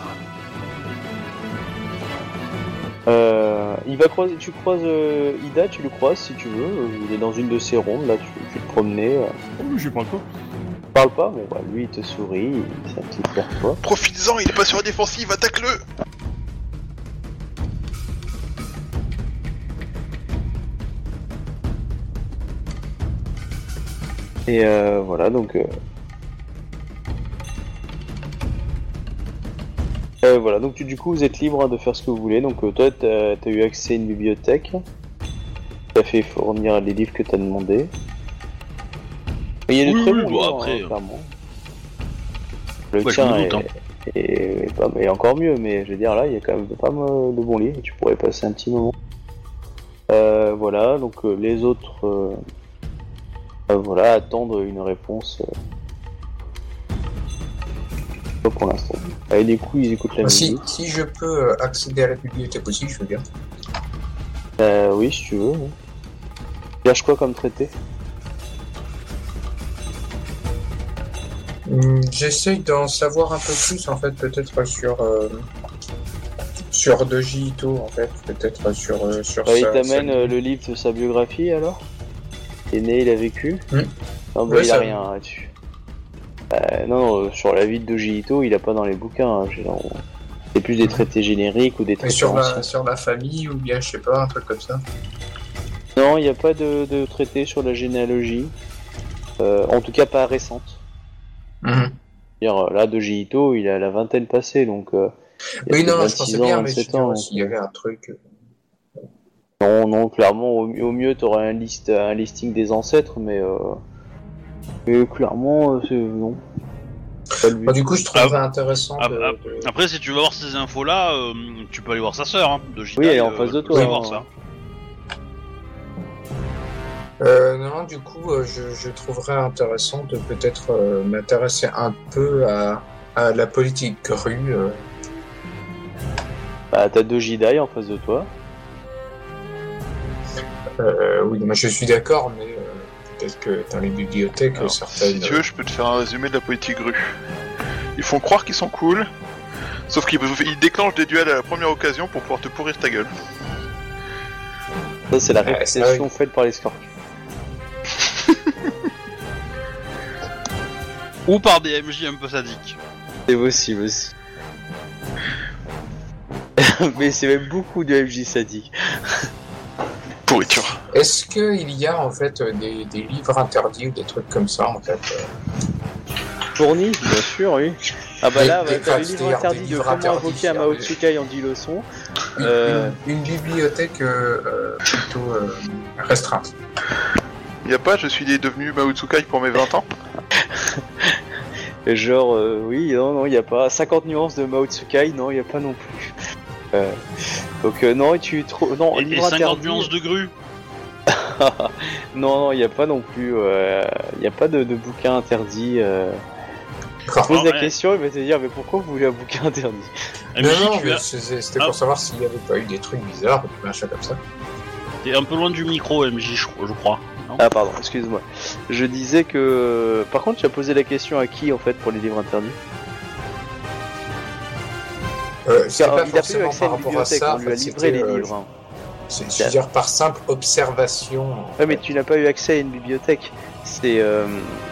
Speaker 2: Euh, il va croiser, tu croises euh, Ida, tu le croises si tu veux. euh, Il est dans une de ses rondes, là, tu, tu te promenais. euh,
Speaker 4: Oh, mais je pas.
Speaker 2: il parle pas, mais lui il te sourit, il- c'est un petit peu vers toi.
Speaker 1: Profites-en, il est pas sur la défensive, attaque-le
Speaker 2: Et euh, voilà, donc. Euh... euh, voilà, donc tu- du coup vous êtes libre hein, de faire ce que vous voulez. Donc euh, toi t'as as eu accès à une bibliothèque. T'as fait fournir les livres que t'as demandé. Et il y a de
Speaker 5: Oui,
Speaker 2: très
Speaker 5: oui,
Speaker 2: bons livres,
Speaker 5: après,
Speaker 2: hein, clairement. Le
Speaker 5: Ouais,
Speaker 2: tien est,
Speaker 5: doute, hein.
Speaker 2: est- est pas, est encore mieux, mais je veux dire là il y a quand même pas mal de bons livres. Tu pourrais passer un petit moment. Euh, voilà, donc euh, les autres. euh, euh, voilà, attendre une réponse. euh, Pas pour l'instant. Allez, du coup, ils écoutent la
Speaker 3: Bah, si,
Speaker 2: musique.
Speaker 3: si je peux accéder à la bibliothèque aussi, je veux bien.
Speaker 2: Euh, oui, si tu veux. Cherche quoi comme traité
Speaker 3: J'essaye d'en savoir un peu plus, en fait, peut-être sur. euh, sur Doji Ito, en fait, peut-être sur. euh, sur
Speaker 2: Bah, Il
Speaker 3: sa-
Speaker 2: t'amène
Speaker 3: sa-
Speaker 2: euh, le livre de sa biographie alors? Il est né, il a vécu?
Speaker 3: Hmm.
Speaker 2: Non, bah,
Speaker 3: Ouais,
Speaker 2: il a
Speaker 3: ça-
Speaker 2: rien là-dessus. Euh, non, euh, sur la vie de Dojito, il a pas dans les bouquins. hein, C'est plus des traités génériques ou des traités
Speaker 3: sur la, sur la famille ou bien, je sais pas, un truc comme ça?
Speaker 2: Non, il n'y a pas de, de traité sur la généalogie. En tout cas, pas récente. Dire, là, Dojito, il a la vingtaine passée, donc. euh, il
Speaker 3: Oui, non, non, je
Speaker 2: 26
Speaker 3: pensais
Speaker 2: ans,
Speaker 3: bien, mais je
Speaker 2: 27
Speaker 3: veux dire,
Speaker 2: ans,
Speaker 3: s'il y avait un truc. euh,
Speaker 2: Non, non, clairement, au, au mieux, tu aurais un, liste, un listing des ancêtres, mais. Euh, mais clairement, euh, c'est. Non.
Speaker 3: Bah, du coup, je trouverais intéressant
Speaker 5: ah,
Speaker 3: de, de-
Speaker 5: Après, si tu veux voir ces infos-là, euh, tu peux aller voir sa sœur, hein, de Jedi,
Speaker 2: Oui, elle est en
Speaker 5: euh,
Speaker 2: face de
Speaker 5: tu
Speaker 2: toi,
Speaker 5: peux
Speaker 2: hein.
Speaker 5: voir ça.
Speaker 3: Euh, non, du coup, euh, je, je trouverais intéressant de peut-être euh, m'intéresser un peu à, à la politique rue. euh.
Speaker 2: Bah, t'as deux Jedi en face de toi.
Speaker 3: Euh, oui, mais je suis d'accord, mais euh, peut-être que dans les bibliothèques,
Speaker 1: Alors,
Speaker 3: certaines.
Speaker 1: Si tu veux, je peux te faire un résumé de la politique rue. Ils font croire qu'ils sont cool, sauf qu'ils ils déclenchent des duels à la première occasion pour pouvoir te pourrir ta gueule.
Speaker 2: Ça, c'est la
Speaker 3: Ouais,
Speaker 2: réputation
Speaker 3: ça,
Speaker 2: faite par les scorpions.
Speaker 5: Ou par des MJ un peu sadiques.
Speaker 2: C'est possible aussi. mais c'est même beaucoup de MJ sadiques.
Speaker 1: Pourriture.
Speaker 3: Est-ce qu'il y a en fait des, des livres interdits ou des trucs comme ça en fait euh
Speaker 2: Fourni, bien sûr, oui. Ah bah
Speaker 3: Des-
Speaker 2: là,
Speaker 3: des-
Speaker 2: bah, t'as le
Speaker 3: des-
Speaker 2: livre
Speaker 3: des
Speaker 2: interdit de
Speaker 3: livres
Speaker 2: comment
Speaker 3: interdits,
Speaker 2: invoquer un
Speaker 3: il y a
Speaker 2: Mao
Speaker 3: des-
Speaker 2: Tsukai en 10 leçons.
Speaker 3: une,
Speaker 2: Euh.
Speaker 3: une- une bibliothèque euh, euh, plutôt euh, restreinte
Speaker 1: Y a pas, je suis devenu Mao Tsukai pour mes 20 ans.
Speaker 2: Genre, euh, oui, non, non, il n'y a pas 50 nuances de Mao Tsukai, non, il n'y a pas non plus. Euh, donc euh, non, tu trouves... Non,
Speaker 5: Et, et
Speaker 2: livre
Speaker 5: 50
Speaker 2: interdit...
Speaker 5: nuances de grue.
Speaker 2: non, non, il n'y a pas non plus... Il n'y a pas de, de bouquin interdit. Euh...
Speaker 3: D'accord.
Speaker 2: Pose la
Speaker 5: ouais.
Speaker 2: question, il va te dire, mais pourquoi vous voulez un bouquin interdit?
Speaker 5: MJ,
Speaker 3: Non, non,
Speaker 5: tu
Speaker 3: mais
Speaker 5: as-
Speaker 3: c'est- c'était
Speaker 5: Ah.
Speaker 3: pour savoir s'il n'y avait pas eu des trucs bizarres, des machins comme ça.
Speaker 5: T'es un peu loin du micro, MJ, je, je crois. Non
Speaker 2: Ah pardon, excuse-moi. Je disais que... Par contre, tu as posé la question à qui, en fait, pour les livres interdits?
Speaker 3: Euh, c'est
Speaker 2: Car,
Speaker 3: pas forcément
Speaker 2: accès à
Speaker 3: par
Speaker 2: une
Speaker 3: rapport à
Speaker 2: bibliothèque,
Speaker 3: ça.
Speaker 2: on lui a livré les
Speaker 3: euh,
Speaker 2: livres. hein.
Speaker 3: C'est, je veux dire, par simple observation.
Speaker 2: Ouais, mais tu n'as pas eu accès à une bibliothèque. C'est euh,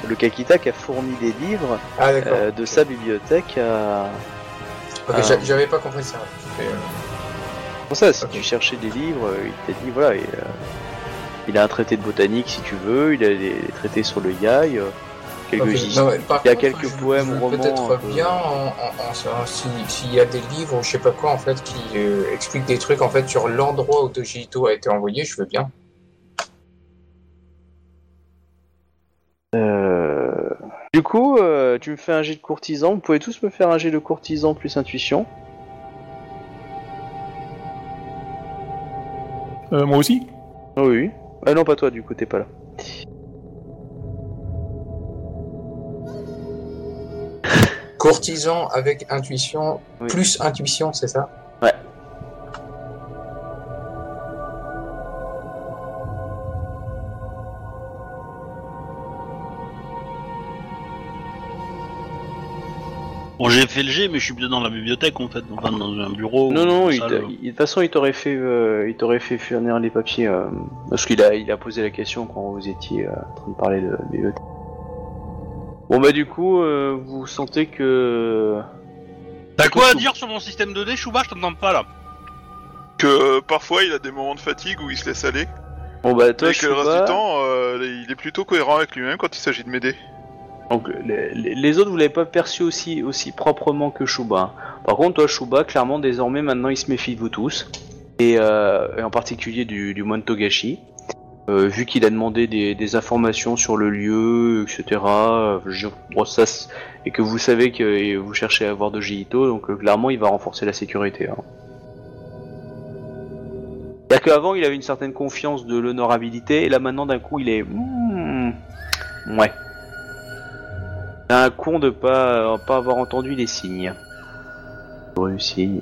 Speaker 2: le Kakita qui a fourni des livres
Speaker 3: Ah,
Speaker 2: euh, de sa bibliothèque à...
Speaker 3: Ok, j'a- j'avais pas compris ça. Euh,
Speaker 2: Pour ça, si tu cherchais des livres, il t'a dit, voilà, il, euh, il a un traité de botanique si tu veux, il a des, traités sur le yaï, euh, quelques
Speaker 3: Non, par
Speaker 2: il y a
Speaker 3: contre,
Speaker 2: quelques
Speaker 3: je-
Speaker 2: poèmes, romans,
Speaker 3: Peut-être
Speaker 2: peu.
Speaker 3: bien en, en- en- en- si- s'il y a des livres ou je sais pas quoi en fait qui euh, expliquent des trucs en fait sur l'endroit où Dojito a été envoyé, je veux bien.
Speaker 2: Euh, Du coup, euh, tu me fais un jet de courtisan, vous pouvez tous me faire un jet de courtisan plus intuition.
Speaker 4: Euh, moi aussi?
Speaker 2: Ah oui. Ah non, pas toi, du coup, t'es pas là.
Speaker 3: Courtisan avec intuition,
Speaker 2: Oui.
Speaker 3: plus intuition, c'est ça?
Speaker 2: Ouais.
Speaker 5: Bon, j'ai fait le G, mais je suis bien dans la bibliothèque en fait, enfin dans un bureau.
Speaker 2: Non, non, il
Speaker 5: salle.
Speaker 2: t'a- il- de toute façon, il t'aurait fait, euh, il t'aurait fait fournir les papiers, euh, parce qu'il a, il a posé la question quand vous étiez euh, en train de parler de bibliothèque. Bon bah du coup, euh, vous sentez que...
Speaker 5: T'as quoi à dire sur mon système 2D, Chouba Je t'entends pas là.
Speaker 1: Que euh, parfois il a des moments de fatigue où il se laisse aller,
Speaker 2: Bon bah toi,
Speaker 1: et que le reste du temps, euh, il est plutôt cohérent avec lui-même quand il s'agit de m'aider.
Speaker 2: Donc les, autres, vous l'avez pas perçu aussi, aussi proprement que Shuba. Par contre, toi, Shuba, clairement, désormais, maintenant, il se méfie de vous tous. Et, euh, en particulier du, du moine Togashi. Euh, vu qu'il a demandé des, informations sur le lieu, etc. euh, et que vous savez que vous cherchez à voir de Jito, donc clairement, il va renforcer la sécurité. Hein. C'est-à-dire qu'avant, il avait une certaine confiance de l'honorabilité, et là, maintenant, d'un coup, il est... Hmm, ouais. C'est un con de pas, pas avoir entendu les signes. Réussi.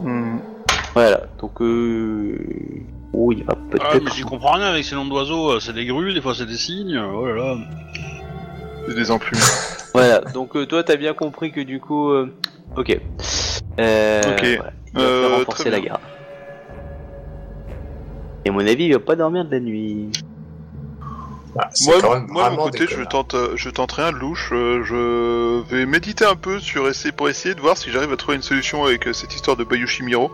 Speaker 1: Hmm.
Speaker 2: Voilà, donc euh... Oh, il va peut-être...
Speaker 5: Ah, mais j'y comprends rien avec ces noms d'oiseaux, euh, c'est des grues, des fois c'est des cygnes, euh, oh là là.
Speaker 1: C'est des emplumes.
Speaker 2: Voilà, donc euh, toi t'as bien compris que du coup... euh, Ok. Euh,
Speaker 1: Ok.
Speaker 2: voilà, il va
Speaker 1: Euh,
Speaker 2: faire renforcer
Speaker 1: très
Speaker 2: la
Speaker 1: bien.
Speaker 2: garde. Et à mon avis, il va pas dormir de la nuit.
Speaker 3: Bah,
Speaker 1: Moi, moi de mon côté, je tente, euh, je tente rien de louche. euh, Je vais méditer un peu sur essayer pour essayer de voir si j'arrive à trouver une solution avec euh, cette histoire de Bayushimiro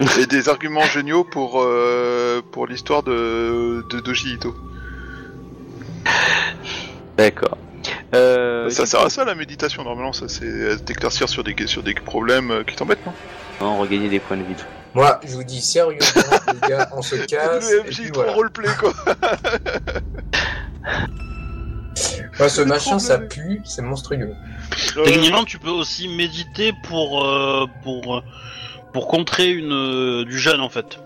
Speaker 1: et des arguments géniaux pour euh, pour l'histoire de de Doji Ito.
Speaker 2: D'accord. Euh,
Speaker 1: ça sert à ça la méditation normalement, ça c'est à t'éclaircir sur des sur des problèmes euh, qui t'embêtent, non?
Speaker 2: Non, regagner des points de vie.
Speaker 3: Moi, je vous dis sérieusement, les gars, on se casse.
Speaker 1: Le MJ trop
Speaker 3: voilà.
Speaker 1: roleplay quoi.
Speaker 3: Moi, ce machin, ça pue, c'est monstrueux.
Speaker 1: Euh,
Speaker 5: Techniquement, tu peux aussi méditer pour euh, pour pour contrer une euh, du jeûne en fait.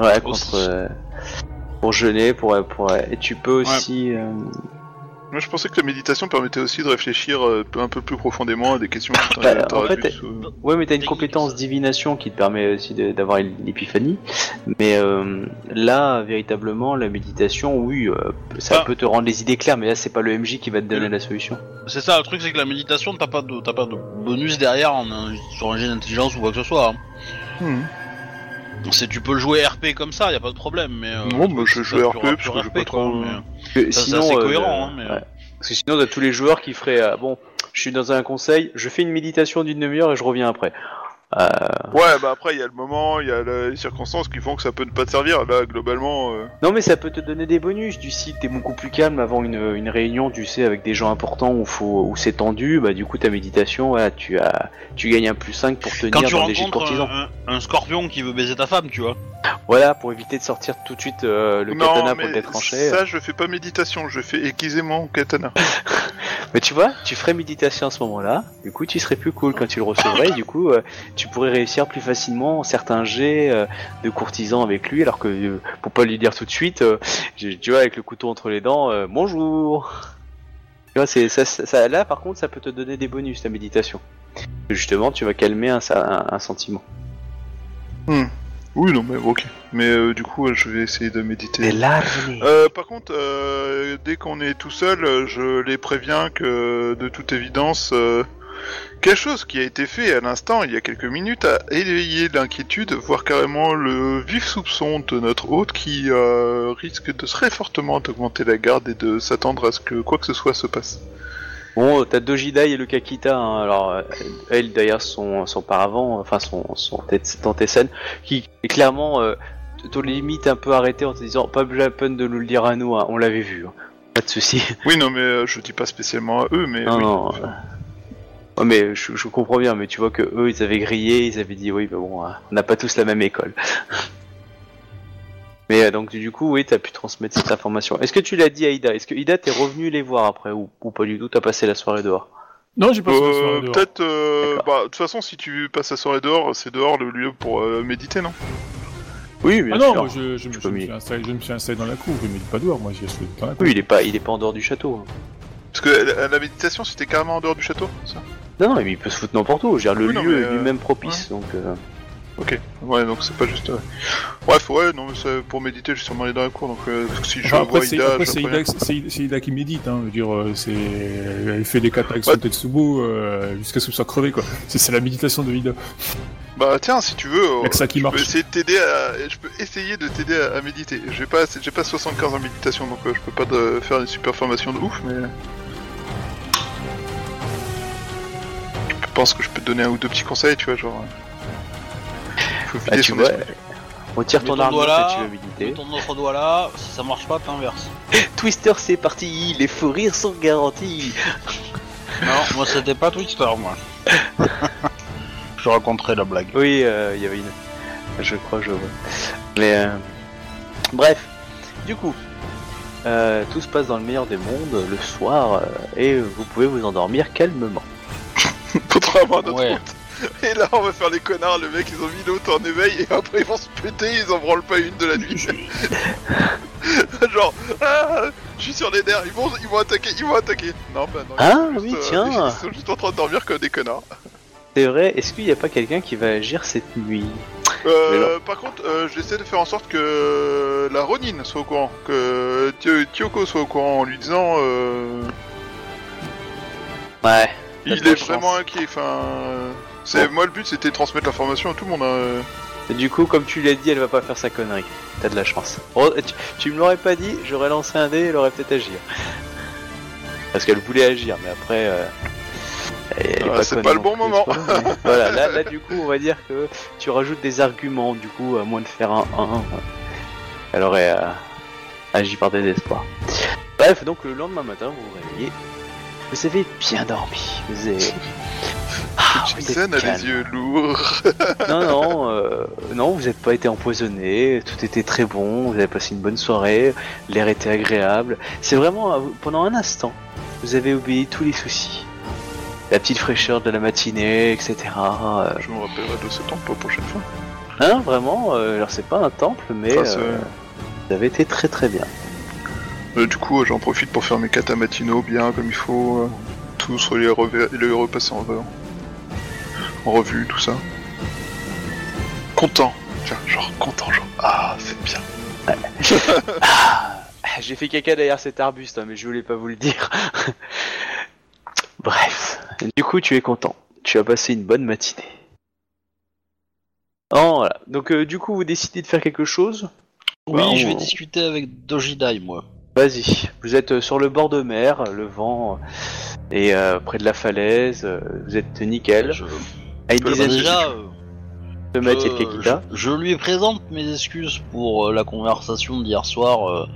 Speaker 2: Ouais, contre. euh, pour jeûner, pour, pour. Et tu peux aussi. euh,
Speaker 1: Moi je pensais que la méditation permettait aussi de réfléchir euh, un peu plus profondément à des questions
Speaker 2: Bah, en fait,
Speaker 1: sous-
Speaker 2: Ouais, mais t'as une compétence divination qui te permet aussi d'avoir une épiphanie. Mais euh, là, véritablement, la méditation, oui, euh, ça
Speaker 5: Ah.
Speaker 2: peut te rendre les idées claires, mais là, c'est pas le MJ qui va te donner la solution.
Speaker 5: C'est ça, le truc c'est que la méditation, t'as pas de t'as pas de bonus derrière en, un- sur un jet d'intelligence ou quoi que ce soit. hein.
Speaker 1: Hmm.
Speaker 5: C'est tu peux le jouer RP comme ça, y a pas de problème. Mais euh,
Speaker 1: Non, bah, je
Speaker 5: c'est
Speaker 1: joue RP parce que j'ai
Speaker 5: RP,
Speaker 1: pas trop-
Speaker 5: quoi, mais-
Speaker 2: Parce que
Speaker 5: Ça, c'est
Speaker 2: sinon,
Speaker 5: assez
Speaker 2: euh,
Speaker 5: cohérent,
Speaker 2: euh,
Speaker 5: hein, mais, euh.
Speaker 2: ouais. Parce que sinon, t'as tous les joueurs qui feraient euh, bon, je suis dans un conseil, je fais une méditation d'une demi-heure et je reviens après. Euh,
Speaker 1: Ouais, bah après il y a le moment, il y a les circonstances qui font que ça peut ne pas te servir. Là, globalement, euh,
Speaker 2: Non mais ça peut te donner des bonus du site t'es beaucoup plus calme avant une, une réunion tu sais avec des gens importants où faut où c'est tendu bah du coup ta méditation voilà, tu as tu gagnes un plus 5 pour tenir
Speaker 5: Quand tu
Speaker 2: dans des jets de
Speaker 5: rencontres
Speaker 2: courtisans.
Speaker 5: un, un- un scorpion qui veut baiser ta femme, tu vois.
Speaker 2: Voilà pour éviter de sortir tout de suite euh, le
Speaker 1: non,
Speaker 2: katana pour
Speaker 1: mais
Speaker 2: le détrancher.
Speaker 1: Ça, je fais pas méditation, je fais aiguiser mon katana.
Speaker 2: Mais tu vois, tu ferais méditation à ce moment-là, du coup tu serais plus cool quand tu le recevrais, et du coup euh, tu pourrais réussir plus facilement certains jets euh, de courtisans avec lui, alors que euh, pour pas lui dire tout de suite, euh, tu vois avec le couteau entre les dents, euh, bonjour. Tu vois, c'est ça, ça- ça- là par contre ça peut te donner des bonus ta méditation. Justement, tu vas calmer un, un, un sentiment.
Speaker 1: Oui, non, mais ok. Mais euh, du coup, je vais essayer de méditer.
Speaker 2: larmes.
Speaker 1: Euh, par contre, euh, dès qu'on est tout seul, je les préviens que, de toute évidence, euh, quelque chose qui a été fait à l'instant, il y a quelques minutes, a éveillé l'inquiétude, voire carrément le vif soupçon de notre hôte qui euh, risque de très fortement augmenter la garde et de s'attendre à ce que quoi que ce soit se passe.
Speaker 2: Bon, t'as Dojidai et le Kakita, hein, alors euh, elle d'ailleurs son, son paravent, enfin son, son tête- Tantessen, qui est clairement euh, te limite un peu arrêté en te disant pas la peine de nous le dire à nous, hein, on l'avait vu, hein. pas de souci.
Speaker 1: Oui, non, mais euh, je dis pas spécialement à eux, mais
Speaker 2: non,
Speaker 1: oui.
Speaker 2: non. euh, ouais, mais je, je comprends bien, mais tu vois que eux ils avaient grillé, ils avaient dit oui, bah bon, euh, on n'a pas tous la même école. Mais euh, donc du coup, oui, t'as pu transmettre cette information. Est-ce que tu l'as dit à Ida? Est-ce que Ida t'es revenu les voir après ou, ou pas du tout? T'as passé la soirée dehors?
Speaker 4: Non, j'ai pas fait la soirée
Speaker 1: Euh,
Speaker 4: dehors.
Speaker 1: Peut-être. euh, bah, de toute façon, si tu passes la soirée dehors, c'est dehors le lieu pour euh, méditer, non?
Speaker 2: Oui, bien
Speaker 4: Ah non,
Speaker 2: sûr.
Speaker 4: moi je, je, me- je me suis installé, je me suis installé dans la cour, je me dis pas dehors, moi j'y suis dans la cour.
Speaker 2: Oui, il est pas, il est pas en dehors du château. hein.
Speaker 1: Parce que la, la méditation, c'était carrément en dehors du château, ça?
Speaker 2: Non, non, mais il peut se foutre n'importe où. Dire, le
Speaker 1: Oui, non,
Speaker 2: lieu
Speaker 1: mais,
Speaker 2: est
Speaker 1: euh,
Speaker 2: lui-même propice, donc. euh,
Speaker 1: Ok, ouais, donc c'est pas juste. euh, Bref, ouais, non, mais ça, pour méditer, je suis sûrement allé dans la cour, donc euh, si je
Speaker 4: Enfin, après,
Speaker 1: vois
Speaker 4: c'est
Speaker 1: Ida,
Speaker 4: après,
Speaker 1: je
Speaker 4: c'est. Ida, c'est- c'est Ida qui médite, hein. Je veux dire, euh, c'est, elle fait des katas avec son
Speaker 1: Ouais.
Speaker 4: Tetsubo euh, jusqu'à ce que ce soit crevé, quoi. C'est, c'est la méditation de Ida.
Speaker 1: Bah tiens, si tu veux, euh,
Speaker 4: que ça qui
Speaker 1: je peux
Speaker 4: marche.
Speaker 1: essayer de t'aider à, je peux essayer de t'aider à, à méditer. J'ai pas, j'ai pas 75 en méditation, donc euh, je peux pas te faire une super formation de ouf, mais pense que je peux te donner un ou deux petits conseils, tu vois, genre. euh, Faut vider
Speaker 2: bah, tu
Speaker 1: son
Speaker 2: vois,
Speaker 1: esprit.
Speaker 2: retire ton
Speaker 5: ton
Speaker 2: arme
Speaker 5: là,
Speaker 2: tu veux
Speaker 5: Mets ton autre doigt là, si ça marche pas, t'inverses.
Speaker 2: Twister, c'est parti. Les faux rires sont garantis.
Speaker 5: Non, moi c'était pas Twister, moi. je raconterai la blague.
Speaker 2: Oui, euh, il y avait une. Je crois, je vois. Mais euh, bref, du coup, euh, tout se passe dans le meilleur des mondes le soir euh, et vous pouvez vous endormir calmement.
Speaker 1: Contrairement à notre
Speaker 5: Ouais.
Speaker 1: hôte. Et là, on va faire les connards, le mec, ils ont mis l'autre en éveil, et après ils vont se péter, ils en branlent pas une de la nuit. Genre, ah, je suis sur les nerfs, ils vont, ils vont attaquer, ils vont attaquer. Non, bah non. ils
Speaker 2: Ah,
Speaker 1: juste,
Speaker 2: oui,
Speaker 1: euh,
Speaker 2: tiens.
Speaker 1: Ils sont juste en train de dormir comme des connards.
Speaker 2: C'est vrai. Est-ce qu'il n'y a pas quelqu'un qui va agir cette nuit?
Speaker 1: Euh, par contre, euh, j'essaie de faire en sorte que la Ronin soit au courant, que Tio- Tyoko soit au courant en lui disant euh,
Speaker 2: Ouais.
Speaker 1: Il est vraiment inquiet. Enfin, euh, c'est moi le but c'était de transmettre l'information à tout le monde. hein.
Speaker 2: Et du coup, comme tu l'as dit, elle va pas faire sa connerie. T'as de la chance. Oh, tu, tu me l'aurais pas dit, j'aurais lancé un dé, elle aurait peut-être agi. Parce qu'elle voulait agir, mais après. euh,
Speaker 1: Ah, c'est pas le bon moment.
Speaker 2: voilà, là, là, du coup, on va dire que tu rajoutes des arguments, du coup, à moins de faire un 1. Elle aurait euh, agi par désespoir. Bref, donc le lendemain matin, vous vous réveillez. Vous avez bien dormi. Vous avez. Ah,
Speaker 1: Jason a les yeux lourds.
Speaker 2: Non, non, euh, non, vous n'êtes pas été empoisonné, tout était très bon, vous avez passé une bonne soirée, l'air était agréable. C'est vraiment, pendant un instant, vous avez oublié tous les soucis. La petite fraîcheur de la matinée, etc. Euh,
Speaker 1: Je me rappellerai de ce pour la prochaine fois.
Speaker 2: hein, vraiment, euh, alors c'est pas un temple, mais
Speaker 1: Enfin,
Speaker 2: vous avez été très très bien.
Speaker 1: Euh, du coup, euh, j'en profite pour faire mes katas matinaux bien comme il faut. euh, tous les, les repasser en, en revue, tout ça. Content. Tiens, genre content, genre. Ah, c'est bien.
Speaker 2: Ah, J'ai fait caca derrière cet arbuste, hein, mais je voulais pas vous le dire. Bref, du coup, tu es content. Tu as passé une bonne matinée. Oh, voilà. Donc, euh, du coup, vous décidez de faire quelque chose?
Speaker 5: Oui,
Speaker 2: Bah,
Speaker 5: je vais discuter avec Dojidai, moi.
Speaker 2: Vas-y. Vous êtes euh, sur le bord de mer, le vent est euh, près de la falaise. euh, Vous êtes nickel.
Speaker 5: Je...
Speaker 2: À une dizaine
Speaker 5: Déjà,
Speaker 2: de
Speaker 5: euh,
Speaker 2: de mètres, il y a
Speaker 5: je,
Speaker 2: Kekita.
Speaker 5: je- je lui présente mes excuses pour euh, la conversation d'hier soir euh,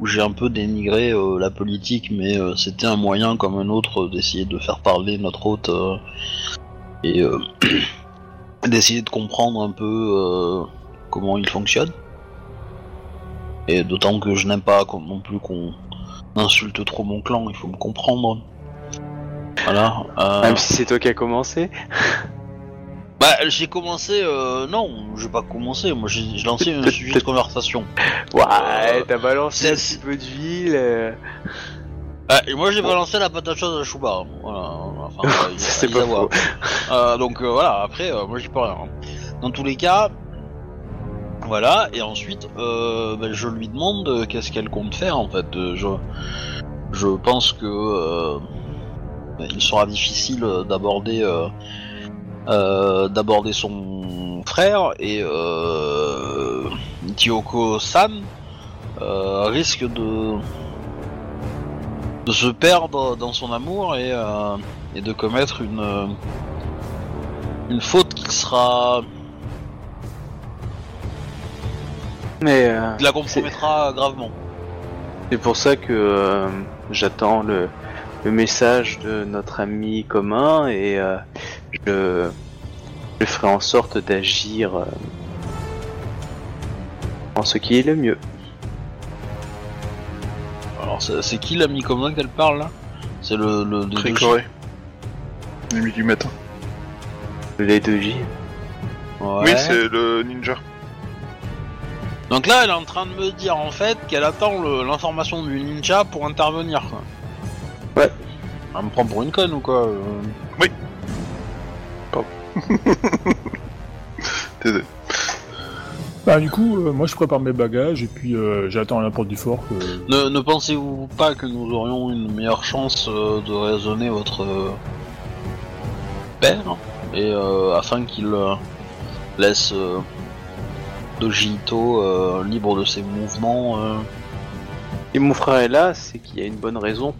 Speaker 5: où j'ai un peu dénigré euh, la politique, mais euh, c'était un moyen comme un autre d'essayer de faire parler notre hôte euh, et euh, d'essayer de comprendre un peu euh, comment il fonctionne. Et d'autant que je n'aime pas non plus qu'on insulte trop mon clan, il faut me comprendre. Voilà. euh,
Speaker 2: Même si c'est toi qui as commencé.
Speaker 5: bah, j'ai commencé. Euh, non, j'ai pas commencé. Moi, j'ai lancé un sujet de conversation.
Speaker 2: Ouais,
Speaker 5: Euh,
Speaker 2: t'as balancé un petit peu de ville. euh,
Speaker 5: Ah, et moi, j'ai balancé la patate chaude à Chouba. hein. Voilà. Enfin,
Speaker 2: C'est pas.
Speaker 5: Euh, donc euh, voilà. Après, euh, moi, j'y peux rien. hein. Dans tous les cas, voilà. Et ensuite, euh, ben, je lui demande euh, qu'est-ce qu'elle compte faire. En fait, Euh, je, je pense que ben, il sera difficile d'aborder. d'aborder son frère et euh, Kyoko-san risque de de se perdre dans son amour et, et de commettre une une faute qui sera
Speaker 2: Mais euh,
Speaker 5: qui la compromettra gravement.
Speaker 2: c'est pour ça que euh, j'attends le, le message de notre ami commun et euh, je, je ferai en sorte d'agir euh, en ce qui est le mieux.
Speaker 5: Alors c'est c'est qui l'ami commun qu'elle parle là? C'est le le.
Speaker 1: Nuit du matin.
Speaker 2: Les deux J.
Speaker 5: Ouais.
Speaker 1: Oui, c'est le ninja.
Speaker 5: Donc là, elle est en train de me dire en fait qu'elle attend le- l'information du ninja pour intervenir. Quoi.
Speaker 2: Ouais.
Speaker 5: Elle me prend pour une conne ou quoi euh
Speaker 1: Désolé.
Speaker 4: Bah, du coup, euh, moi je prépare mes bagages et puis euh, j'attends à la porte du fort que.
Speaker 5: Ne, ne pensez-vous pas que nous aurions une meilleure chance euh, de raisonner votre euh, père et euh, afin qu'il euh, laisse euh, Dojito euh, libre de ses mouvements euh,
Speaker 2: Si mon frère est là, c'est qu'il y a une bonne raison.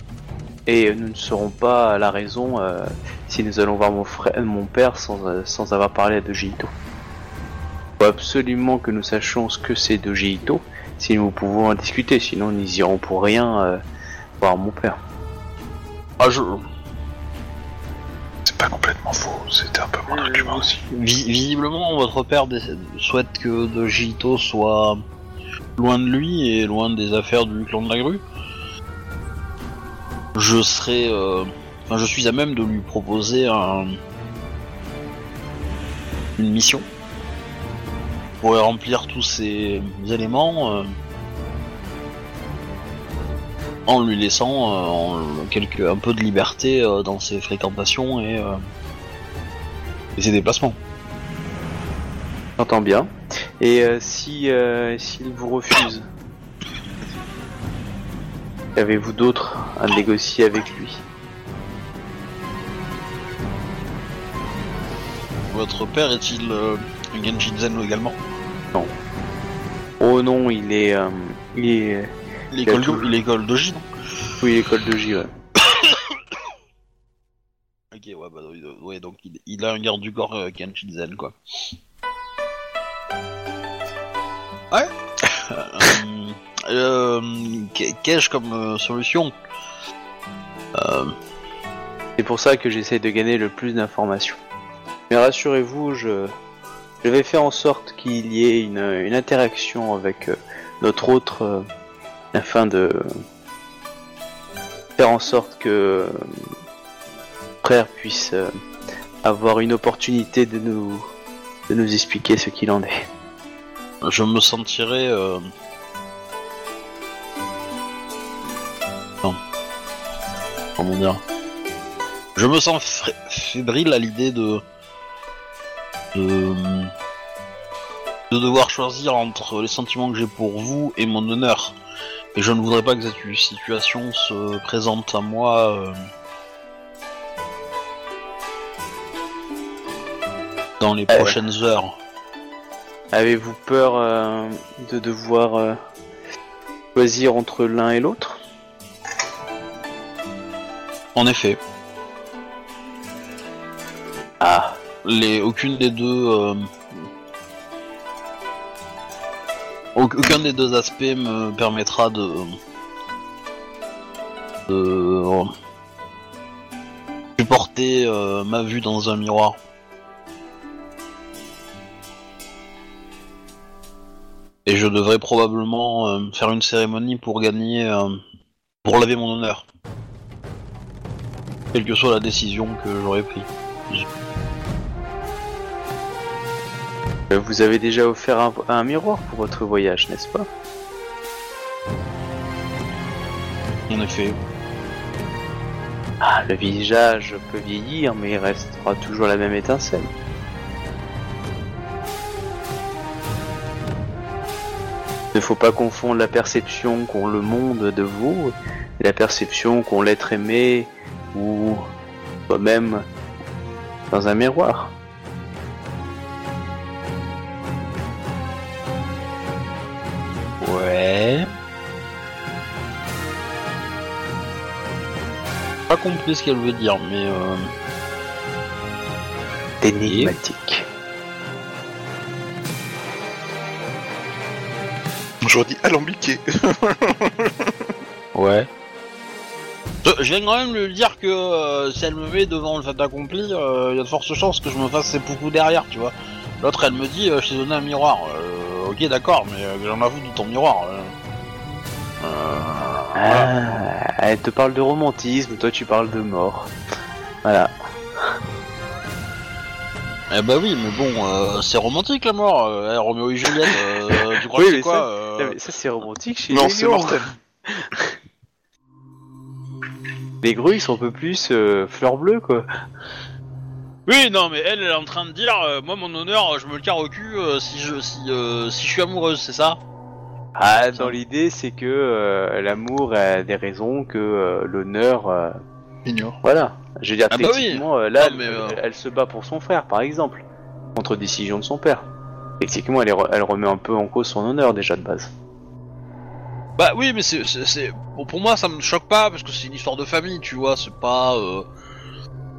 Speaker 2: Et nous ne serons pas à la raison euh, si nous allons voir mon frère, mon père sans, euh, sans avoir parlé à Dojito. Il faut absolument que nous sachions ce que c'est Dojito, si nous pouvons en discuter, sinon nous irons pour rien euh, voir mon père.
Speaker 5: Ah, je...
Speaker 1: C'est pas complètement faux, c'était un peu mon argument aussi.
Speaker 5: vi- visiblement, votre père souhaite que Dojito soit loin de lui et loin des affaires du clan de la grue. Je serai, euh, enfin, je suis à même de lui proposer un- une mission pour remplir tous ces éléments euh, en lui laissant euh, en- un peu de liberté euh, dans ses fréquentations et, euh, et ses déplacements.
Speaker 2: J'entends bien. Et euh, si euh, s'il vous refuse, avez-vous d'autres à négocier avec lui?
Speaker 5: Votre père est-il euh, Genshin également?
Speaker 2: Oh non, il est. il est.
Speaker 5: L'école
Speaker 2: tout.
Speaker 5: de, l'école de J, non
Speaker 2: Oui, l'école de J, ouais.
Speaker 5: Ok, ouais, bah, euh, ouais, donc il, il a un garde du corps euh, Kenshin Zen, quoi. Ouais. euh, euh, qu'ai- Qu'ai-je comme euh, solution euh,
Speaker 2: C'est pour ça que j'essaie de gagner le plus d'informations. Mais rassurez-vous, je, je vais faire en sorte qu'il y ait une, une interaction avec euh, notre autre euh, afin de faire en sorte que euh, frère puisse euh, avoir une opportunité de nous de nous expliquer ce qu'il en est.
Speaker 5: Je me sentirais. Euh... Comment dire? Je me sens fébrile à l'idée de. de devoir choisir entre les sentiments que j'ai pour vous et mon honneur. Et je ne voudrais pas que cette situation se présente à moi. euh, dans les
Speaker 2: ouais.
Speaker 5: prochaines heures.
Speaker 2: Avez-vous peur euh, de devoir euh, choisir entre l'un et l'autre?
Speaker 5: En effet.
Speaker 2: Ah,
Speaker 5: les aucune des deux aucun des deux aspects me permettra de supporter euh, ma vue dans un miroir. Et je devrais probablement euh, faire une cérémonie pour gagner euh, pour laver mon honneur. Quelle que soit la décision que j'aurais prise.
Speaker 2: Vous avez déjà offert un, un miroir pour votre voyage, n'est-ce pas?
Speaker 5: En effet.
Speaker 2: Ah, le visage peut vieillir, mais il restera toujours la même étincelle. Il ne faut pas confondre la perception qu'ont le monde de vous et la perception qu'ont l'être aimé ou soi-même dans un miroir.
Speaker 5: Pas compris ce qu'elle veut dire, mais euh,
Speaker 2: Énigmatique.
Speaker 1: J'aurais dit alambiqué.
Speaker 5: ouais. Je, viens quand même lui dire que euh, si elle me met devant le fait accompli, euh, il y a de fortes chances que je me fasse ses poucous derrière, tu vois. L'autre, elle me dit, euh, je t'ai donné un miroir. Euh, ok, d'accord, mais euh, j'en avoue de ton miroir. euh.
Speaker 2: Ah, elle te parle de romantisme, toi tu parles de mort. Voilà.
Speaker 5: Eh bah oui, mais bon, euh, c'est romantique la mort. Euh, eh, Roméo et Juliette, euh, tu crois
Speaker 2: Oui,
Speaker 5: que c'est quoi
Speaker 2: ça-
Speaker 5: euh,
Speaker 2: mais Ça c'est romantique chez
Speaker 1: non,
Speaker 2: les
Speaker 1: c'est mortel.
Speaker 2: Les grues ils sont un peu plus euh, fleurs bleues quoi.
Speaker 5: Oui, non, mais elle, elle est en train de dire, euh, moi, mon honneur, je me le carre au cul euh, si je si, euh, si je suis amoureuse, c'est ça?
Speaker 2: Ah, dans l'idée c'est que euh, l'amour a des raisons que euh, l'honneur. euh,
Speaker 1: Ignore.
Speaker 2: Voilà. Je veux dire,
Speaker 5: Ah bah oui.
Speaker 2: techniquement, euh, là,
Speaker 5: Non, mais,
Speaker 2: elle,
Speaker 5: euh,
Speaker 2: elle se bat pour son frère, par exemple, contre décision de son père. Techniquement, elle, est re- elle remet un peu en cause son honneur déjà de base.
Speaker 5: Bah oui, mais c'est, c'est, c'est- bon, pour moi, ça me choque pas parce que c'est une histoire de famille, tu vois, c'est pas. Euh...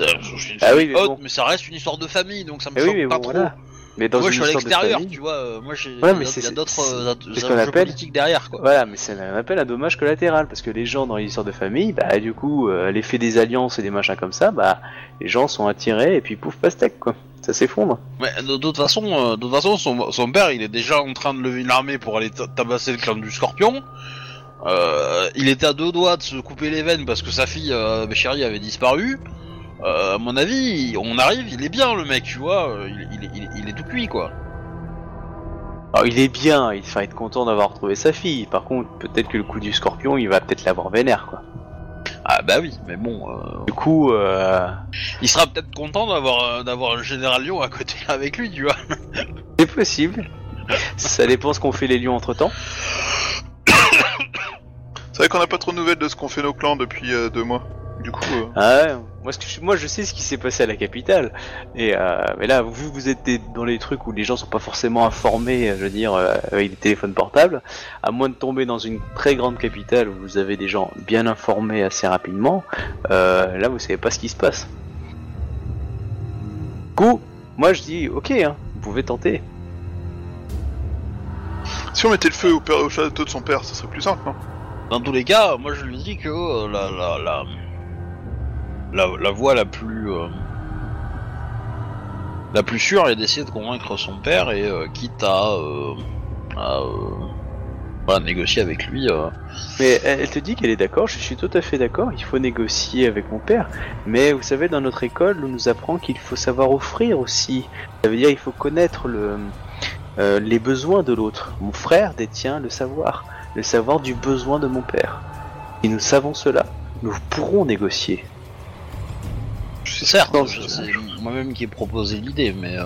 Speaker 5: euh, Je suis une
Speaker 2: Ah
Speaker 5: famille
Speaker 2: oui, mais
Speaker 5: haute,
Speaker 2: bon.
Speaker 5: mais ça reste une histoire de famille, donc ça me
Speaker 2: oui,
Speaker 5: choque
Speaker 2: mais
Speaker 5: pas
Speaker 2: bon,
Speaker 5: trop.
Speaker 2: voilà. Mais dans
Speaker 5: moi,
Speaker 2: une
Speaker 5: je suis à l'extérieur, tu vois. euh, Moi, j'ai.
Speaker 2: Ouais, mais c'est-
Speaker 5: d'autres euh, politiques derrière, quoi.
Speaker 2: Voilà, mais c'est un appel à dommage collatéral, parce que les gens dans les histoires de famille, bah du coup, euh, l'effet des alliances et des machins comme ça, bah les gens sont attirés et puis pouf pastèque quoi. Ça s'effondre.
Speaker 5: Mais de toute façon, euh, de toute façon, son, son père, il est déjà en train de lever une armée pour aller ta- tabasser le clan du Scorpion. Il était à deux doigts de se couper les veines parce que sa fille, chérie, avait disparu. Euh, à mon avis, on arrive, il est bien le mec, tu vois. euh, Il, il, il, il est tout cuit, quoi.
Speaker 2: Alors il est bien, il va être content d'avoir retrouvé sa fille. Par contre, peut-être que le coup du scorpion, il va peut-être l'avoir vénère quoi.
Speaker 5: Ah bah oui, mais bon, euh,
Speaker 2: Du coup, euh,
Speaker 5: il sera peut-être content d'avoir euh, d'avoir un général Lion à côté avec lui, tu vois.
Speaker 2: c'est possible. Ça dépend ce qu'on fait les lions entre temps.
Speaker 1: C'est vrai qu'on n'a pas trop de nouvelles de ce qu'ont fait nos clans depuis euh, deux mois. Du coup, euh,
Speaker 2: Ah ouais, moi, ce que je, moi je sais ce qui s'est passé à la capitale. Et euh, mais là, vu que vous êtes dans les trucs où les gens sont pas forcément informés, je veux dire, euh, avec des téléphones portables, à moins de tomber dans une très grande capitale où vous avez des gens bien informés assez rapidement, euh, là vous savez pas ce qui se passe. Du coup, moi je dis ok, hein, vous pouvez tenter.
Speaker 1: si on mettait le feu au, père- au château de son père, ça serait plus simple, non?
Speaker 5: Dans tous les cas, moi je lui dis que la, la, la, la, voie la plus euh, la plus sûre est d'essayer de convaincre son père et euh, quitte à, euh, à négocier avec lui.
Speaker 2: Mais elle te dit qu'elle est d'accord, je suis tout à fait d'accord, il faut négocier avec mon père. Mais vous savez, dans notre école, on nous apprend qu'il faut savoir offrir aussi. Ça veut dire qu'il faut connaître le, les besoins de l'autre. Mon frère détient le savoir, le savoir du besoin de mon père. Si nous savons cela, nous pourrons négocier.
Speaker 5: C'est certes,
Speaker 2: Non,
Speaker 5: je-
Speaker 2: je-
Speaker 5: c'est moi-même qui ai proposé l'idée, mais euh,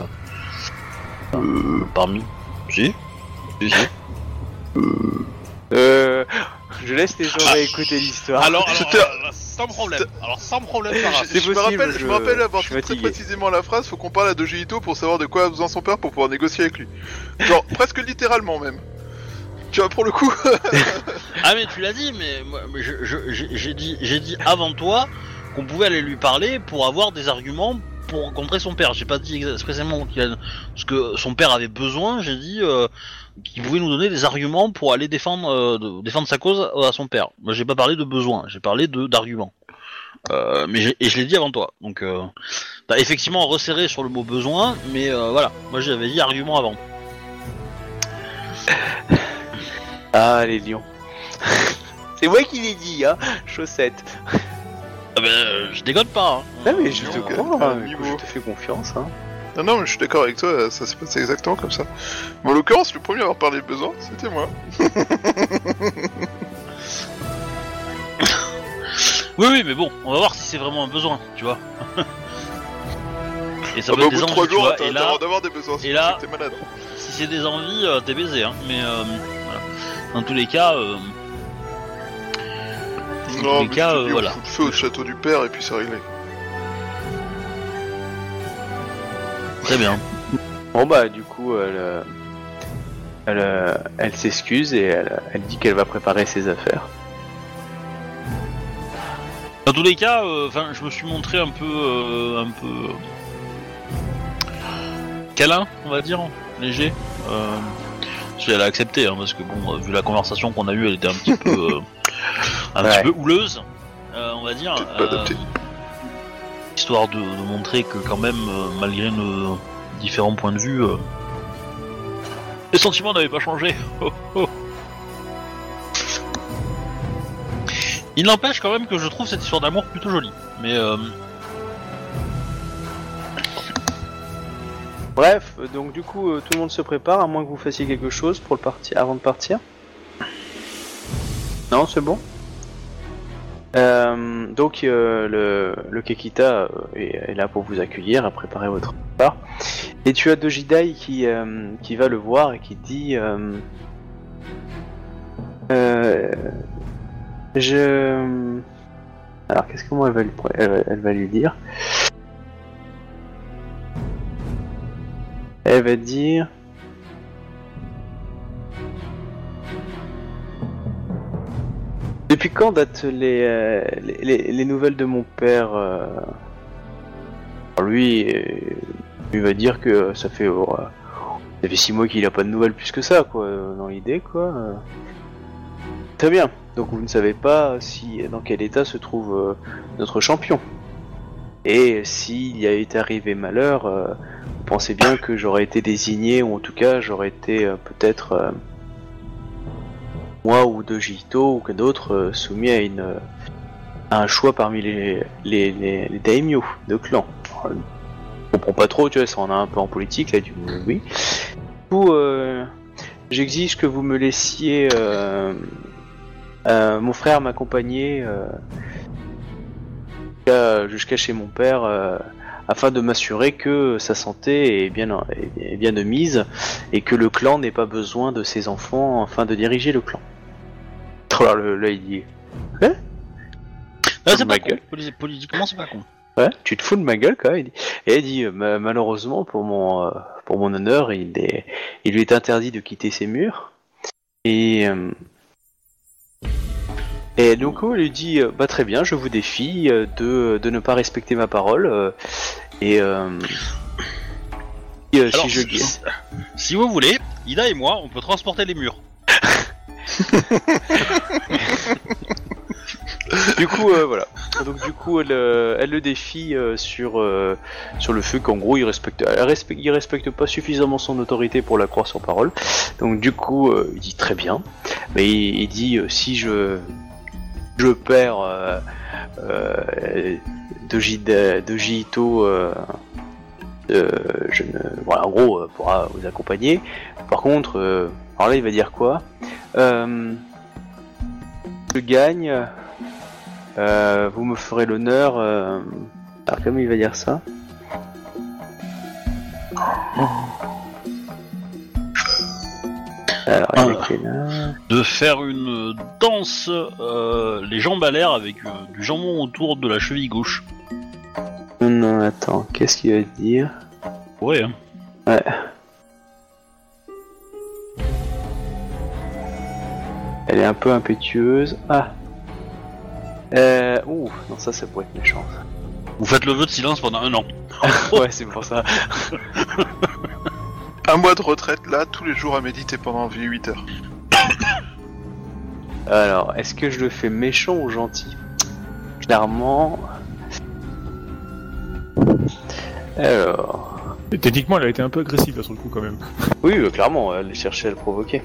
Speaker 5: euh, parmi. Si. Si, si.
Speaker 2: Euh, je laisse les gens écouter l'histoire.
Speaker 5: Alors, alors,
Speaker 1: C'était-
Speaker 5: alors, sans problème. Alors sans problème, Sarah.
Speaker 2: C'est
Speaker 1: je, me
Speaker 2: possible,
Speaker 1: rappelle, je...
Speaker 2: je-
Speaker 1: me rappelle avoir
Speaker 2: je suis
Speaker 1: dit très
Speaker 2: fatigué.
Speaker 1: précisément la phrase, faut qu'on parle à Doji Ito pour savoir de quoi a besoin son père pour pouvoir négocier avec lui. Genre, presque littéralement même. Tu vois, pour le coup,
Speaker 5: Ah mais tu l'as dit, mais moi, mais je- je- j'ai j'ai dit, j'ai dit avant toi pouvait aller lui parler pour avoir des arguments pour rencontrer son père. J'ai pas dit expressément ce que son père avait besoin. J'ai dit euh, qu'il pouvait nous donner des arguments pour aller défendre, euh, défendre sa cause à son père. Moi, j'ai pas parlé de besoin, j'ai parlé de d'arguments. Euh, mais et je l'ai dit avant toi. Donc, effectivement resserré sur le mot besoin, mais voilà. Moi, j'avais dit argument avant.
Speaker 2: Ah, les lions. C'est moi qui l'ai dit, hein, chaussette.
Speaker 5: Ah ben, euh, je déconne pas. hein.
Speaker 2: Ah, mais je te
Speaker 1: Donc,
Speaker 2: crois, hein,
Speaker 1: niveau.
Speaker 2: écoute, je te fais confiance. Hein.
Speaker 1: non, non, mais je suis d'accord avec toi, ça s'est passé exactement comme ça. Mais en l'occurrence, le premier à avoir parlé de besoin, c'était moi.
Speaker 5: Oui, oui, mais bon, on va voir si c'est vraiment un besoin, tu vois. et ça
Speaker 1: Ah
Speaker 5: peut
Speaker 1: bah, au
Speaker 5: être
Speaker 1: bout
Speaker 5: des
Speaker 1: de
Speaker 5: envies, tu
Speaker 1: jours,
Speaker 5: vois.
Speaker 1: t'as
Speaker 5: Et
Speaker 1: t'as
Speaker 5: là,
Speaker 1: d'avoir des besoins,
Speaker 5: et là-
Speaker 1: que t'es malade.
Speaker 5: si c'est des envies, euh, t'es baisé, hein. Mais euh, voilà. Dans tous les cas, euh, Dans
Speaker 1: Non,
Speaker 5: tous les cas, euh,
Speaker 1: dis, on
Speaker 5: voilà.
Speaker 1: fout le feu au château du père et puis c'est réglé.
Speaker 5: très bien.
Speaker 2: Bon bah du coup elle, euh, elle, euh, elle s'excuse et elle, elle dit qu'elle va préparer ses affaires.
Speaker 5: Dans tous les cas, euh, enfin, je me suis montré un peu, euh, un peu câlin, on va dire, léger. Euh, si elle a accepté, hein, parce que bon, vu la conversation qu'on a eue, elle était un petit peu, euh, un
Speaker 2: Ouais.
Speaker 5: petit peu houleuse, euh, on va dire.
Speaker 1: Adapté.
Speaker 5: histoire de, de montrer que quand même, euh, malgré nos différents points de vue, euh, les sentiments n'avaient pas changé. Oh, oh. Il n'empêche quand même que je trouve cette histoire d'amour plutôt jolie. Mais euh,
Speaker 2: Bref, euh, donc du coup euh, tout le monde se prépare à moins que vous fassiez quelque chose pour le partir avant de partir. Non, c'est bon? Euh, donc euh, le, Kekita euh, est, là pour vous accueillir, à préparer votre part. Et tu as Dojidai qui, euh, qui va le voir et qui dit Je... Alors qu'est-ce que moi elle va lui dire? Elle va dire... Depuis quand datent les, euh, les, les- les nouvelles de mon père euh Alors lui, euh, il va dire que ça fait, ça fait six mois qu'il a pas de nouvelles plus que ça, quoi, dans l'idée, quoi. Très bien. Donc vous ne savez pas si dans quel état se trouve notre champion. Et s'il y a été arrivé malheur, vous pensez bien que j'aurais été désigné, ou en tout cas j'aurais été peut-être moi ou de Jito ou que d'autres euh, soumis à une euh, à un choix parmi les les, les, les daimyo de clan. Alors, Je comprends pas trop, tu vois, ça en a un peu en politique là, du oui. Du coup, euh, j'exige que vous me laissiez euh, euh, mon frère m'accompagner euh, jusqu'à- chez mon père euh, afin de m'assurer que sa santé est bien, est bien de mise et que le clan n'ait pas besoin de ses enfants afin de diriger le clan. Alors le- là il dit
Speaker 5: Ah,
Speaker 2: de
Speaker 5: c'est
Speaker 2: ma
Speaker 5: pas con.
Speaker 2: gueule.
Speaker 5: Poli- Politiquement, c'est pas con.
Speaker 2: Ouais, tu te fous de ma gueule quoi. il dit. Et elle dit euh, Ma- malheureusement pour mon euh, pour mon honneur, il est il lui est interdit de quitter ses murs. Et euh, et donc elle lui dit bah très bien, je vous défie de de ne pas respecter ma parole et euh, et, euh,
Speaker 5: Alors,
Speaker 2: si je
Speaker 5: si, si vous voulez, Ida et moi, on peut transporter les murs.
Speaker 2: du coup euh, voilà. Donc du coup elle, euh, elle le défie euh, sur euh, sur le fait qu'en gros il respecte elle respecte il respecte pas suffisamment son autorité pour la croire sur parole. Donc du coup euh, il dit très bien. Mais il, il dit euh, si je je perds euh, euh, Doji Doji Ito, euh, euh, je ne voilà en gros euh, pourra vous accompagner. Par contre euh, alors là il va dire quoi? Euh, Je gagne euh, vous me ferez l'honneur. euh, Alors, comment il va dire ça? Alors, il
Speaker 5: Ah.
Speaker 2: était là.
Speaker 5: De faire une danse, euh, les jambes à l'air avec euh, du jambon autour de la cheville gauche.
Speaker 2: Non, non, attends, qu'est-ce qu'il va dire?
Speaker 5: Ouais. hein.
Speaker 2: Ouais. Elle est un peu impétueuse. Ah euh, Ouh, non, ça, ça pourrait être méchant.
Speaker 5: Vous faites le vœu de silence pendant un an.
Speaker 2: ouais, c'est pour ça.
Speaker 1: Un mois de retraite là, tous les jours à méditer pendant 8 heures.
Speaker 2: Alors, est-ce que je le fais méchant ou gentil? Clairement. Alors.
Speaker 4: Et techniquement, elle a été un peu agressive là sur le coup quand même.
Speaker 2: Oui, euh, clairement, elle cherchait à le provoquer.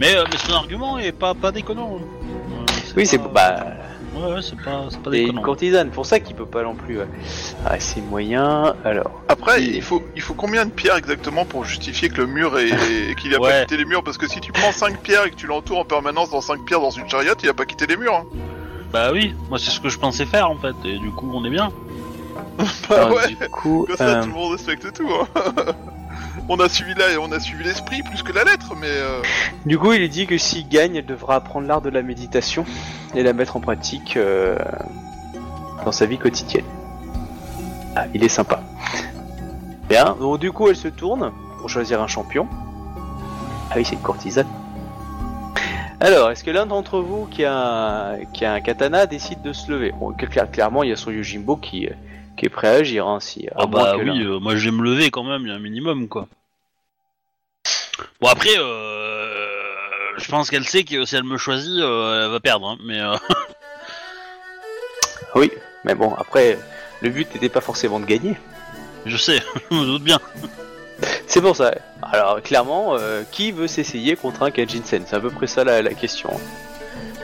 Speaker 5: Mais, euh, mais son argument est pas, pas déconnant. Euh,
Speaker 2: Oui, c'est.
Speaker 5: pas-
Speaker 2: Bah.
Speaker 5: Ouais, ouais, c'est pas, c'est pas
Speaker 2: C'est une
Speaker 5: déconnant.
Speaker 2: courtisane, pour ça qu'il peut pas non plus. ouais. Ah, c'est moyen. Alors.
Speaker 1: Après,
Speaker 2: Et-
Speaker 1: il faut, il faut combien de pierres exactement pour justifier que le mur est, et qu'il a pas quitté les murs? Parce que si tu prends 5 pierres et que tu l'entoures en permanence dans 5 pierres dans une chariote, il a pas quitté les murs. Hein.
Speaker 5: Bah oui, moi c'est ce que je pensais faire en fait, et du coup on est bien.
Speaker 1: Bah
Speaker 2: alors,
Speaker 1: ouais,
Speaker 2: Du coup.
Speaker 1: comme ça
Speaker 2: euh,
Speaker 1: tout le monde respecte tout. Hein. on a suivi là, on a suivi l'esprit plus que la lettre, mais euh,
Speaker 2: Du coup, il dit que s'il gagne, elle devra apprendre l'art de la méditation et la mettre en pratique euh, dans sa vie quotidienne. Ah, il est sympa. Bien, donc du coup, elle se tourne pour choisir un champion. Ah oui, c'est une courtisane. Alors, est-ce que l'un d'entre vous qui a, un, katana décide de se lever? Bon, cla- Clairement, il y a son Yojimbo qui, euh, qui est prêt à agir. Hein, si, à
Speaker 5: Ah
Speaker 2: moins
Speaker 5: bah
Speaker 2: que
Speaker 5: oui,
Speaker 2: l'un-
Speaker 5: euh, moi je vais me lever quand même, il y a un minimum quoi. Bon après, euh, je pense qu'elle sait que si elle me choisit, euh, elle va perdre, hein, mais euh,
Speaker 2: Oui, mais bon, après, le but n'était pas forcément de gagner.
Speaker 5: je sais, je me doute bien.
Speaker 2: C'est pour ça. Alors clairement, euh, qui veut s'essayer contre un Kajinsen C'est à peu près ça la, la question.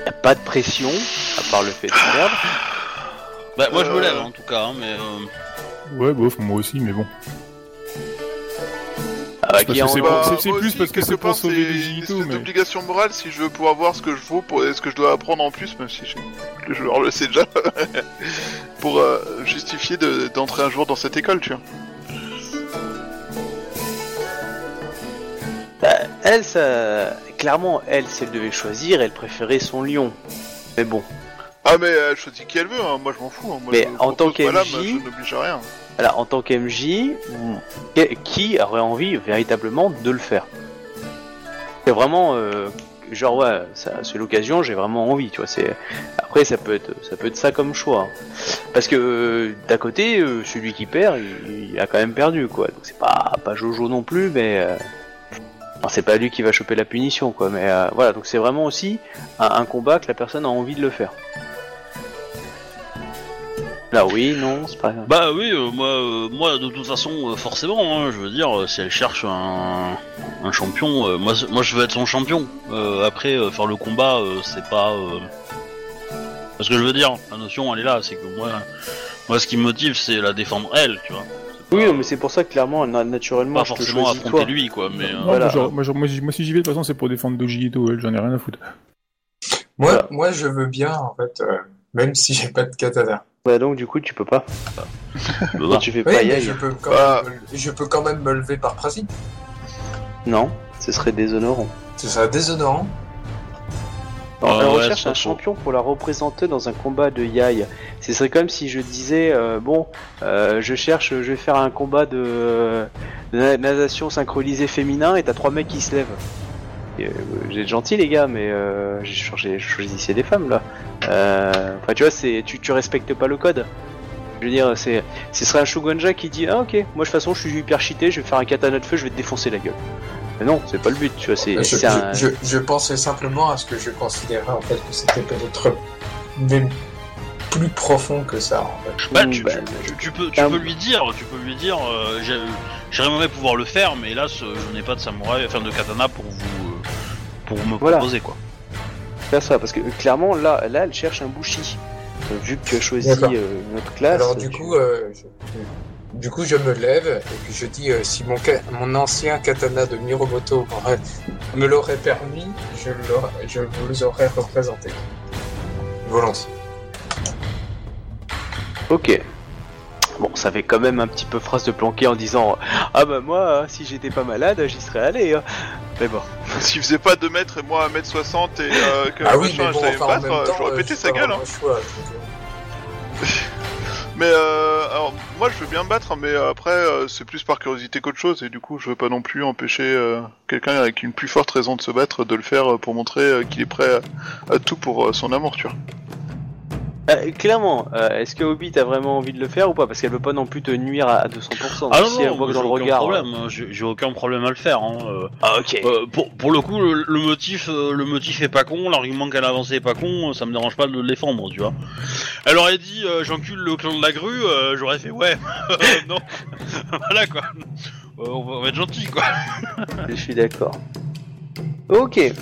Speaker 2: Y a pas de pression, à part le fait de perdre.
Speaker 5: Bah moi je me
Speaker 1: Euh.
Speaker 5: lève en tout cas, hein, mais euh,
Speaker 4: Ouais, bof, moi aussi, mais bon.
Speaker 2: Ah bah, en-
Speaker 4: c'est
Speaker 1: bah,
Speaker 4: c'est- c'est plus
Speaker 1: aussi,
Speaker 4: parce que c'est pour sauver
Speaker 1: c'est
Speaker 4: les
Speaker 1: espèce
Speaker 4: mais-
Speaker 1: d'obligation morale si je veux pouvoir voir ce que je vaux, pour ce que je dois apprendre en plus, même si je- le joueur le sait déjà, pour euh, justifier de- d'entrer un jour dans cette école, tu vois.
Speaker 2: Bah, elle, ça... clairement, elle, si elle devait choisir, elle préférait son lion. Mais bon,
Speaker 1: Ah mais elle choisit qui elle veut, hein. moi je m'en fous. hein. Moi,
Speaker 2: Mais
Speaker 1: je
Speaker 2: en tant qu'MJ,
Speaker 1: je n'oblige à rien.
Speaker 2: alors en tant qu'MJ, qui- aurait envie véritablement de le faire? C'est vraiment euh, genre ouais, c'est l'occasion, j'ai vraiment envie, tu vois. C'est après ça peut être ça peut être ça comme choix, parce que euh, d'un côté euh, celui qui perd, il, il a quand même perdu quoi. Donc c'est pas pas Jojo non plus, mais euh, c'est pas lui qui va choper la punition quoi. Mais euh, voilà, donc c'est vraiment aussi un, un combat que la personne a envie de le faire. Là oui, non, c'est pas.
Speaker 5: bah oui, euh, moi, euh, moi de toute façon euh, forcément, hein, je veux dire, euh, si elle cherche un, un champion, euh, moi, moi je veux être son champion. Euh, après euh, faire le combat, euh, c'est pas. euh, Parce que je veux dire, la notion elle est là, c'est que moi, moi ce qui me motive c'est la défendre elle, tu vois.
Speaker 2: Oui, non, mais c'est pour ça que clairement, na- naturellement,
Speaker 5: pas
Speaker 2: je te
Speaker 5: forcément
Speaker 2: choisis
Speaker 5: affronter
Speaker 2: toi.
Speaker 5: lui quoi, mais. euh,
Speaker 4: Non,
Speaker 2: Voilà.
Speaker 4: moi, genre, moi, genre, moi, j'y- moi, si j'y vais, de toute façon, c'est pour défendre Doji Ito, elle, j'en ai rien à foutre.
Speaker 3: Moi,
Speaker 2: Voilà.
Speaker 3: moi, je veux bien, en fait, euh, même si j'ai pas de katana.
Speaker 2: Bah donc du coup, tu peux pas.
Speaker 5: bah,
Speaker 2: Toi, tu fais
Speaker 3: Oui,
Speaker 2: pas
Speaker 3: mais
Speaker 2: Yai.
Speaker 3: je peux, quand
Speaker 1: Bah.
Speaker 3: même, me- je peux quand même me lever par principe.
Speaker 2: Non, ce serait déshonorant.
Speaker 3: Ce serait déshonorant.
Speaker 5: Ah
Speaker 2: elle
Speaker 5: ouais,
Speaker 2: recherche
Speaker 5: ça
Speaker 2: un
Speaker 5: faut.
Speaker 2: champion pour la représenter dans un combat de yai. Ce serait comme si je disais euh, bon, euh, je cherche, je vais faire un combat de, de na- natation synchronisée féminin et t'as trois mecs qui se lèvent. Euh, J'ai être gentil les gars, mais euh, j'ai changé, choisissais des femmes là. Euh, Enfin tu vois, c'est tu, tu respectes pas le code. Je veux dire, c'est ce serait un Shogunja qui dit ah ok, moi de toute façon je suis hyper cheaté, je vais faire un katana de feu, je vais te défoncer la gueule. Mais non, c'est pas le but, tu vois, c'est
Speaker 3: Je,
Speaker 2: c'est un.
Speaker 3: je, je, je pensais simplement à ce que je considérais en fait que c'était peut-être même plus profond que ça en fait.
Speaker 5: Bah, tu,
Speaker 2: bah,
Speaker 5: tu- tu- tu peux, tu
Speaker 2: un-
Speaker 5: peux lui dire, tu peux lui dire, euh, j'aimerais pouvoir le faire, mais hélas, euh, je n'ai pas de samouraï, enfin de katana pour vous, euh, pour me
Speaker 2: Voilà.
Speaker 5: proposer quoi.
Speaker 2: faire ça parce que euh, clairement là là elle cherche un bushi Euh, vu que tu as choisi
Speaker 3: D'accord.
Speaker 2: euh, classe
Speaker 3: Alors du
Speaker 2: tu-
Speaker 3: coup, euh, je, du coup, je me lève et puis je dis euh, si mon, mon ancien katana de Miromoto m'aurait- me l'aurait permis, je, l'aurais- je vous aurais représenté. Volontiers.
Speaker 2: ok bon ça fait quand même un petit peu phrase de planquer en disant ah bah moi hein, si j'étais pas malade j'y serais allé hein. mais bon
Speaker 1: S'il faisait pas 2 mètres et moi 1m60 et euh, que
Speaker 3: Ah oui,
Speaker 1: machin,
Speaker 3: mais bon,
Speaker 1: je savais
Speaker 3: enfin, même temps,
Speaker 1: j'aurais
Speaker 3: euh,
Speaker 1: pété sa
Speaker 3: pas
Speaker 1: gueule. Hein.
Speaker 3: vraiment le choix, donc, euh.
Speaker 1: Mais euh, alors, moi je veux bien me battre, mais euh, après euh, c'est plus par curiosité qu'autre chose, et du coup je veux pas non plus empêcher euh, quelqu'un avec une plus forte raison de se battre de le faire euh, pour montrer euh, qu'il est prêt à, à tout pour euh, son amour, tu vois.
Speaker 2: Euh, clairement euh, est-ce que Obi t'as vraiment envie de le faire ou pas? Parce qu'elle veut pas non plus te nuire à, à 200%
Speaker 5: Ah non,
Speaker 2: si elle voit que
Speaker 5: j'ai
Speaker 2: dans le
Speaker 5: aucun
Speaker 2: regard
Speaker 5: problème, hein, j'ai j'ai aucun problème à le faire. Hein, euh.
Speaker 2: ah ok
Speaker 5: Euh, pour, pour le coup, le, le motif, le motif est pas con, l'argument qu'elle a avancé est pas con, ça me dérange pas de le défendre, tu vois. Elle aurait dit j'encule le clan de la grue, j'aurais fait ouais, non, voilà quoi. On, va, on va être gentil quoi.
Speaker 2: je suis d'accord ok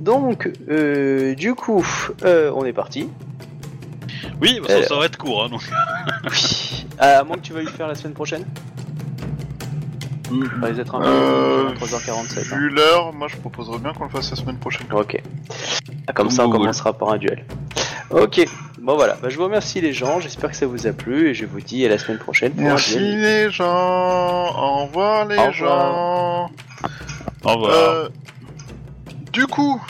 Speaker 2: donc euh, du coup euh, on est parti
Speaker 5: Oui, bah, ça,
Speaker 2: Euh,
Speaker 5: ça va être court, hein, donc.
Speaker 2: oui à moins que tu veuilles le faire la semaine prochaine. Ça va être un peu
Speaker 1: Euh,
Speaker 2: 3h47 hein.
Speaker 1: Vu l'heure, moi je proposerais bien qu'on le fasse la semaine prochaine.
Speaker 2: Ok. Ah, Comme ça, on commencera par un duel. Ok. Bon voilà. Bah, je vous remercie les gens. J'espère que ça vous a plu et je vous dis à la semaine prochaine pour
Speaker 1: Merci
Speaker 2: un duel.
Speaker 1: les gens, au revoir les
Speaker 2: Au revoir.
Speaker 1: gens.
Speaker 5: Au revoir.
Speaker 1: Euh, du coup,